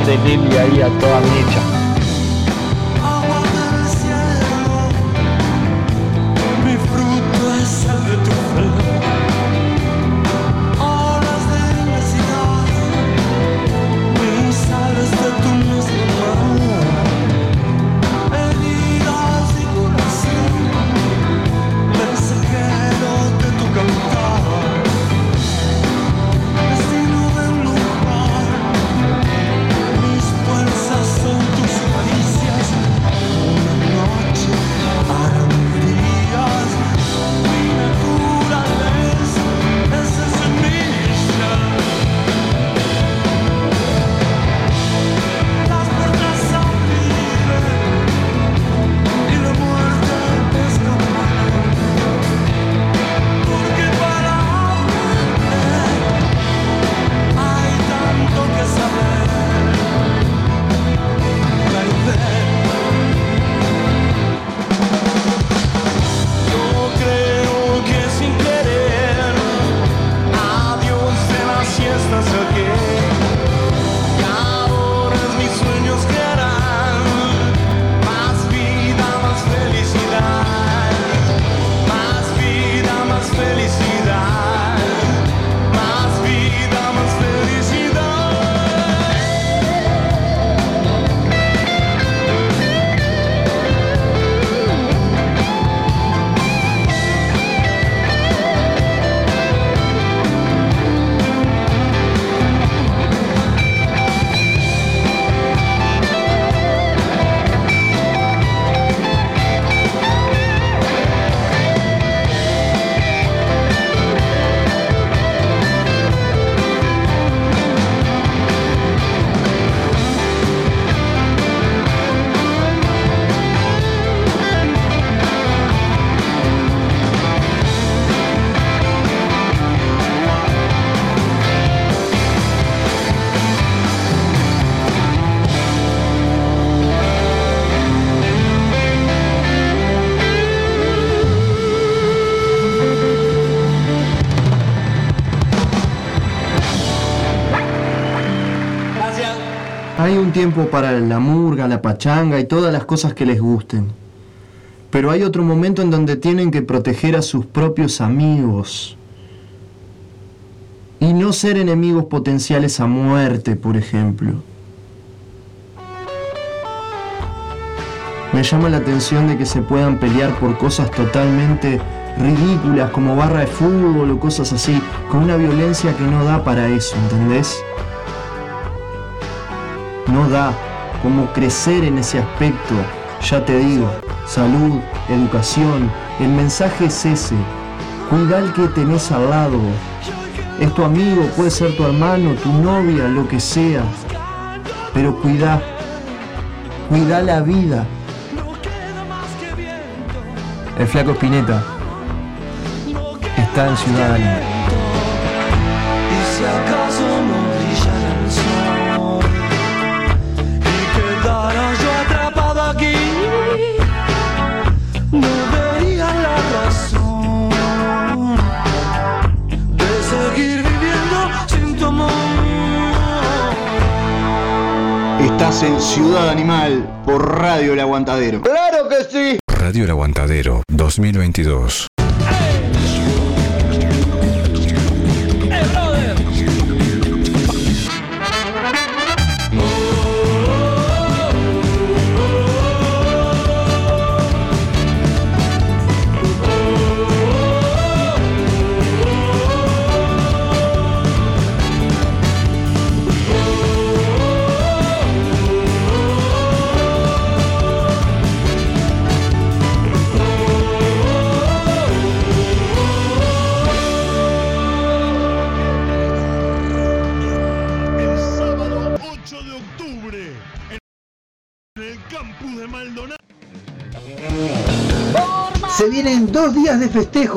de Libia ahí a toda mecha. Tiempo para la murga, la pachanga y todas las cosas que les gusten. Pero hay otro momento en donde tienen que proteger a sus propios amigos. Y no ser enemigos potenciales a muerte, por ejemplo. Me llama la atención de que se puedan pelear por cosas totalmente ridículas como barra de fútbol o cosas así, con una violencia que no da para eso, ¿entendés? Da como crecer en ese aspecto, ya te digo, salud, educación, el mensaje es ese, cuida al que tenés al lado, es tu amigo, puede ser tu hermano, tu novia, lo que sea, pero cuida, cuida la vida. El flaco Spinetta está en Ciudad Estás en Ciudad Animal por Radio El Aguantadero. ¡Claro que sí! Radio El Aguantadero 2022. Campus de